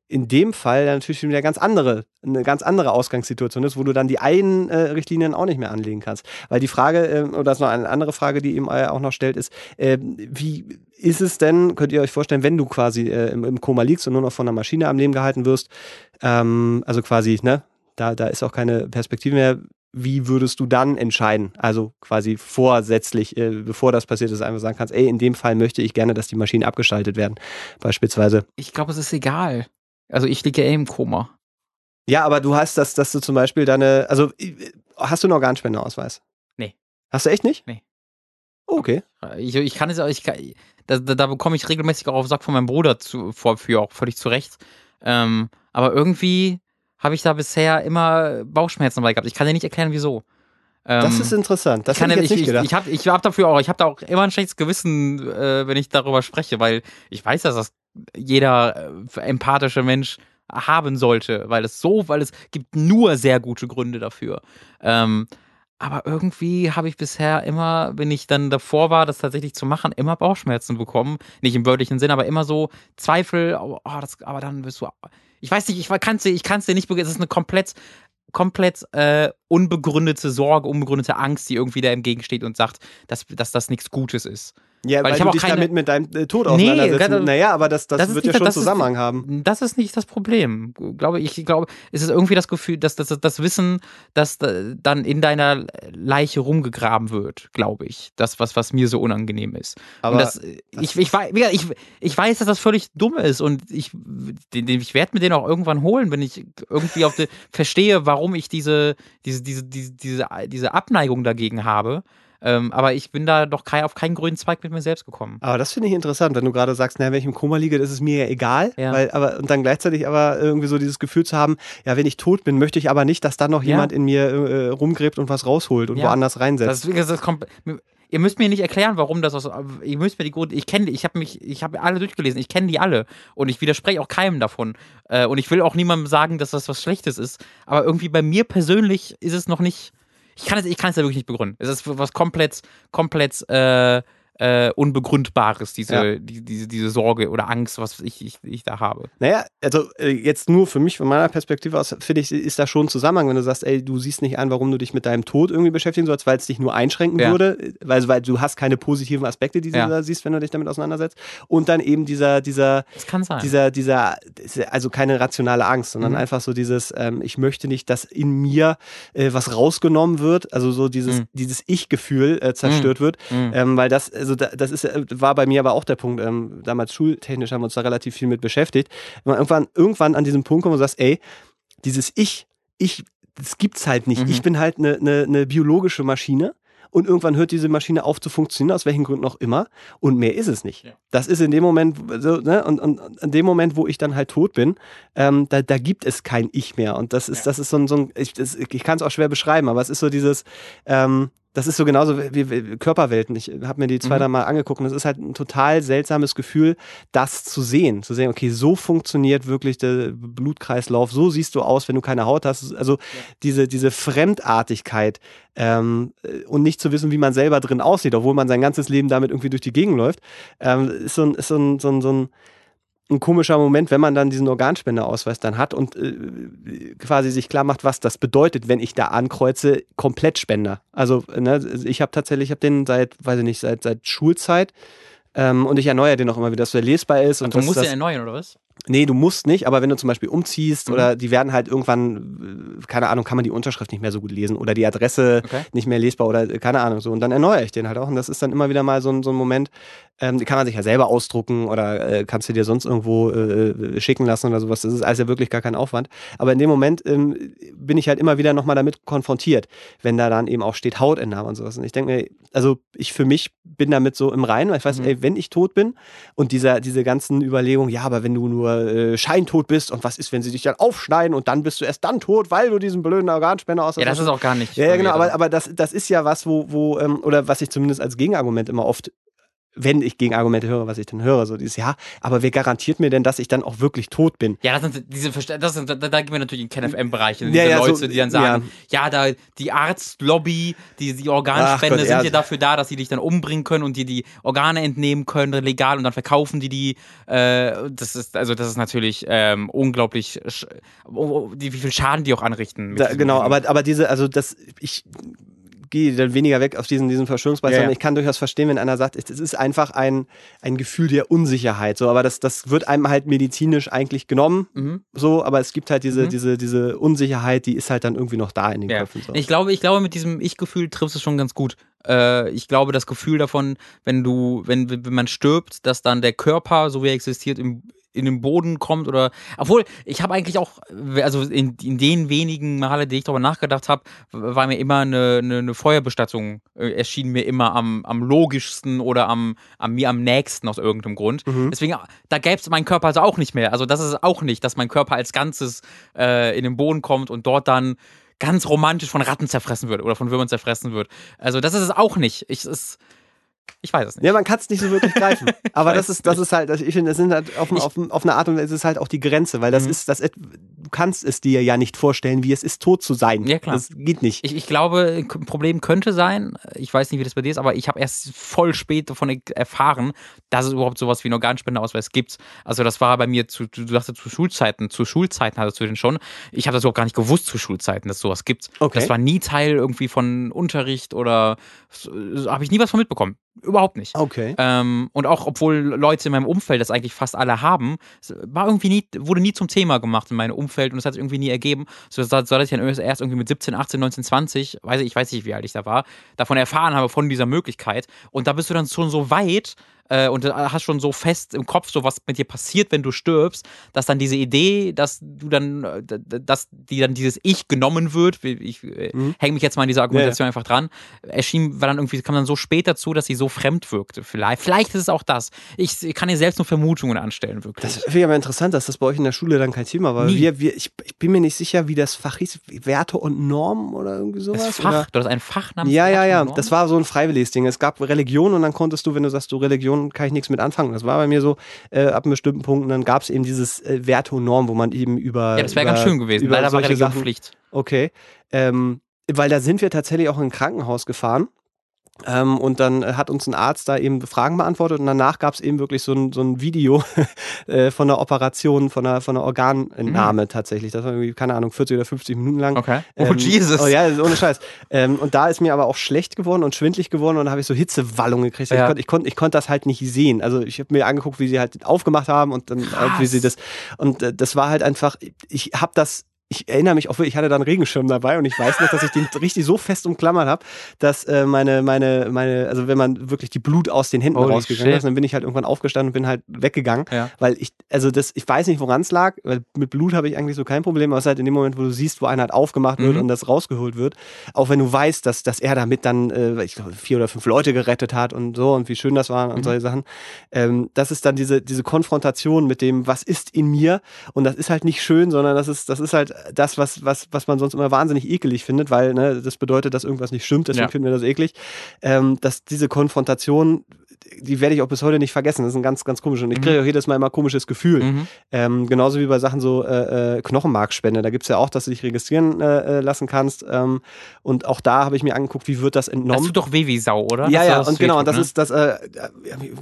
in dem Fall natürlich wieder ganz andere, eine ganz andere Ausgangssituation ist, wo du dann die einen äh, Richtlinien auch nicht mehr anlegen kannst. Weil die Frage, äh, oder das ist noch eine andere Frage, die eben auch noch stellt, ist, äh, wie ist es denn, könnt ihr euch vorstellen, wenn du quasi äh, im, im, Koma liegst und nur noch von einer Maschine am Leben gehalten wirst, ähm, also quasi, ne, da, da ist auch keine Perspektive mehr, wie würdest du dann entscheiden? Also quasi vorsätzlich, äh, bevor das passiert ist, einfach sagen kannst, ey, in dem Fall möchte ich gerne, dass die Maschinen abgeschaltet werden, beispielsweise. Ich glaube, es ist egal. Also ich liege ja eh im Koma. Ja, aber du hast das, dass du zum Beispiel deine, also hast du einen Organspendeausweis? Nee. Hast du echt nicht? Nee. Oh, okay. Ich, ich kann es auch, ich kann, da, da, bekomme ich regelmäßig auch auf Sack von meinem Bruder zu, vor, für auch völlig zu Recht. Ähm, aber irgendwie habe ich da bisher immer Bauchschmerzen dabei gehabt. Ich kann dir nicht erklären, wieso. Ähm, das ist interessant. Das kann ich, jetzt ich, nicht gedacht. Ich, ich habe ich hab dafür auch, ich habe da auch immer ein schlechtes Gewissen, äh, wenn ich darüber spreche, weil ich weiß, dass das jeder äh, empathische Mensch haben sollte, weil es so, weil es gibt nur sehr gute Gründe dafür. Ähm, aber irgendwie habe ich bisher immer, wenn ich dann davor war, das tatsächlich zu machen, immer Bauchschmerzen bekommen. Nicht im wörtlichen Sinn, aber immer so Zweifel, oh, das, aber dann wirst du ich weiß nicht, ich kann es dir, ich kann's dir nicht, es ist eine komplett, komplett äh, unbegründete Sorge, unbegründete Angst, die irgendwie da entgegensteht und sagt, dass, dass das nichts Gutes ist. Ja, weil, weil du dich keine... damit mit deinem äh, Tod auseinandersetzt. Nee, naja, aber das, das, das wird ja schon Zusammenhang ist, haben. Das ist nicht das Problem. Glaube ich, glaube, es ist irgendwie das Gefühl, dass das, das Wissen, dass dann in deiner Leiche rumgegraben wird, glaube ich. Das, was, was mir so unangenehm ist. Aber das, das ich, ich, ich, ich weiß, dass das völlig dumm ist und ich, ich werde mir den auch irgendwann holen, wenn ich irgendwie auf die, verstehe, warum ich diese, diese, diese, diese, diese, diese Abneigung dagegen habe. Ähm, aber ich bin da doch kein, auf keinen grünen Zweig mit mir selbst gekommen. Aber das finde ich interessant, wenn du gerade sagst, naja, wenn ich im Koma liege, das ist mir ja egal. Ja. Weil, aber, und dann gleichzeitig aber irgendwie so dieses Gefühl zu haben, ja, wenn ich tot bin, möchte ich aber nicht, dass dann noch ja. jemand in mir äh, rumgräbt und was rausholt und ja. woanders reinsetzt. Das, das kommt, ihr müsst mir nicht erklären, warum das aus. Ihr müsst mir die Gründe. Ich kenne ich habe mich, ich habe alle durchgelesen, ich kenne die alle. Und ich widerspreche auch keinem davon. Äh, und ich will auch niemandem sagen, dass das was Schlechtes ist. Aber irgendwie bei mir persönlich ist es noch nicht. Ich kann es, ich kann es ja wirklich nicht begründen. Es ist was komplett, komplett äh, äh, Unbegründbares, diese, ja. die, diese, diese Sorge oder Angst, was ich, ich, ich da habe. Naja, also äh, jetzt nur für mich, von meiner Perspektive aus, finde ich, ist da schon ein Zusammenhang, wenn du sagst, ey, du siehst nicht an, warum du dich mit deinem Tod irgendwie beschäftigen sollst, weil es dich nur einschränken ja. würde, weil, weil du hast keine positiven Aspekte, die du ja. da siehst, wenn du dich damit auseinandersetzt. Und dann eben dieser, dieser, das kann sein. dieser, dieser, also keine rationale Angst, sondern mhm. einfach so dieses, ähm, ich möchte nicht, dass in mir äh, was rausgenommen wird, also so dieses, mhm. dieses Ich-Gefühl äh, zerstört mhm. wird, mhm. ähm, weil das also das ist, äh, war bei mir aber auch der Punkt. Ähm, damals schultechnisch haben wir uns da relativ viel mit beschäftigt. Wenn man irgendwann, irgendwann an diesem Punkt kommt und sagst, ey, dieses Ich, ich, das gibt's halt nicht. Mhm. Ich bin halt eine, eine, eine biologische Maschine und irgendwann hört diese Maschine auf zu funktionieren, aus welchen Gründen auch immer, und mehr ist es nicht. Ja. Das ist in dem Moment, so, ne, und, und in dem Moment, wo ich dann halt tot bin, ähm, da, da gibt es kein Ich mehr. Und das ist, ja. das ist so ein, so ein ich, ich kann es auch schwer beschreiben, aber es ist so dieses, ähm, das ist so genauso wie, wie Körperwelten. Ich habe mir die zwei, mhm. drei Mal angeguckt und es ist halt ein total seltsames Gefühl, das zu sehen. Zu sehen, okay, so funktioniert wirklich der Blutkreislauf, so siehst du aus, wenn du keine Haut hast. Also ja. diese, diese Fremdartigkeit ähm, und nicht zu wissen, wie man selber drin aussieht, obwohl man sein ganzes Leben damit irgendwie durch die Gegend läuft, ähm, ist so ein, ist so ein, so ein, so ein ein komischer Moment, wenn man dann diesen Organspendeausweis dann hat und äh, quasi sich klar macht, was das bedeutet, wenn ich da ankreuze, komplett Spender. Also ne, ich habe tatsächlich, ich habe den seit, weiß ich nicht, seit, seit Schulzeit ähm, und ich erneuere den auch immer wieder, dass der lesbar ist. Ach, und du musst den erneuern, oder was? Nee, du musst nicht, aber wenn du zum Beispiel umziehst mhm. oder die werden halt irgendwann, keine Ahnung, kann man die Unterschrift nicht mehr so gut lesen oder die Adresse okay. nicht mehr lesbar oder keine Ahnung so. Und dann erneuere ich den halt auch. Und das ist dann immer wieder mal so ein, so ein Moment, ähm, die kann man sich ja selber ausdrucken oder äh, kannst du dir sonst irgendwo äh, äh, schicken lassen oder sowas. Das ist alles ja wirklich gar kein Aufwand. Aber in dem Moment ähm, bin ich halt immer wieder nochmal damit konfrontiert, wenn da dann eben auch steht Hautentnahme und sowas. Und ich denke mir, also ich für mich bin damit so im Reinen, weil ich weiß, mhm. ey, wenn ich tot bin und dieser, diese ganzen Überlegungen, ja, aber wenn du nur äh, scheintot bist und was ist, wenn sie dich dann aufschneiden und dann bist du erst dann tot, weil du diesen blöden Organspender aus. Ja, das ist auch gar nicht. Ja, ja genau, aber, aber das, das ist ja was, wo, wo ähm, oder was ich zumindest als Gegenargument immer oft wenn ich Gegenargumente höre, was ich dann höre, so dieses, ja, aber wer garantiert mir denn, dass ich dann auch wirklich tot bin? Ja, das sind diese, das sind, da, da gehen wir natürlich in KenFM-Bereich, diese ja, ja, Leute, so, die dann sagen, ja, ja da, die Arztlobby, die, die Organspende Gott, sind ja dafür da, dass sie dich dann umbringen können und dir die Organe entnehmen können, legal, und dann verkaufen die die, äh, das ist, also das ist natürlich ähm, unglaublich, wie viel Schaden die auch anrichten. Da, genau, aber, aber diese, also das, ich gehe dann weniger weg auf diesen, diesen Verschwörungsbeistand. Ja, ja. Ich kann durchaus verstehen, wenn einer sagt, es ist einfach ein, ein Gefühl der Unsicherheit. So, aber das, das wird einem halt medizinisch eigentlich genommen. Mhm. So, aber es gibt halt diese, mhm. diese, diese Unsicherheit, die ist halt dann irgendwie noch da in den ja. Köpfen. So. Ich glaube, ich glaube, mit diesem Ich-Gefühl triffst du es schon ganz gut. Äh, ich glaube, das Gefühl davon, wenn du, wenn, wenn man stirbt, dass dann der Körper, so wie er existiert, im, in den Boden kommt oder obwohl ich habe eigentlich auch also in, in den wenigen Male, die ich darüber nachgedacht habe, war mir immer eine, eine, eine Feuerbestattung äh, erschien mir immer am, am logischsten oder am, am mir am nächsten aus irgendeinem Grund. Mhm. Deswegen da gäbe es meinen Körper also auch nicht mehr. Also das ist auch nicht, dass mein Körper als Ganzes äh, in den Boden kommt und dort dann ganz romantisch von Ratten zerfressen wird oder von Würmern zerfressen wird. Also das ist es auch nicht. Ich es ich weiß es nicht. Ja, man kann es nicht so wirklich greifen. Aber das ist, das ist halt, ich finde, das sind halt auf, auf, auf, eine Art und Weise ist halt auch die Grenze, weil das mhm. ist, das, du kannst es dir ja nicht vorstellen, wie es ist, tot zu sein. Ja, klar. Das geht nicht. Ich, ich glaube, ein Problem könnte sein, ich weiß nicht, wie das bei dir ist, aber ich habe erst voll spät davon erfahren, dass es überhaupt sowas wie einen Organspendeausweis gibt. Also das war bei mir zu, du dachtest zu Schulzeiten, zu Schulzeiten hattest du den schon. Ich habe das überhaupt gar nicht gewusst zu Schulzeiten, dass es sowas gibt. Okay. Das war nie Teil irgendwie von Unterricht oder habe ich nie was von mitbekommen. Überhaupt nicht. Okay. Ähm, und auch, obwohl Leute in meinem Umfeld das eigentlich fast alle haben, war irgendwie nie, wurde nie zum Thema gemacht in meinem Umfeld und es hat sich irgendwie nie ergeben. So dass ich dann erst irgendwie mit 17, 18, 19, 20, weiß ich, ich weiß nicht, wie alt ich da war, davon erfahren habe, von dieser Möglichkeit. Und da bist du dann schon so weit, äh, und du hast schon so fest im Kopf, so was mit dir passiert, wenn du stirbst, dass dann diese Idee, dass du dann, äh, dass die dann dieses Ich genommen wird, ich äh, mhm. hänge mich jetzt mal in dieser Argumentation ja. einfach dran, erschien, war dann irgendwie, kam dann so spät dazu, dass sie so fremd wirkte. Vielleicht, vielleicht ist es auch das. Ich, ich kann hier selbst nur Vermutungen anstellen, wirklich. Das finde ich aber interessant, dass das bei euch in der Schule dann kein Thema war. Wir, wir, ich, ich, bin mir nicht sicher, wie das Fach hieß. Werte und Normen oder irgendwie sowas. Das Fach, oder? du hast ein Fach namens Ja, ja, ja. Das war so ein freiwilliges Ding. Es gab Religion und dann konntest du, wenn du sagst, du Religion, kann ich nichts mit anfangen. Das war bei mir so, äh, ab einem bestimmten Punkt. Und dann gab es eben dieses äh, Werte und Normen, wo man eben über. Ja, das wäre ganz schön gewesen. Leider war Religion Sachen, Pflicht. Okay. Ähm, weil da sind wir tatsächlich auch in ein Krankenhaus gefahren. Ähm, und dann hat uns ein Arzt da eben Fragen beantwortet und danach gab es eben wirklich so ein, so ein Video äh, von einer Operation, von einer, von einer Organentnahme mhm. tatsächlich. Das war irgendwie, keine Ahnung, 40 oder 50 Minuten lang. Okay. Oh, ähm, Jesus. Oh ja, ohne Scheiß. Ähm, und da ist mir aber auch schlecht geworden und schwindlig geworden und dann habe ich so Hitzewallungen gekriegt. Ja. Ich konnte ich konnt, ich konnt das halt nicht sehen. Also ich habe mir angeguckt, wie sie halt aufgemacht haben und dann halt, wie sie das. Und äh, das war halt einfach, ich habe das ich erinnere mich auch, ich hatte da einen Regenschirm dabei und ich weiß noch, dass ich den richtig so fest umklammert habe, dass äh, meine, meine, meine, also wenn man wirklich die Blut aus den Händen Holy rausgegangen shit. ist, dann bin ich halt irgendwann aufgestanden und bin halt weggegangen, ja. weil ich, also das, ich weiß nicht, woran es lag, weil mit Blut habe ich eigentlich so kein Problem, ist halt in dem Moment, wo du siehst, wo einer halt aufgemacht wird mhm. und das rausgeholt wird, auch wenn du weißt, dass, dass er damit dann, äh, ich glaube, vier oder fünf Leute gerettet hat und so und wie schön das war und mhm. solche Sachen, ähm, das ist dann diese, diese Konfrontation mit dem, was ist in mir und das ist halt nicht schön, sondern das ist, das ist halt das, was, was, was man sonst immer wahnsinnig ekelig findet, weil ne, das bedeutet, dass irgendwas nicht stimmt, deswegen ja. finden wir das eklig. Ähm, dass diese Konfrontation die werde ich auch bis heute nicht vergessen. Das ist ein ganz, ganz komisch. Und ich kriege mhm. auch jedes Mal immer komisches Gefühl. Mhm. Ähm, genauso wie bei Sachen so äh, äh, Knochenmarkspende. Da gibt es ja auch, dass du dich registrieren äh, äh, lassen kannst. Ähm, und auch da habe ich mir angeguckt, wie wird das entnommen. Das tut doch weh wie Sau, oder? Ja, ja, und genau, und das ne? ist das äh,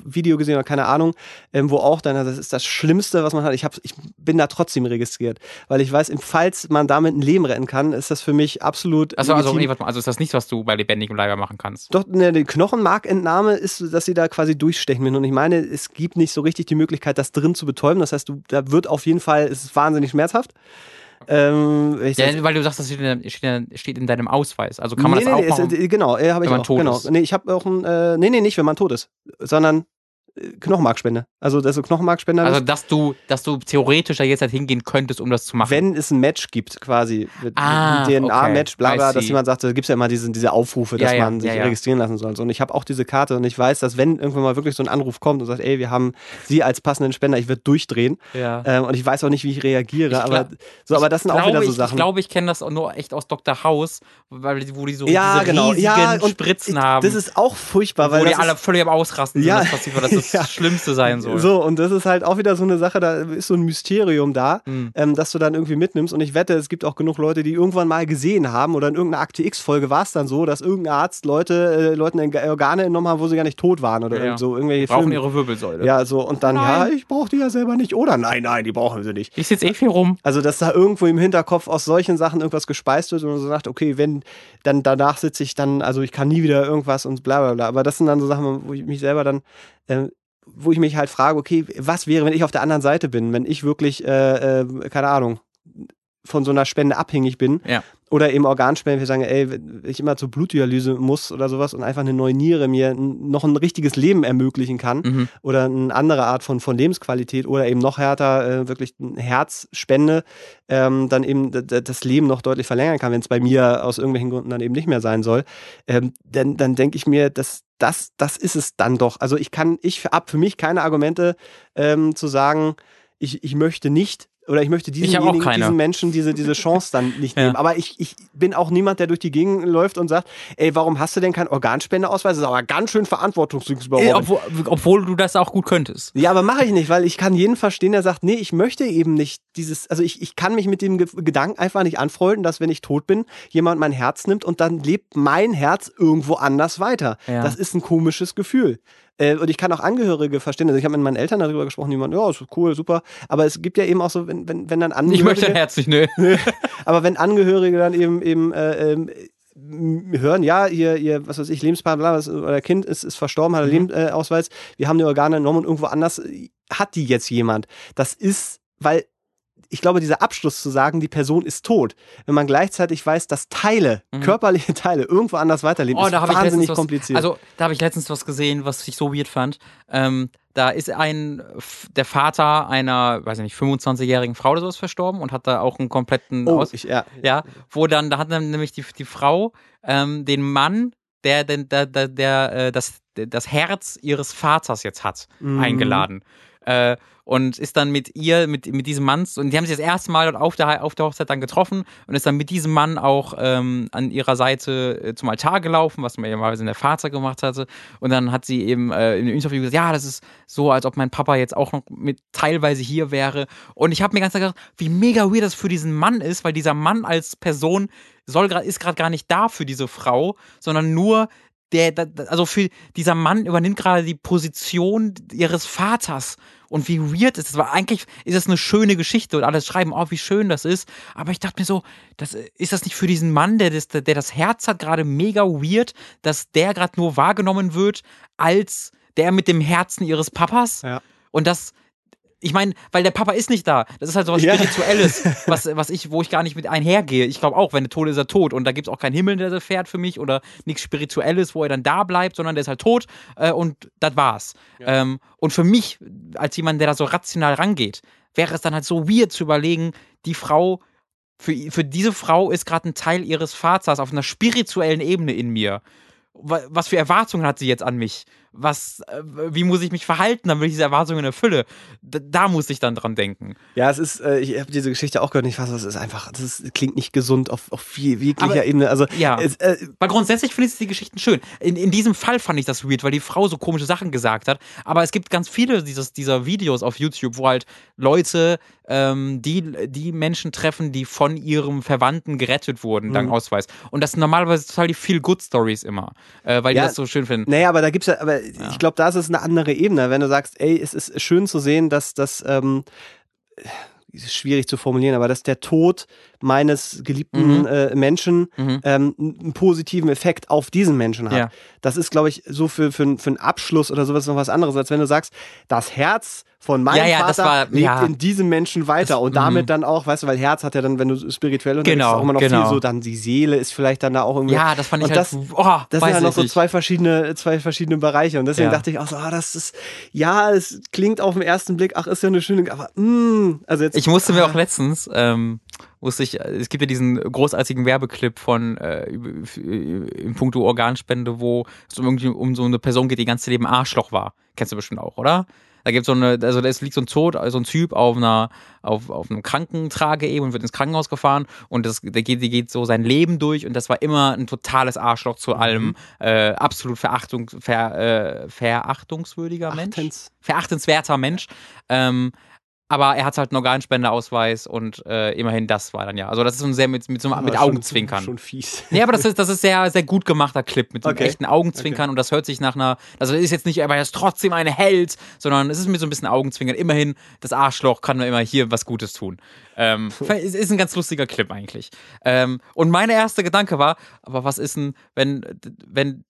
Video gesehen oder keine Ahnung, ähm, wo auch dann, das ist das Schlimmste, was man hat. Ich, hab, ich bin da trotzdem registriert, weil ich weiß, falls man damit ein Leben retten kann, ist das für mich absolut. Also, also, nee, also ist das nichts, was du bei lebendigem Leiber machen kannst? Doch, ne, die Knochenmarkentnahme ist, dass sie da quasi durchstechen müssen. Und ich meine, es gibt nicht so richtig die Möglichkeit, das drin zu betäuben. Das heißt, du, da wird auf jeden Fall, es ist wahnsinnig schmerzhaft. Ähm, ja, weil du sagst, das steht in, deinem Ausweis. Also kann man nee, das nee, auch machen, ist, Genau, äh, habe ich auch. Genau. Nee, ich habe auch ein, äh, nee, nee, nicht, wenn man tot ist, sondern Knochenmarkspende. Also, dass du Knochenmarkspender Also, dass du, dass du theoretisch da jetzt halt hingehen könntest, um das zu machen. Wenn es ein Match gibt, quasi. Ah, DNA-Match, bla bla, dass jemand sagt, da gibt es ja immer diese, diese Aufrufe, dass ja, ja, man sich ja, registrieren lassen soll. Und ich habe auch diese Karte und ich weiß, dass wenn irgendwann mal wirklich so ein Anruf kommt und sagt, ey, wir haben Sie als passenden Spender, ich würde durchdrehen. Ähm, und ich weiß auch nicht, wie ich reagiere. Ich aber, so, aber das sind auch wieder so Sachen. Ich glaube, ich kenne das auch nur echt aus Dr. House, weil, wo die so ja, diese genau. riesigen Spritzen ich, haben. Das ist auch furchtbar. Weil wo die alle völlig am Ausrasten ja, sind, das passiert, das ist das Schlimmste sein soll. So, und das ist halt auch wieder so eine Sache, da ist so ein Mysterium da, mhm. ähm, dass du dann irgendwie mitnimmst. Und ich wette, es gibt auch genug Leute, die irgendwann mal gesehen haben oder in irgendeiner Akte X-Folge war es dann so, dass irgendein Arzt Leute, äh, Leuten Organe entnommen haben, wo sie gar nicht tot waren oder ja. so. Irgendwelche die brauchen Filme. ihre Wirbelsäule. Ja, so. Und dann, nein. ja, ich brauche die ja selber nicht. Oder nein, nein, die brauchen sie nicht. Ich sitze eh viel rum. Also, dass da irgendwo im Hinterkopf aus solchen Sachen irgendwas gespeist wird und man so sagt, okay, wenn, dann danach sitze ich dann, also ich kann nie wieder irgendwas und bla bla bla. Aber das sind dann so Sachen, wo ich mich selber dann äh, wo ich mich halt frage, okay, was wäre, wenn ich auf der anderen Seite bin, wenn ich wirklich, äh, äh, keine Ahnung, von so einer Spende abhängig bin. Ja. Oder eben Organspenden, wir sagen, ey, wenn ich immer zur Blutdialyse muss oder sowas und einfach eine neue Niere mir noch ein richtiges Leben ermöglichen kann mhm. oder eine andere Art von, von Lebensqualität oder eben noch härter, äh, wirklich eine Herzspende, ähm, dann eben das Leben noch deutlich verlängern kann, wenn es bei mir aus irgendwelchen Gründen dann eben nicht mehr sein soll, ähm, dann, dann denke ich mir, dass das, das ist es dann doch. Also ich kann, ich habe für mich keine Argumente ähm, zu sagen, ich, ich möchte nicht oder ich möchte diesen, diesen Menschen diese, diese Chance dann nicht nehmen. Ja. Aber ich, ich bin auch niemand, der durch die Gegend läuft und sagt, ey, warum hast du denn keinen Organspendeausweis? Das ist aber ganz schön verantwortungslos. Obwohl, obwohl du das auch gut könntest. Ja, aber mache ich nicht, weil ich kann jeden verstehen, der sagt, nee, ich möchte eben nicht dieses, also ich, ich kann mich mit dem Gedanken einfach nicht anfreunden, dass wenn ich tot bin, jemand mein Herz nimmt und dann lebt mein Herz irgendwo anders weiter. Ja. Das ist ein komisches Gefühl. Äh, und ich kann auch Angehörige verstehen. Also ich habe mit meinen Eltern darüber gesprochen, die meinen, ja, ist cool, super. Aber es gibt ja eben auch so, wenn, wenn, wenn dann Angehörige. Ich möchte herzlich, nö. aber wenn Angehörige dann eben eben äh, ähm, hören, ja, ihr, ihr, was weiß ich, Lebenspartner, oder Kind ist, ist verstorben, hat einen mhm. Lebensausweis, wir haben die Organe entnommen und irgendwo anders hat die jetzt jemand. Das ist, weil ich glaube, dieser Abschluss zu sagen, die Person ist tot, wenn man gleichzeitig weiß, dass Teile, mhm. körperliche Teile irgendwo anders weiterleben, oh, ist wahnsinnig was, kompliziert. Also da habe ich letztens was gesehen, was ich so weird fand. Ähm, da ist ein, der Vater einer, weiß ich nicht, 25-jährigen Frau oder sowas verstorben und hat da auch einen kompletten oh, Aus. Ich, ja. ja, wo dann, da hat dann nämlich die, die Frau ähm, den Mann, der, der, der, der, der äh, das, das Herz ihres Vaters jetzt hat, mhm. eingeladen. Äh, und ist dann mit ihr, mit, mit diesem Mann, und die haben sich das erste Mal auf der, auf der Hochzeit dann getroffen und ist dann mit diesem Mann auch ähm, an ihrer Seite äh, zum Altar gelaufen, was normalerweise der Vater gemacht hatte. Und dann hat sie eben äh, in einem Interview gesagt, ja, das ist so, als ob mein Papa jetzt auch noch mit teilweise hier wäre. Und ich habe mir ganz gedacht, wie mega weird das für diesen Mann ist, weil dieser Mann als Person soll ist gerade gar nicht da für diese Frau, sondern nur der, also für dieser Mann übernimmt gerade die Position ihres Vaters. Und wie weird ist das? Weil eigentlich ist das eine schöne Geschichte und alles schreiben, oh, wie schön das ist. Aber ich dachte mir so, das, ist das nicht für diesen Mann, der das, der das Herz hat, gerade mega weird, dass der gerade nur wahrgenommen wird als der mit dem Herzen ihres Papas? Ja. Und das, ich meine, weil der Papa ist nicht da. Das ist halt so was ja. Spirituelles, was, was ich, wo ich gar nicht mit einhergehe. Ich glaube auch, wenn der tot ist, ist er tot. Und da gibt es auch keinen Himmel, der so fährt für mich oder nichts Spirituelles, wo er dann da bleibt, sondern der ist halt tot äh, und das war's. Ja. Ähm, und für mich, als jemand, der da so rational rangeht, wäre es dann halt so weird zu überlegen, die Frau, für, für diese Frau ist gerade ein Teil ihres Vaters auf einer spirituellen Ebene in mir. Was für Erwartungen hat sie jetzt an mich? Was, äh, wie muss ich mich verhalten, damit ich diese Erwartungen erfülle? Da, da muss ich dann dran denken. Ja, es ist, äh, ich habe diese Geschichte auch gehört, ich weiß, es ist einfach, das ist, klingt nicht gesund auf, auf jeglicher Aber, Ebene. Also, ja, es, äh, weil grundsätzlich finde ich die Geschichten schön. In, in diesem Fall fand ich das weird, weil die Frau so komische Sachen gesagt hat. Aber es gibt ganz viele dieses, dieser Videos auf YouTube, wo halt Leute ähm, die, die Menschen treffen, die von ihrem Verwandten gerettet wurden, dank mhm. Ausweis. Und das sind normalerweise total die Feel-Good-Stories immer, äh, weil ja, die das so schön finden. Naja, aber da gibt es ja, aber ja. ich glaube, da ist es eine andere Ebene. Wenn du sagst, ey, es ist schön zu sehen, dass das ähm, schwierig zu formulieren, aber dass der Tod meines geliebten mhm. äh, Menschen mhm. ähm, einen positiven Effekt auf diesen Menschen hat. Ja. Das ist, glaube ich, so für, für, für einen Abschluss oder sowas noch was anderes, als wenn du sagst, das Herz von meinem ja, ja, Vater war, lebt ja. in diesem Menschen weiter das, und damit mhm. dann auch, weißt du, weil Herz hat ja dann, wenn du spirituell unterwegs genau, auch immer noch genau. viel so, dann die Seele ist vielleicht dann da auch irgendwie. Ja, das fand ich und halt, das, oh, das sind ja noch so zwei verschiedene, zwei verschiedene Bereiche und deswegen dachte ich auch so, ah, das ist, ja, es klingt auf den ersten Blick, ach, ist ja eine schöne, aber, mh, mm, also jetzt. Ich musste ah. mir auch letztens, ähm, wusste ich, es gibt ja diesen großartigen Werbeclip von äh, im Punkto Organspende, wo es um, irgendwie um so eine Person geht, die ganze Leben Arschloch war. Kennst du bestimmt auch, oder? Da gibt so eine, also da liegt so ein Tod, so ein Typ auf einer, auf, auf einem Krankentrage eben und wird ins Krankenhaus gefahren und das, der geht, der geht so sein Leben durch und das war immer ein totales Arschloch zu allem, mhm. äh, absolut Verachtung, ver, äh, verachtungswürdiger Achtens. Mensch, verachtenswerter Mensch. Ähm, aber er hat halt einen Organspendeausweis und äh, immerhin das war dann ja. Also das ist so ein sehr mit, mit, so, mit Augenzwinkern. Schon, schon fies. Nee, aber das ist, das ist sehr, sehr gut gemachter Clip mit okay. echten Augenzwinkern okay. und das hört sich nach einer, also das ist jetzt nicht, aber er ist trotzdem ein Held, sondern es ist mit so ein bisschen Augenzwinkern. Immerhin, das Arschloch kann immer hier was Gutes tun. Ähm, ist, ist ein ganz lustiger Clip eigentlich. Ähm, und mein erster Gedanke war, aber was ist denn, wenn, wenn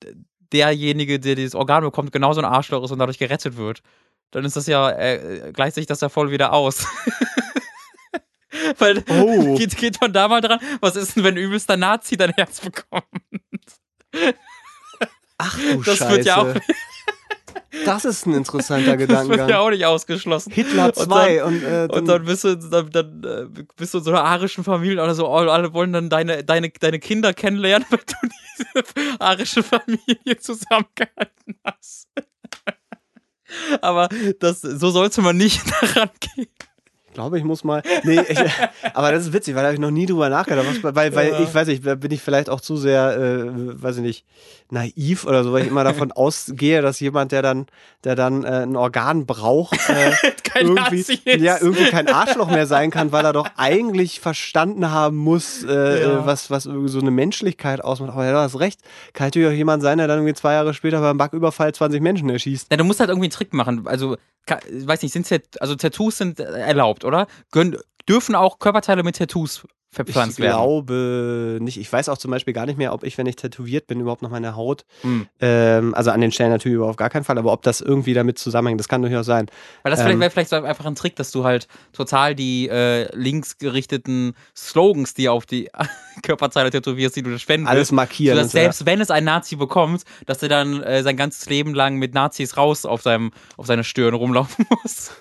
derjenige, der dieses Organ bekommt, genauso ein Arschloch ist und dadurch gerettet wird? Dann ist das ja, äh, gleicht sich das ja voll wieder aus. Weil oh. geht, geht man da mal dran, was ist denn, wenn übelster Nazi dein Herz bekommt? Ach du das Scheiße. Wird ja auch das ist ein interessanter Gedankengang. Das wird ja auch nicht ausgeschlossen. Hitler 2 und, dann, und, äh, und dann bist du dann, dann äh, bist du in so einer arischen Familie oder so, alle wollen dann deine, deine, deine Kinder kennenlernen, weil du diese arische Familie zusammengehalten hast. Aber das, so sollte man nicht daran gehen. Ich glaube, ich muss mal. Nee, ich, aber das ist witzig, weil da habe ich noch nie drüber nachgedacht. Was, weil, weil ja. ich weiß nicht, bin ich vielleicht auch zu sehr, äh, weiß ich nicht, naiv oder so, weil ich immer davon ausgehe, dass jemand, der dann, der dann äh, ein Organ braucht, äh, irgendwie, ja, irgendwie kein Arschloch mehr sein kann, weil er doch eigentlich verstanden haben muss, äh, äh ja. was, was so eine Menschlichkeit ausmacht. Aber ja, du hast recht. Kann natürlich auch jemand sein, der dann irgendwie zwei Jahre später beim Backüberfall 20 Menschen erschießt. Ja, du musst halt irgendwie einen Trick machen. Also weiß nicht, sind also Tattoos sind erlaubt, oder? Gön dürfen auch Körperteile mit Tattoos verpflanzt ich werden. glaube nicht. Ich weiß auch zum Beispiel gar nicht mehr, ob ich, wenn ich tätowiert bin, überhaupt noch meine Haut, Hm. ähm, also an den Stellen natürlich überhaupt gar keinen Fall, aber ob das irgendwie damit zusammenhängt, das kann durchaus sein. Weil das Ähm, wäre vielleicht so einfach ein Trick, dass du halt total die äh, linksgerichteten Slogans, die auf die Körperteile tätowierst, die du spenden Alles markieren. sodass selbst wenn es ein Nazi bekommt, dass er dann äh, sein ganzes Leben lang mit Nazis raus auf, seinem, auf seine Stirn rumlaufen muss.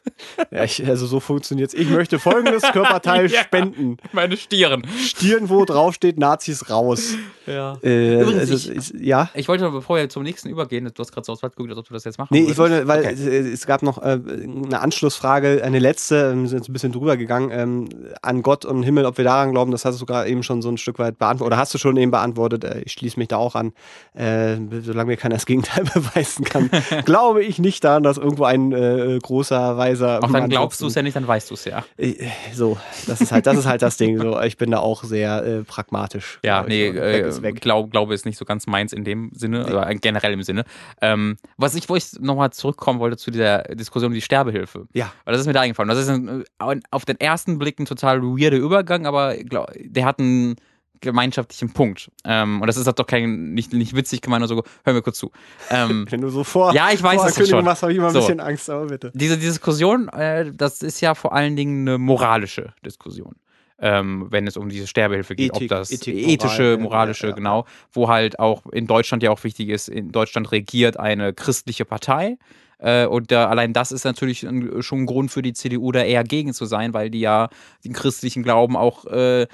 Ja, ich, also so funktioniert's. Ich möchte folgendes Körperteil Ja. spenden. Meine Stirn. Stirn, wo draufsteht, Nazis raus. Ja. Äh, Übrigens, also, ich- ist, ja. Ich wollte, bevor wir zum nächsten übergehen, du hast gerade so aus Wald geguckt, als ob du das jetzt machen Nee, würdest. ich wollte, weil Okay. es, es gab noch äh, eine Anschlussfrage, eine letzte, ähm, sind jetzt ein bisschen drüber gegangen, ähm, an Gott und Himmel, ob wir daran glauben, das hast du gerade eben schon so ein Stück weit beantwortet, oder hast du schon eben beantwortet, äh, ich schließe mich da auch an, äh, solange mir keiner das Gegenteil beweisen kann, glaube ich nicht daran, dass irgendwo ein äh, großer, weiser Auch dann glaubst du es ja nicht, dann weißt du es ja. Äh, So, das ist halt, das ist halt das Ding. So, ich bin da auch sehr äh, pragmatisch. Ja, nee, ich. Äh, ist glaub, glaube ist nicht so ganz meins in dem Sinne, aber generell im Sinne. Ähm, was ich, wo ich nochmal zurückkommen wollte zu dieser Diskussion um die Sterbehilfe. Ja. Weil das ist mir da eingefallen. Das ist ein, auf den ersten Blick ein total weirder Übergang, aber glaub, der hat einen gemeinschaftlichen Punkt. Ähm, und das ist halt doch kein, nicht, nicht witzig gemeint, also hör mir kurz zu. Ähm, Wenn du so vor, Ja, ich weiß vor schon. machst, habe ich immer ein So. bisschen Angst, aber bitte. diese Diskussion, äh, das ist ja vor allen Dingen eine moralische Diskussion. Ähm, wenn es um diese Sterbehilfe geht, Ethik, ob das Ethik, Moral, ethische, ja, moralische, ja, ja. genau, wo halt auch in Deutschland ja auch wichtig ist, in Deutschland regiert eine christliche Partei. Äh, und da, allein das ist natürlich ein, schon ein Grund für die CDU, da eher gegen zu sein, weil die ja den christlichen Glauben auch äh,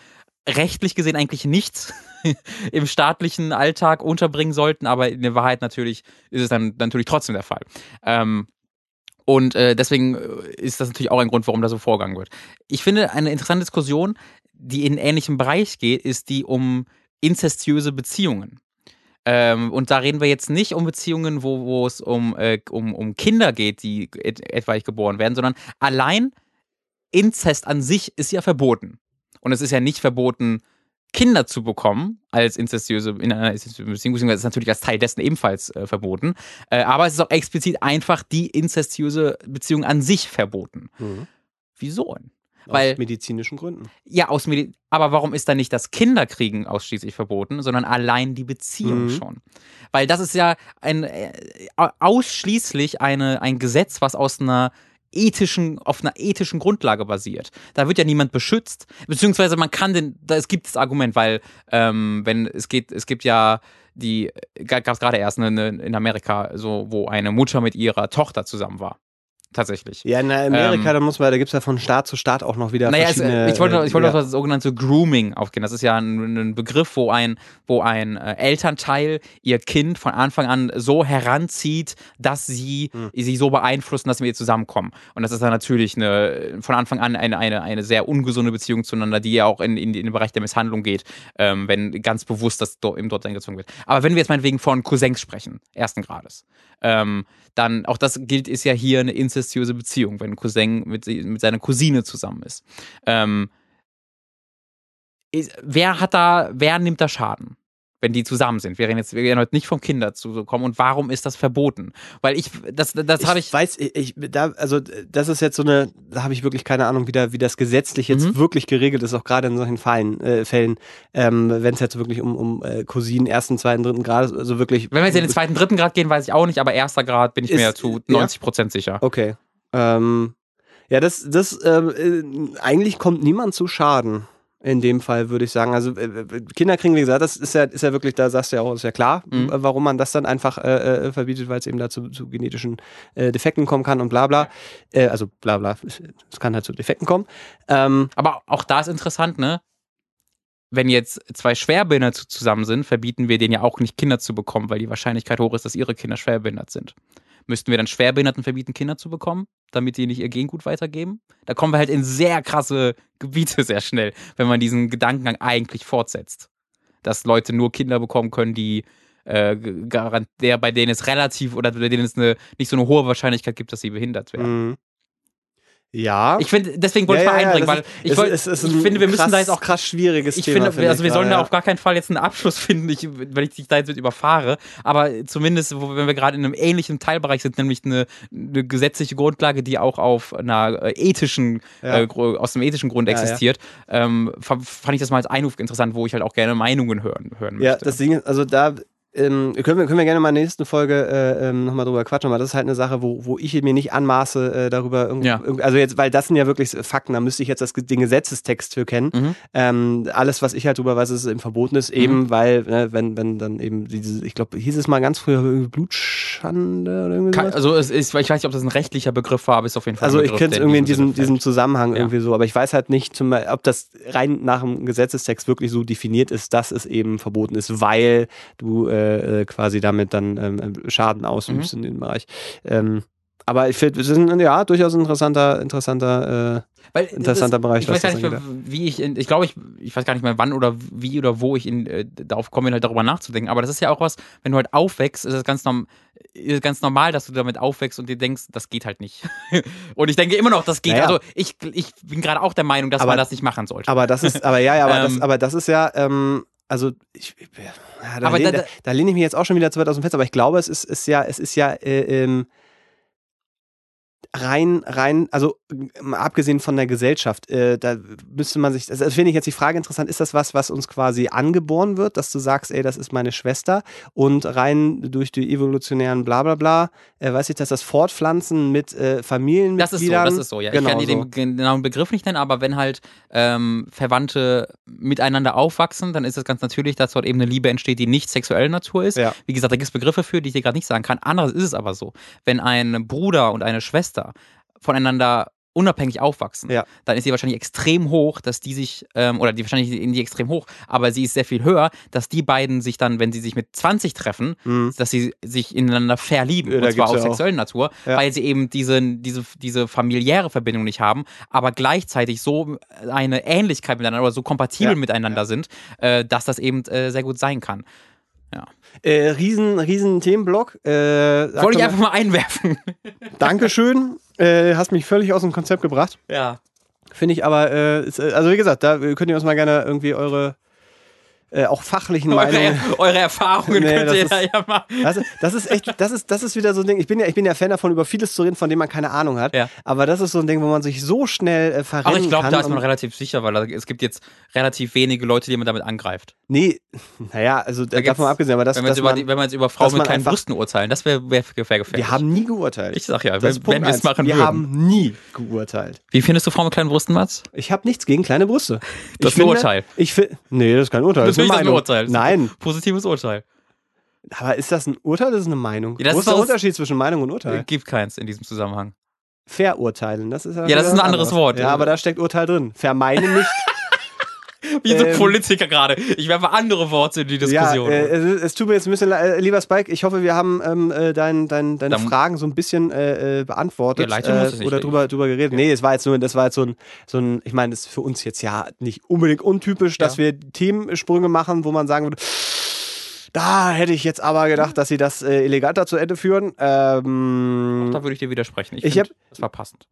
rechtlich gesehen eigentlich nichts im staatlichen Alltag unterbringen sollten, aber in der Wahrheit natürlich ist es dann natürlich trotzdem der Fall. Ähm, und äh, deswegen äh, ist das natürlich auch ein Grund, warum da so vorgegangen wird. Ich finde, eine interessante Diskussion, die in ähnlichem Bereich geht, ist die um inzestiöse Beziehungen. Ähm, und da reden wir jetzt nicht um Beziehungen, wo, wo es um, äh, um, um Kinder geht, die et etwaig geboren werden, sondern allein Inzest an sich ist ja verboten. Und es ist ja nicht verboten, Kinder zu bekommen als inzestiöse, in einer inzestiösen Beziehung, beziehungsweise ist natürlich als Teil dessen ebenfalls äh, verboten. Äh, aber es ist auch explizit einfach die inzestiöse Beziehung an sich verboten. Mhm. Wieso? Aus Weil- medizinischen Gründen. Ja, aus Medi aber warum ist dann nicht das Kinderkriegen ausschließlich verboten, sondern allein die Beziehung Mhm. schon? Weil das ist ja ein, äh, ausschließlich eine, ein Gesetz, was aus einer ethischen, auf einer ethischen Grundlage basiert. Da wird ja niemand beschützt, beziehungsweise man kann den, da, es gibt das Argument, weil ähm, wenn es geht, es gibt ja die, gab es gerade erst eine, eine, in Amerika, so, wo eine Mutter mit ihrer Tochter zusammen war. Tatsächlich. Ja, in Amerika, Ähm, da muss man, da gibt es ja von Staat zu Staat auch noch wieder Naja, es, verschiedene. ich wollte, äh, ich wollte ja. auf das sogenannte Grooming aufgehen. Das ist ja ein, ein Begriff, wo ein, wo ein äh, Elternteil ihr Kind von Anfang an so heranzieht, dass sie Hm. sie so beeinflussen, dass sie mit ihr zusammenkommen. Und das ist dann natürlich eine, von Anfang an eine, eine, eine sehr ungesunde Beziehung zueinander, die ja auch in, in, in den Bereich der Misshandlung geht, ähm, wenn ganz bewusst das dort, eben dort eingezogen wird. Aber wenn wir jetzt meinetwegen von Cousins sprechen, ersten Grades, ähm, dann auch das gilt, ist ja hier eine inzestiöse Beziehung, wenn ein Cousin mit, mit seiner Cousine zusammen ist. Ähm, ist. Wer hat da, wer nimmt da Schaden? Wenn die zusammen sind. Wir reden jetzt, wir reden heute nicht vom Kinder zu kommen. Und warum ist das verboten? Weil ich, das, das habe ich. weiß, ich, ich, da, also das ist jetzt so eine, da habe ich wirklich keine Ahnung, wie, da, wie das gesetzlich jetzt Mhm. wirklich geregelt ist, auch gerade in solchen Fallen, äh, Fällen, ähm, wenn es jetzt wirklich um, um äh, Cousinen ersten, zweiten, dritten Grades, also wirklich. Wenn wir jetzt in den zweiten, dritten Grad gehen, weiß ich auch nicht, aber erster Grad bin ich Ist- mir zu ja? 90 Prozent sicher. Okay. Ähm, ja, das, das, ähm, äh, eigentlich kommt niemand zu Schaden. In dem Fall würde ich sagen, also äh, äh, Kinderkriegen, wie gesagt, das ist ja, ist ja wirklich, da sagst du ja auch, ist ja klar, Mhm. äh, warum man das dann einfach äh, äh, verbietet, weil es eben dazu zu genetischen Defekten kommen kann und bla bla. Also bla bla, es, es kann halt zu Defekten kommen. Ähm, Aber auch da ist interessant, ne? Wenn jetzt zwei Schwerbehinderte zusammen sind, verbieten wir denen ja auch nicht Kinder zu bekommen, weil die Wahrscheinlichkeit hoch ist, dass ihre Kinder schwerbehindert sind. Müssten wir dann Schwerbehinderten verbieten, Kinder zu bekommen, damit die nicht ihr Gengut weitergeben? Da kommen wir halt in sehr krasse Gebiete sehr schnell, wenn man diesen Gedankengang eigentlich fortsetzt. Dass Leute nur Kinder bekommen können, die äh, der, bei denen es relativ oder bei denen es eine, nicht so eine hohe Wahrscheinlichkeit gibt, dass sie behindert werden. mh. Ja. Ich finde, deswegen wollte ja, ich mal einbringen, weil ist- ich, wollt, es ist ich finde, wir müssen krass, da jetzt auch krass schwieriges ich Thema. finde, also wir sollen da auf gar keinen Fall jetzt einen Abschluss finden, ich, wenn ich dich da jetzt mit überfahre. Aber zumindest, wo, wenn wir gerade in einem ähnlichen Teilbereich sind, nämlich eine, eine gesetzliche Grundlage, die auch auf einer äh, ethischen, Ja. äh, aus dem ethischen Grund Ja, existiert, Ähm, fa- fand ich das mal als Einruf interessant, wo ich halt auch gerne Meinungen hören, hören möchte. Ja, das Ding ist, also da ähm, können, wir, können wir gerne mal in der nächsten Folge äh, ähm, nochmal drüber quatschen, aber das ist halt eine Sache, wo, wo ich mir nicht anmaße, äh, darüber irgendwie, Ja. also jetzt, weil das sind ja wirklich Fakten, da müsste ich jetzt das, den Gesetzestext für kennen. Mhm. Ähm, alles, was ich halt drüber weiß, ist eben verboten ist, eben weil, ne, wenn, wenn dann eben diese, ich glaube, hieß es mal ganz früher Blutschande oder irgendwie Ka- sowas? Also es ist, ich weiß nicht, ob das ein rechtlicher Begriff war, aber ist auf jeden Fall Also ein ich Begriff, kenne es irgendwie in diesem diesem Zusammenhang Ja. irgendwie so, aber ich weiß halt nicht, zum, ob das rein nach dem Gesetzestext wirklich so definiert ist, dass es eben verboten ist, weil du äh, äh, quasi damit dann ähm, Schaden ausübst Mhm. in dem Bereich. Ähm, aber ich finde, es ist ein, ja durchaus ein interessanter, interessanter, äh, interessanter das, Bereich. Ich weiß gar das nicht mehr, wie ich, in, ich glaube, ich, ich weiß gar nicht mehr wann oder wie oder wo ich in, äh, darauf komme, halt darüber nachzudenken. Aber das ist ja auch was, wenn du halt aufwächst, ist es ganz, norm, ist ganz normal, dass du damit aufwächst und dir denkst, das geht halt nicht. und ich denke immer noch, das geht. Naja. Also ich, ich bin gerade auch der Meinung, dass Aber- man das nicht machen sollte. Aber das ist, aber ja, ja, aber, das, Ähm. aber das ist ja, ähm, also ich, ja, da, lehne, da, da lehne ich mich jetzt auch schon wieder zu weit aus dem Fenster, aber ich glaube, es ist, ist ja, es ist ja äh, ähm, rein, rein, also abgesehen von der Gesellschaft, äh, da müsste man sich, also das finde ich jetzt die Frage interessant, ist das was, was uns quasi angeboren wird, dass du sagst, ey, das ist meine Schwester und rein durch die evolutionären Blablabla, äh, weiß ich, dass das Fortpflanzen mit äh, Das ist so, Familienmitgliedern. das ist so, ja. Genau ich kann dir so. den genauen Begriff nicht nennen, aber wenn halt ähm, Verwandte miteinander aufwachsen, dann ist es ganz natürlich, dass dort eben eine Liebe entsteht, die nicht sexueller Natur ist. Ja. Wie gesagt, da gibt es Begriffe für, die ich dir gerade nicht sagen kann. Anderes ist es aber so. Wenn ein Bruder und eine Schwester voneinander unabhängig aufwachsen, Ja. dann ist sie wahrscheinlich extrem hoch, dass die sich, ähm, oder die wahrscheinlich in die extrem hoch, aber sie ist sehr viel höher, dass die beiden sich dann, wenn sie sich mit 20 treffen, Mhm. dass sie sich ineinander verlieben. Ja, und zwar aus sexueller Natur, Ja. weil sie eben diese, diese, diese familiäre Verbindung nicht haben, aber gleichzeitig so eine Ähnlichkeit miteinander oder so kompatibel miteinander sind, äh, dass das eben äh, sehr gut sein kann. Äh, riesen, riesen Themenblock. Äh, Wollte ich einfach mal einwerfen. Dankeschön. Äh, hast mich völlig aus dem Konzept gebracht. Ja. Finde ich aber, äh, ist, äh, also wie gesagt, da könnt ihr uns mal gerne irgendwie eure äh, auch fachlichen Meinungen. Eure, eure Erfahrungen Nee, könnt ihr ist- da ja mal. Das, ist- das ist echt, das ist, das ist wieder so ein Ding. Ich bin ja, ich bin ja Fan davon, über vieles zu reden, von dem man keine Ahnung hat. Ja. Aber das ist so ein Ding, wo man sich so schnell äh, verrennen Aber ich glaube, da ist man relativ sicher, weil da- es gibt jetzt relativ wenige Leute, die man damit angreift. nee, naja, also da davon abgesehen, aber das, wenn, über man, wenn wir jetzt über Frauen mit man kleinen Brüsten urteilen, das wäre wär, wär gefährlich. wir haben nie geurteilt. ich sag ja, das wenn, wenn wir es machen wir würden. haben nie geurteilt. Wie findest du Frauen mit kleinen Brüsten, Mats? Ich habe nichts gegen kleine Brüste. Das ich ist ein Urteil. Ich fi- nee, das ist kein Urteil. Das ist eine das ein. Urteil. Nein, Positives Urteil. aber ist das ein Urteil oder ist das eine Meinung? Ja, das Wo ist der Unterschied zwischen Meinung und Urteil? Gibt keins in diesem Zusammenhang. Verurteilen, das ist ja Ja, das ist ein was anderes Wort. Ja, aber da steckt Urteil drin. Vermeinen nicht. Wie so Ähm, Politiker gerade. Ich werfe andere Worte in die Diskussion. Ja, äh, es, es tut mir jetzt ein bisschen leid. Äh, lieber Spike, ich hoffe, wir haben ähm, äh, dein, dein, deine Dann- Fragen so ein bisschen äh, äh, beantwortet Ja, äh, oder drüber, drüber geredet. Nee, es war jetzt nur, das war jetzt so ein, so ein ich meine, das ist für uns jetzt ja nicht unbedingt untypisch, dass Ja. wir Themensprünge machen, wo man sagen würde, da hätte ich jetzt aber gedacht, dass sie das eleganter zu Ende führen. Ähm, da würde ich dir widersprechen. Ich, ich find, hab- das war passend.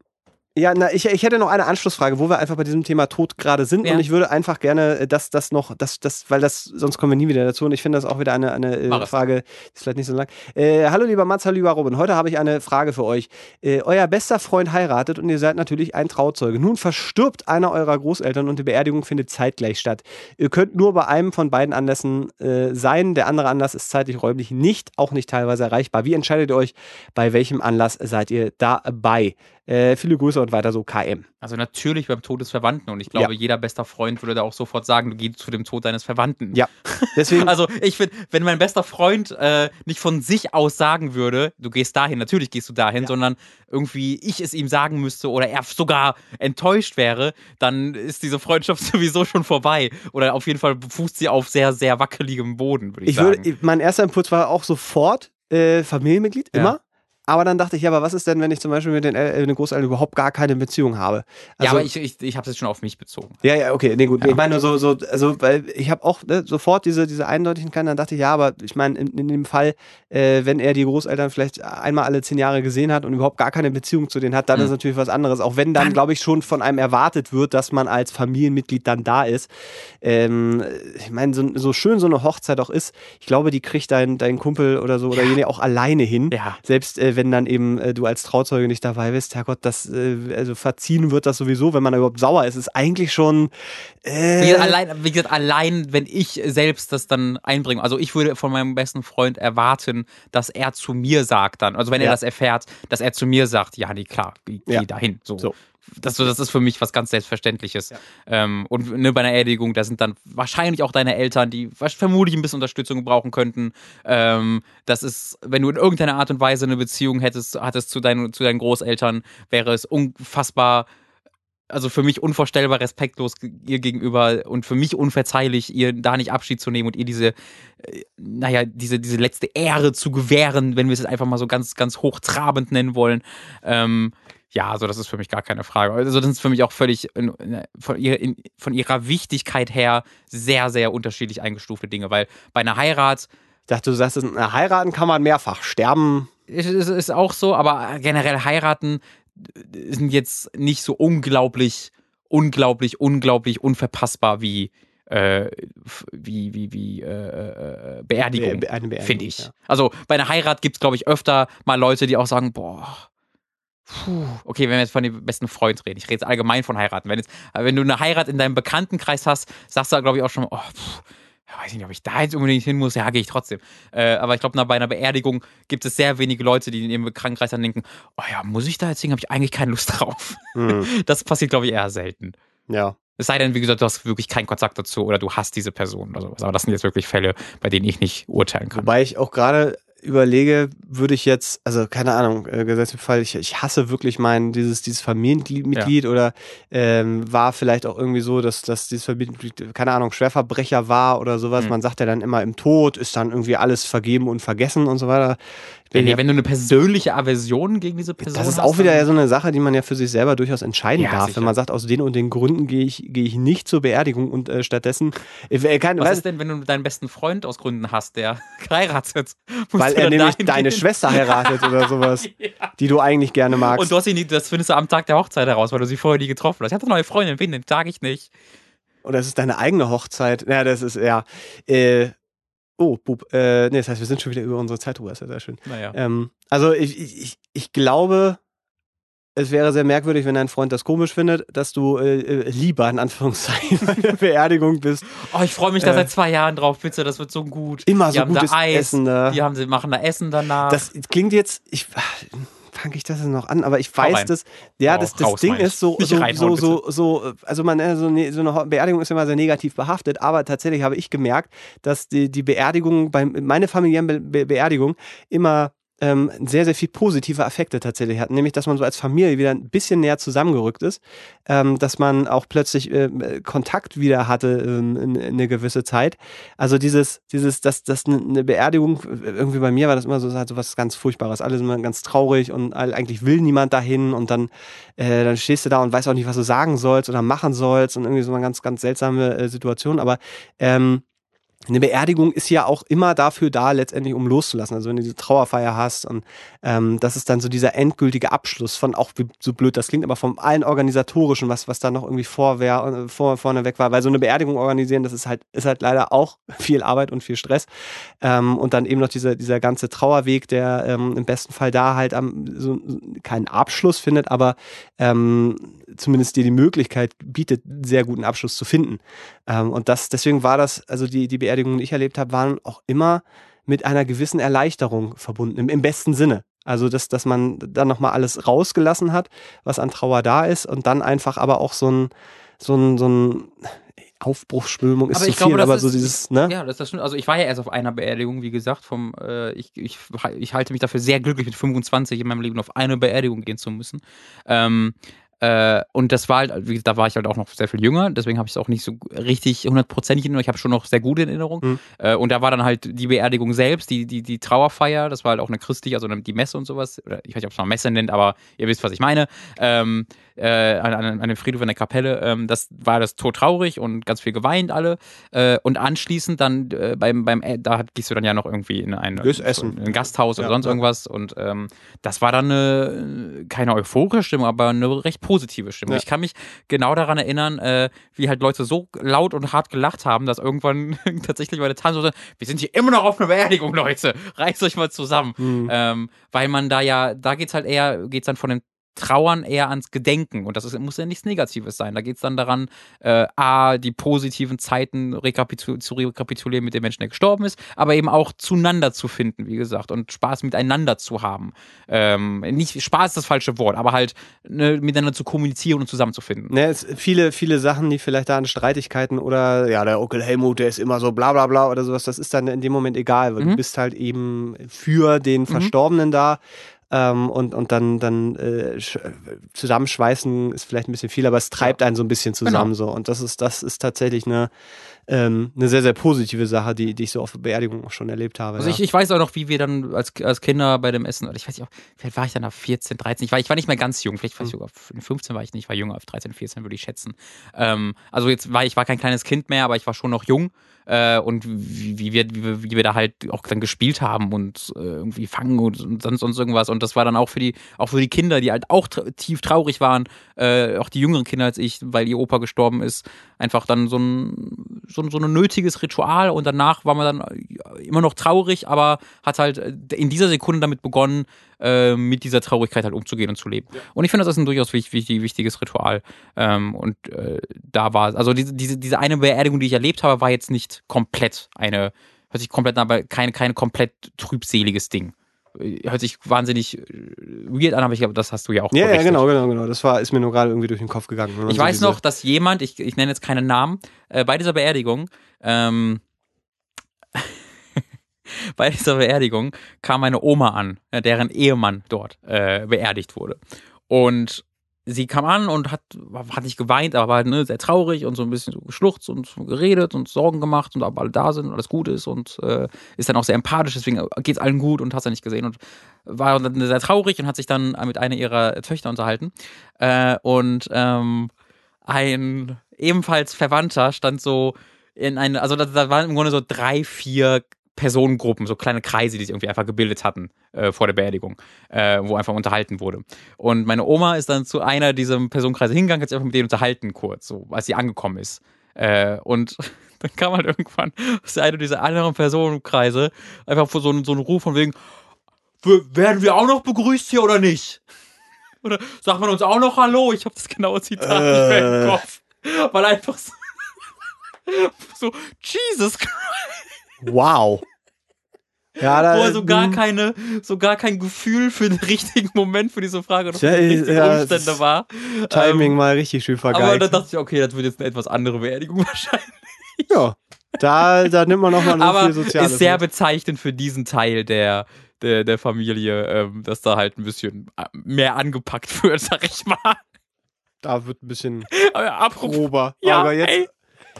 Ja, na, ich, ich hätte noch eine Anschlussfrage, wo wir einfach bei diesem Thema Tod gerade sind. Ja. Und ich würde einfach gerne, äh, dass das noch, das, das, weil das, sonst kommen wir nie wieder dazu. Und ich finde das auch wieder eine, eine äh. Frage, die ist vielleicht nicht so lang. Äh, hallo lieber Mats, hallo lieber Robin. Heute habe ich eine Frage für euch. Äh, euer bester Freund heiratet und ihr seid natürlich ein Trauzeuge. Nun verstirbt einer eurer Großeltern und die Beerdigung findet zeitgleich statt. Ihr könnt nur bei einem von beiden Anlässen äh, sein. Der andere Anlass ist zeitlich räumlich nicht, auch nicht teilweise erreichbar. Wie entscheidet ihr euch, bei welchem Anlass seid ihr dabei? Äh, viele Grüße und weiter so KM. Also natürlich beim Tod des Verwandten. Und ich glaube, Ja. jeder bester Freund würde da auch sofort sagen, du gehst zu dem Tod deines Verwandten. Ja, deswegen. Also ich finde, wenn mein bester Freund äh, nicht von sich aus sagen würde, du gehst dahin, natürlich gehst du dahin, Ja. sondern irgendwie ich es ihm sagen müsste oder er sogar enttäuscht wäre, dann ist diese Freundschaft sowieso schon vorbei. Oder auf jeden Fall fußt sie auf sehr, sehr wackeligem Boden, würde ich, ich sagen. würde, mein erster Impuls war auch sofort äh, Familienmitglied, Ja. immer. Aber dann dachte ich, ja, aber was ist denn, wenn ich zum Beispiel mit den, El den Großeltern überhaupt gar keine Beziehung habe? Also, ja, aber ich, ich, ich habe es jetzt schon auf mich bezogen. Ja, ja, okay, nee, gut. Ja. Ich meine, so, so, also, weil ich habe auch ne, sofort diese, diese Eindeutigkeit, dann dachte ich, ja, aber ich meine, in, in dem Fall, äh, wenn er die Großeltern vielleicht einmal alle zehn Jahre gesehen hat und überhaupt gar keine Beziehung zu denen hat, dann mhm. ist natürlich was anderes. Auch wenn dann, glaube ich, schon von einem erwartet wird, dass man als Familienmitglied dann da ist. Ähm, ich meine, so, so schön so eine Hochzeit auch ist, ich glaube, die kriegt dein, dein Kumpel oder so oder jene auch alleine hin. Ja. Selbst äh, wenn dann eben äh, du als Trauzeuge nicht dabei bist, Herrgott, das, äh, also verziehen wird das sowieso, wenn man überhaupt sauer ist, ist eigentlich schon. Äh wie, gesagt, allein, wie gesagt, allein, wenn ich selbst das dann einbringe, also ich würde von meinem besten Freund erwarten, dass er zu mir sagt dann, also wenn ja. er das erfährt, dass er zu mir sagt, ja, nee, klar, geh, ja. dahin. So. so das, das ist für mich was ganz Selbstverständliches. Ja. Ähm, und ne, bei einer Erledigung, da sind dann wahrscheinlich auch deine Eltern, die vermutlich ein bisschen Unterstützung brauchen könnten. Ähm, das ist, wenn du in irgendeiner Art und Weise eine Beziehung hättest, hattest zu deinen, zu deinen Großeltern, wäre es unfassbar also für mich unvorstellbar respektlos ihr gegenüber und für mich unverzeihlich, ihr da nicht Abschied zu nehmen und ihr diese, äh, naja, diese, diese letzte Ehre zu gewähren, wenn wir es einfach mal so ganz, ganz hochtrabend nennen wollen. Ähm, ja, also das ist für mich gar keine Frage. Also das ist für mich auch völlig in, von, ihrer, in, von ihrer Wichtigkeit her sehr, sehr unterschiedlich eingestufte Dinge, weil bei einer Heirat. Ich dachte, du sagst, heiraten kann man mehrfach, sterben. Ist, ist auch so, aber generell heiraten sind jetzt nicht so unglaublich, unglaublich, unglaublich unverpassbar wie äh, wie, wie, wie äh, äh Beerdigung, Be Beerdigung finde ich. Ja. Also bei einer Heirat gibt es, glaube ich, öfter mal Leute, die auch sagen, boah, Puh, okay, wenn wir jetzt von dem besten Freund reden, ich rede jetzt allgemein von heiraten. Wenn, jetzt, wenn du eine Heirat in deinem Bekanntenkreis hast, sagst du, glaube ich, auch schon, oh, pff, weiß nicht, ob ich da jetzt unbedingt hin muss. Ja, gehe ich trotzdem. Äh, aber ich glaube, bei einer Beerdigung gibt es sehr wenige Leute, die in ihrem Bekanntenkreis dann denken, oh ja, muss ich da jetzt singen? Habe ich eigentlich keine Lust drauf. Mhm. Das passiert, glaube ich, eher selten. Ja. Es sei denn, wie gesagt, du hast wirklich keinen Kontakt dazu oder du hast diese Person oder sowas. Aber das sind jetzt wirklich Fälle, bei denen ich nicht urteilen kann. Wobei ich auch gerade überlege, würde ich jetzt, also keine Ahnung, äh, Gesetzesfall, ich, ich hasse wirklich mein, dieses, dieses Familienmitglied ja. oder ähm, war vielleicht auch irgendwie so, dass, dass dieses Familienmitglied, keine Ahnung, Schwerverbrecher war oder sowas. Mhm. Man sagt ja dann immer im Tod ist dann irgendwie alles vergeben und vergessen und so weiter. Wenn, ja, wenn du eine persönliche Aversion gegen diese Person hast. Das ist auch wieder ja so eine Sache, die man ja für sich selber durchaus entscheiden ja, darf. Sicher. Wenn man sagt, aus den und den Gründen gehe ich, gehe ich nicht zur Beerdigung und äh, stattdessen. Äh, kann, Was ist denn, wenn du deinen besten Freund aus Gründen hast, der heiratet? Weil er nämlich deine gehen? Schwester heiratet oder sowas, ja. die du eigentlich gerne magst. Und du hast ihn, das findest du am Tag der Hochzeit heraus, weil du sie vorher nie getroffen hast. Ich hatte eine neue Freundin, wen, den sage ich nicht. Oder es ist deine eigene Hochzeit. Ja, das ist, ja. Äh, Oh, Bub. Äh, nee, das heißt, wir sind schon wieder über unsere Zeit drüber. Das ist ja sehr schön. Naja. Ähm, also ich, ich, ich glaube, es wäre sehr merkwürdig, wenn dein Freund das komisch findet, dass du äh, äh lieber in Anführungszeichen bei der Beerdigung bist. Oh, ich freue mich da äh, seit zwei Jahren drauf, bitte. Das wird so gut. Immer die so gutes Eis, Essen da. Die haben, sie machen da Essen danach. Das klingt jetzt, ich fange ich das noch an, aber ich weiß, dass ja, oh, das, das Ding ist so so, so, so, so, also man äh, so, ne, so eine Beerdigung ist immer sehr negativ behaftet, aber tatsächlich habe ich gemerkt, dass die, die Beerdigung bei meine familiären Be Beerdigung immer ähm, sehr, sehr viel positive Effekte tatsächlich hatten. Nämlich, dass man so als Familie wieder ein bisschen näher zusammengerückt ist, ähm, dass man auch plötzlich äh, Kontakt wieder hatte ähm, in, in, eine gewisse Zeit. Also dieses, dieses, dass, dass eine Beerdigung, irgendwie bei mir war das immer so, halt so was ganz Furchtbares. Alle sind immer ganz traurig und eigentlich will niemand dahin und dann, äh, dann stehst du da und weißt auch nicht, was du sagen sollst oder machen sollst und irgendwie so eine ganz, ganz seltsame äh, Situation. Aber ähm, eine Beerdigung ist ja auch immer dafür da, letztendlich um loszulassen. Also wenn du diese Trauerfeier hast und ähm, das ist dann so dieser endgültige Abschluss von auch so blöd das klingt, aber von allen organisatorischen, was was da noch irgendwie vor, äh, vor vorne weg war, weil so eine Beerdigung organisieren, das ist halt ist halt leider auch viel Arbeit und viel Stress ähm, und dann eben noch dieser dieser ganze Trauerweg, der ähm, im besten Fall da halt am so keinen Abschluss findet, aber ähm, zumindest dir die Möglichkeit bietet, sehr guten Abschluss zu finden. Ähm, und das deswegen war das also die die Beerdigungen, die ich erlebt habe, waren auch immer mit einer gewissen Erleichterung verbunden, im, im besten Sinne. Also, dass, dass man dann nochmal alles rausgelassen hat, was an Trauer da ist und dann einfach aber auch so ein, so ein, so ein Aufbruchsschwülmung ist aber zu viel, glaube, aber ist, so dieses, ne? Ja, das ist schon, also ich war ja erst auf einer Beerdigung, wie gesagt, vom, äh, ich, ich, ich halte mich dafür sehr glücklich, mit 25 in meinem Leben auf eine Beerdigung gehen zu müssen. Ähm, Äh, und das war halt, da war ich halt auch noch sehr viel jünger, deswegen habe ich es auch nicht so richtig hundertprozentig in Erinnerung. Ich habe schon noch sehr gute in Erinnerung. Mhm. Äh, und da war dann halt die Beerdigung selbst, die, die, die Trauerfeier, das war halt auch eine christliche, also die Messe und sowas. Oder ich weiß nicht, ob es mal Messe nennt, aber ihr wisst, was ich meine. Ähm, äh, an, an, an dem Friedhof in der Kapelle. Ähm, das war das todtraurig und ganz viel geweint alle. Äh, und anschließend dann äh, beim, beim äh, da gehst du dann ja noch irgendwie in ein, in ein Gasthaus oder Ja, sonst ja. irgendwas. Und ähm, das war dann eine, keine euphorische Stimmung, aber eine recht positive Stimmung. Ja. Ich kann mich genau daran erinnern, äh, wie halt Leute so laut und hart gelacht haben, dass irgendwann tatsächlich meine Tante so, sagte, wir sind hier immer noch auf einer Beerdigung, Leute. Reißt euch mal zusammen. Mhm. Ähm, weil man da ja, da geht's halt eher, geht's dann von dem Trauern eher ans Gedenken. Und das ist, muss ja nichts Negatives sein. Da geht's dann daran, äh, A, die positiven Zeiten rekapitu zu rekapitulieren mit dem Menschen, der gestorben ist, aber eben auch zueinander zu finden, wie gesagt, und Spaß miteinander zu haben. Ähm, nicht Spaß ist das falsche Wort, aber halt ne, miteinander zu kommunizieren und zusammenzufinden. Ne, es, viele, viele Sachen, die vielleicht da an Streitigkeiten oder ja, der Onkel Helmut, der ist immer so bla bla bla oder sowas, das ist dann in dem Moment egal, weil Mhm. du bist halt eben für den Verstorbenen da. Ähm, und, und dann, dann äh, sch- zusammenschweißen ist vielleicht ein bisschen viel, aber es treibt einen so ein bisschen zusammen so. Und das ist, das ist tatsächlich eine, ähm, eine sehr, sehr positive Sache, die, die ich so auf Beerdigungen auch schon erlebt habe. Also ja. ich, ich weiß auch noch, wie wir dann als, als Kinder bei dem Essen, oder ich weiß nicht, auch, vielleicht war ich dann da 14, 13, ich war, ich war nicht mehr ganz jung, vielleicht war ich sogar 15 war ich nicht, ich war jünger, auf 13, 14 würde ich schätzen. Ähm, also jetzt war ich war kein kleines Kind mehr, aber ich war schon noch jung äh, und wie, wie, wir, wie, wie wir da halt auch dann gespielt haben und äh, irgendwie fangen und, und sonst, sonst irgendwas. Und das war dann auch für die, auch für die Kinder, die halt auch tra tief traurig waren, äh, auch die jüngeren Kinder als ich, weil ihr Opa gestorben ist, einfach dann so ein, so, so ein nötiges Ritual. Und danach war man dann immer noch traurig, aber hat halt in dieser Sekunde damit begonnen, äh, mit dieser Traurigkeit halt umzugehen und zu leben. Und ich finde, das ist ein durchaus wichtig, wichtig, wichtiges Ritual. Ähm, und äh, da war, also diese, diese, diese eine Beerdigung, die ich erlebt habe, war jetzt nicht komplett eine, hört sich komplett aber kein, kein komplett trübseliges Ding. Äh, Hört sich wahnsinnig äh, weird an, aber ich glaube, das hast du ja auch ja, ja, genau, genau, genau. Das war, ist mir nur gerade irgendwie durch den Kopf gegangen. Ich weiß noch, dass jemand, ich, ich nenne jetzt keinen Namen, äh, bei dieser Beerdigung, ähm, bei dieser Beerdigung kam meine Oma an, deren Ehemann dort äh, beerdigt wurde. Und sie kam an und hat, hat nicht geweint, aber war halt ne, sehr traurig und so ein bisschen so geschluchzt und geredet und Sorgen gemacht und ob alle da sind und alles gut ist und äh, ist dann auch sehr empathisch, deswegen geht's allen gut und hast ja nicht gesehen und war dann sehr traurig und hat sich dann mit einer ihrer Töchter unterhalten. Äh, und ähm, ein ebenfalls Verwandter stand so in eine, also da waren im Grunde so drei, vier Personengruppen, so kleine Kreise, die sich irgendwie einfach gebildet hatten äh, vor der Beerdigung, äh, wo einfach unterhalten wurde. Und meine Oma ist dann zu einer dieser Personenkreise hingegangen, hat sich einfach mit denen unterhalten kurz, so als sie angekommen ist. Äh, und dann kam halt irgendwann aus einer dieser anderen Personenkreise einfach so ein, so ein Ruf von wegen, "W- werden wir auch noch begrüßt hier oder nicht? Oder sagt man uns auch noch Hallo? Ich habe das genaue Zitat nicht mehr im Äh. Kopf. Weil einfach so, so Jesus Christ, Wow. Ja, da, wo er so gar mm, keine, so gar kein Gefühl für den richtigen Moment für diese Frage und für die richtigen ja, Umstände war. Timing Ähm, mal richtig schön vergeigt. aber dann dachte ich, okay, das wird jetzt eine etwas andere Beerdigung wahrscheinlich. ja, da, da nimmt man nochmal so aber viel Soziales. ist sehr mit. bezeichnend für diesen Teil der, der, der Familie, ähm, dass da halt ein bisschen äh, mehr angepackt wird, sag ich mal. Da wird ein bisschen Aber apropos, grober. ja, aber jetzt, ey,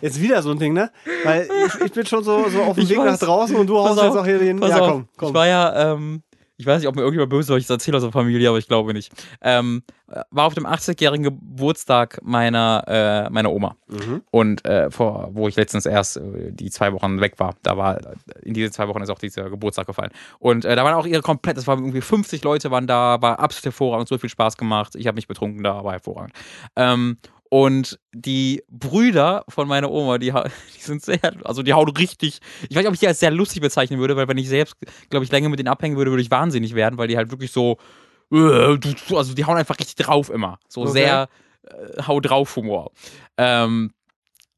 jetzt wieder so ein Ding, ne? Weil ich, ich bin schon so, so auf dem Ich Weg weiß. nach draußen und du haust auf, jetzt auch hier den. Ja, komm, komm. ich war ja, ähm, ich weiß nicht, ob mir irgendjemand böse ist, weil ich das erzähle aus der Familie, aber ich glaube nicht. Ähm, war auf dem 80-jährigen Geburtstag meiner, äh, meiner Oma. Mhm. Und äh, vor, wo ich letztens erst äh, die zwei Wochen weg war, da war, in diese zwei Wochen ist auch dieser Geburtstag gefallen. Und äh, da waren auch ihre komplett, es waren irgendwie 50 Leute waren da, war absolut hervorragend, so viel Spaß gemacht. Ich habe mich betrunken da, war hervorragend. Ähm, und die Brüder von meiner Oma, die, die sind sehr, also die hauen richtig, ich weiß nicht, ob ich die als sehr lustig bezeichnen würde, weil wenn ich selbst, glaube ich, länger mit denen abhängen würde, würde ich wahnsinnig werden, weil die halt wirklich so, äh, also die hauen einfach richtig drauf immer. So Okay. sehr äh, hau drauf Humor. Ähm,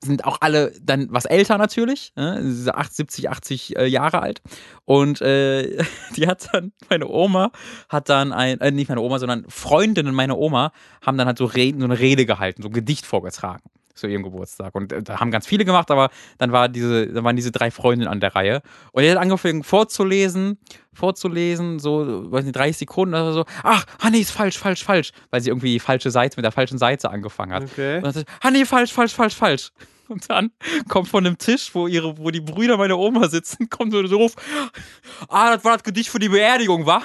sind auch alle dann was älter natürlich, 8, 70, 80 äh, Jahre alt. Und äh, die hat dann, meine Oma hat dann ein, äh, nicht meine Oma, sondern Freundinnen meiner Oma haben dann halt so, Reden, so eine Rede gehalten, so ein Gedicht vorgetragen. Zu ihrem Geburtstag. Und äh, da haben ganz viele gemacht, aber dann, war diese, dann waren diese drei Freundinnen an der Reihe. Und er hat angefangen vorzulesen, vorzulesen, so, weiß nicht, 30 Sekunden oder so. Ach, ah nee, ist falsch, falsch, falsch. Weil sie irgendwie die falsche Seite mit der falschen Seite angefangen hat. Okay. Und dann sagt, ah nee, falsch, falsch, falsch, falsch. Und dann kommt von dem Tisch, wo ihre, wo die Brüder meiner Oma sitzen, kommt so der Ruf, ah, das war das Gedicht für die Beerdigung, wa?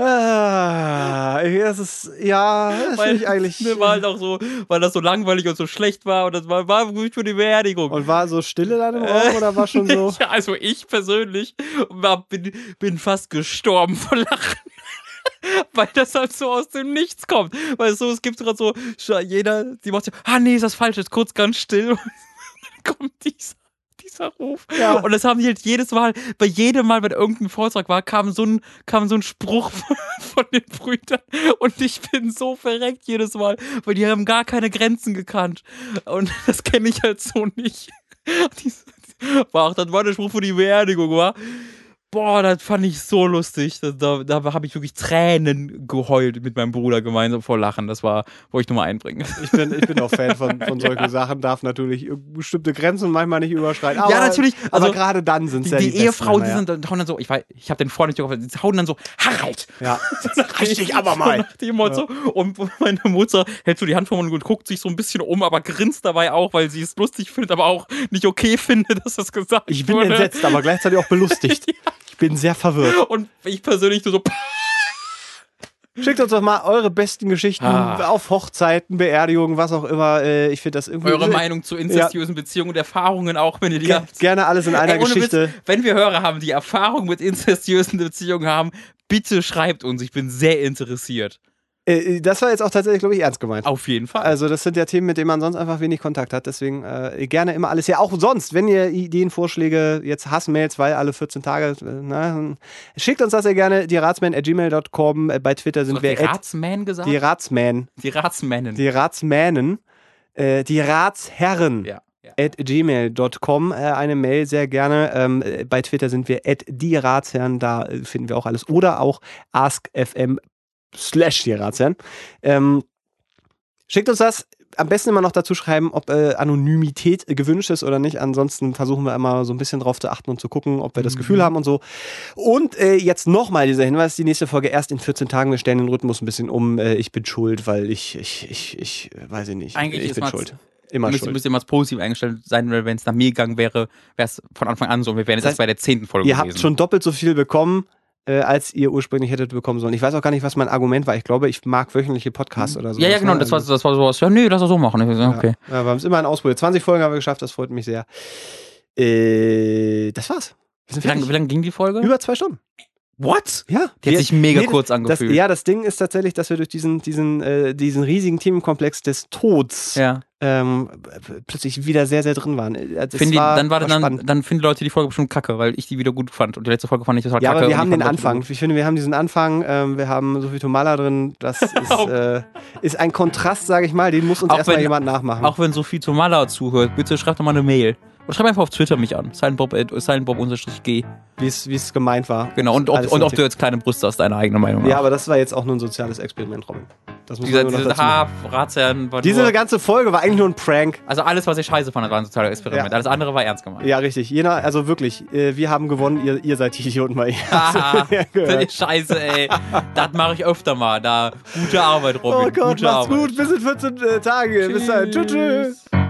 Ah, das ist, ja, das finde ich eigentlich. Ne, war halt auch so, weil das so langweilig und so schlecht war und das war, war gut für die Beerdigung. Und war so Stille dann im Raum oder war schon so? ja, also ich persönlich war, bin, bin fast gestorben vor Lachen. Weil das halt so aus dem Nichts kommt. Weil so, es gibt gerade so, jeder, die macht so, ah nee, ist das falsch, ist kurz ganz still. Und dann kommt dieser, dieser Ruf. Ja. Und das haben die halt jedes Mal, bei jedem Mal, wenn irgendein Vortrag war, kam so ein, kam so ein Spruch von, den Brüdern. Und ich bin so verreckt jedes Mal, weil die haben gar keine Grenzen gekannt. Und das kenne ich halt so nicht. Diese, war auch, das war der Spruch für die Beerdigung, war. Boah, das fand ich so lustig. Da, da, da habe ich wirklich Tränen geheult mit meinem Bruder gemeinsam vor Lachen. Das war, wollte ich nur mal einbringen. Ich bin, ich bin auch Fan von, von solchen ja. Sachen, darf natürlich bestimmte Grenzen manchmal nicht überschreiten. Aber, ja, natürlich. Also, aber gerade dann sind es ja die, die Ehefrauen, besten, die sind hauen dann so, ich, weiß, ich habe den Freund nicht gehofft, die hauen dann so, Harald! Ja, richtig, aber mal. Ja. So. Und meine Mutter hält so die Hand vor und guckt sich so ein bisschen um, aber grinst dabei auch, weil sie es lustig findet, aber auch nicht okay findet, dass das gesagt Ich bin wurde. entsetzt, aber gleichzeitig auch belustigt. ja. Ich bin sehr verwirrt. Und ich persönlich so. Schickt uns doch mal eure besten Geschichten ah. auf Hochzeiten, Beerdigungen, was auch immer. Ich finde das irgendwie. Eure Meinung zu inzestiösen ja. Beziehungen und Erfahrungen auch, wenn ihr die Ge habt. Gerne alles in einer Ey, Geschichte. Witz, wenn wir Hörer haben, die Erfahrung mit inzestiösen Beziehungen haben, bitte schreibt uns. Ich bin sehr interessiert. Äh, das war jetzt auch tatsächlich, glaube ich, ernst gemeint. Auf jeden Fall. Also, das sind ja Themen, mit denen man sonst einfach wenig Kontakt hat. Deswegen äh, gerne immer alles. Ja, auch sonst, wenn ihr Ideen, Vorschläge, jetzt Hassmails, weil alle 14 Tage, äh, na, schickt uns das ja gerne. Die Ratsman.gmail.com. Bei Twitter sind wir. Die Ratsman gesagt? Die Ratsman. Die Ratsmännen. Die Ratsmännen. Äh, die Ratsherren. Ja at gmail.com äh, eine Mail sehr gerne. Ähm, bei Twitter sind wir at die Ratsherren, da finden wir auch alles. Oder auch askfm slash die Ratsherren. Ähm, schickt uns das. Am besten immer noch dazu schreiben, ob äh, Anonymität gewünscht ist oder nicht. Ansonsten versuchen wir immer so ein bisschen drauf zu achten und zu gucken, ob wir das Gefühl haben und so. Und äh, jetzt nochmal dieser Hinweis: die nächste Folge erst in 14 Tagen. Wir stellen den Rhythmus ein bisschen um. Äh, ich bin schuld, weil ich, ich, ich, ich, weiß ich nicht. Eigentlich ich ist bin schuld. Immer müsste, müsste immer positiv eingestellt sein, weil wenn es nach mir gegangen wäre, wäre es von Anfang an so. Wir wären jetzt das heißt, bei der zehnten Folge Ihr gewesen. habt schon doppelt so viel bekommen äh, als ihr ursprünglich hättet bekommen sollen. Ich weiß auch gar nicht, was mein Argument war. Ich glaube, ich mag wöchentliche Podcasts oder so. Ja, ja, genau. Das war, das war sowas. Ja, nee, lass das so machen. Okay. Ja, ja, wir haben es immer ein ausprobiert. 20 Folgen haben wir geschafft, das freut mich sehr. Äh, das war's. Wie lange, wie lange ging die Folge? Über zwei Stunden. What? Ja. Die hat sich mega nee, kurz angefühlt. Das, ja, das Ding ist tatsächlich, dass wir durch diesen, diesen, äh, diesen riesigen Themenkomplex des Tods ja. ähm, plötzlich wieder sehr, sehr drin waren. Das Find war, dann, war war dann, dann finden Leute die Folge bestimmt kacke, weil ich die wieder gut fand. Und die letzte Folge fand ich total ja, kacke. Ja, aber wir haben den Anfang. Ich finde, wir haben diesen Anfang, ähm, wir haben Sophie Tomala drin. Das ist, äh, ist ein Kontrast, sage ich mal, den muss uns erstmal jemand nachmachen. Auch wenn Sophie Tomala zuhört, bitte schreibt doch mal eine Mail. Oder schreib einfach auf Twitter mich an. Silentbob, Silentbob-G. Wie es gemeint war. Genau, und ob, und ob du jetzt kleine Brüste hast, deine eigene Meinung Ja, aber das war jetzt auch nur ein soziales Experiment, Robin. Das muss man diese Ratsherren war Diese nur, ganze Folge war eigentlich nur ein Prank. Also alles, was ich scheiße fand, war ein soziales Experiment. Ja. Alles andere war ernst gemeint. Ja, richtig. Jena, also wirklich, äh, wir haben gewonnen, ihr, ihr seid die Idioten mal. Haha, scheiße, ey. das mache ich öfter mal. Da, gute Arbeit, Robin. Oh Gott, gute macht's Arbeit. gut. Bis in 14 äh, Tagen. Bis dann. Tschüss, tschüss.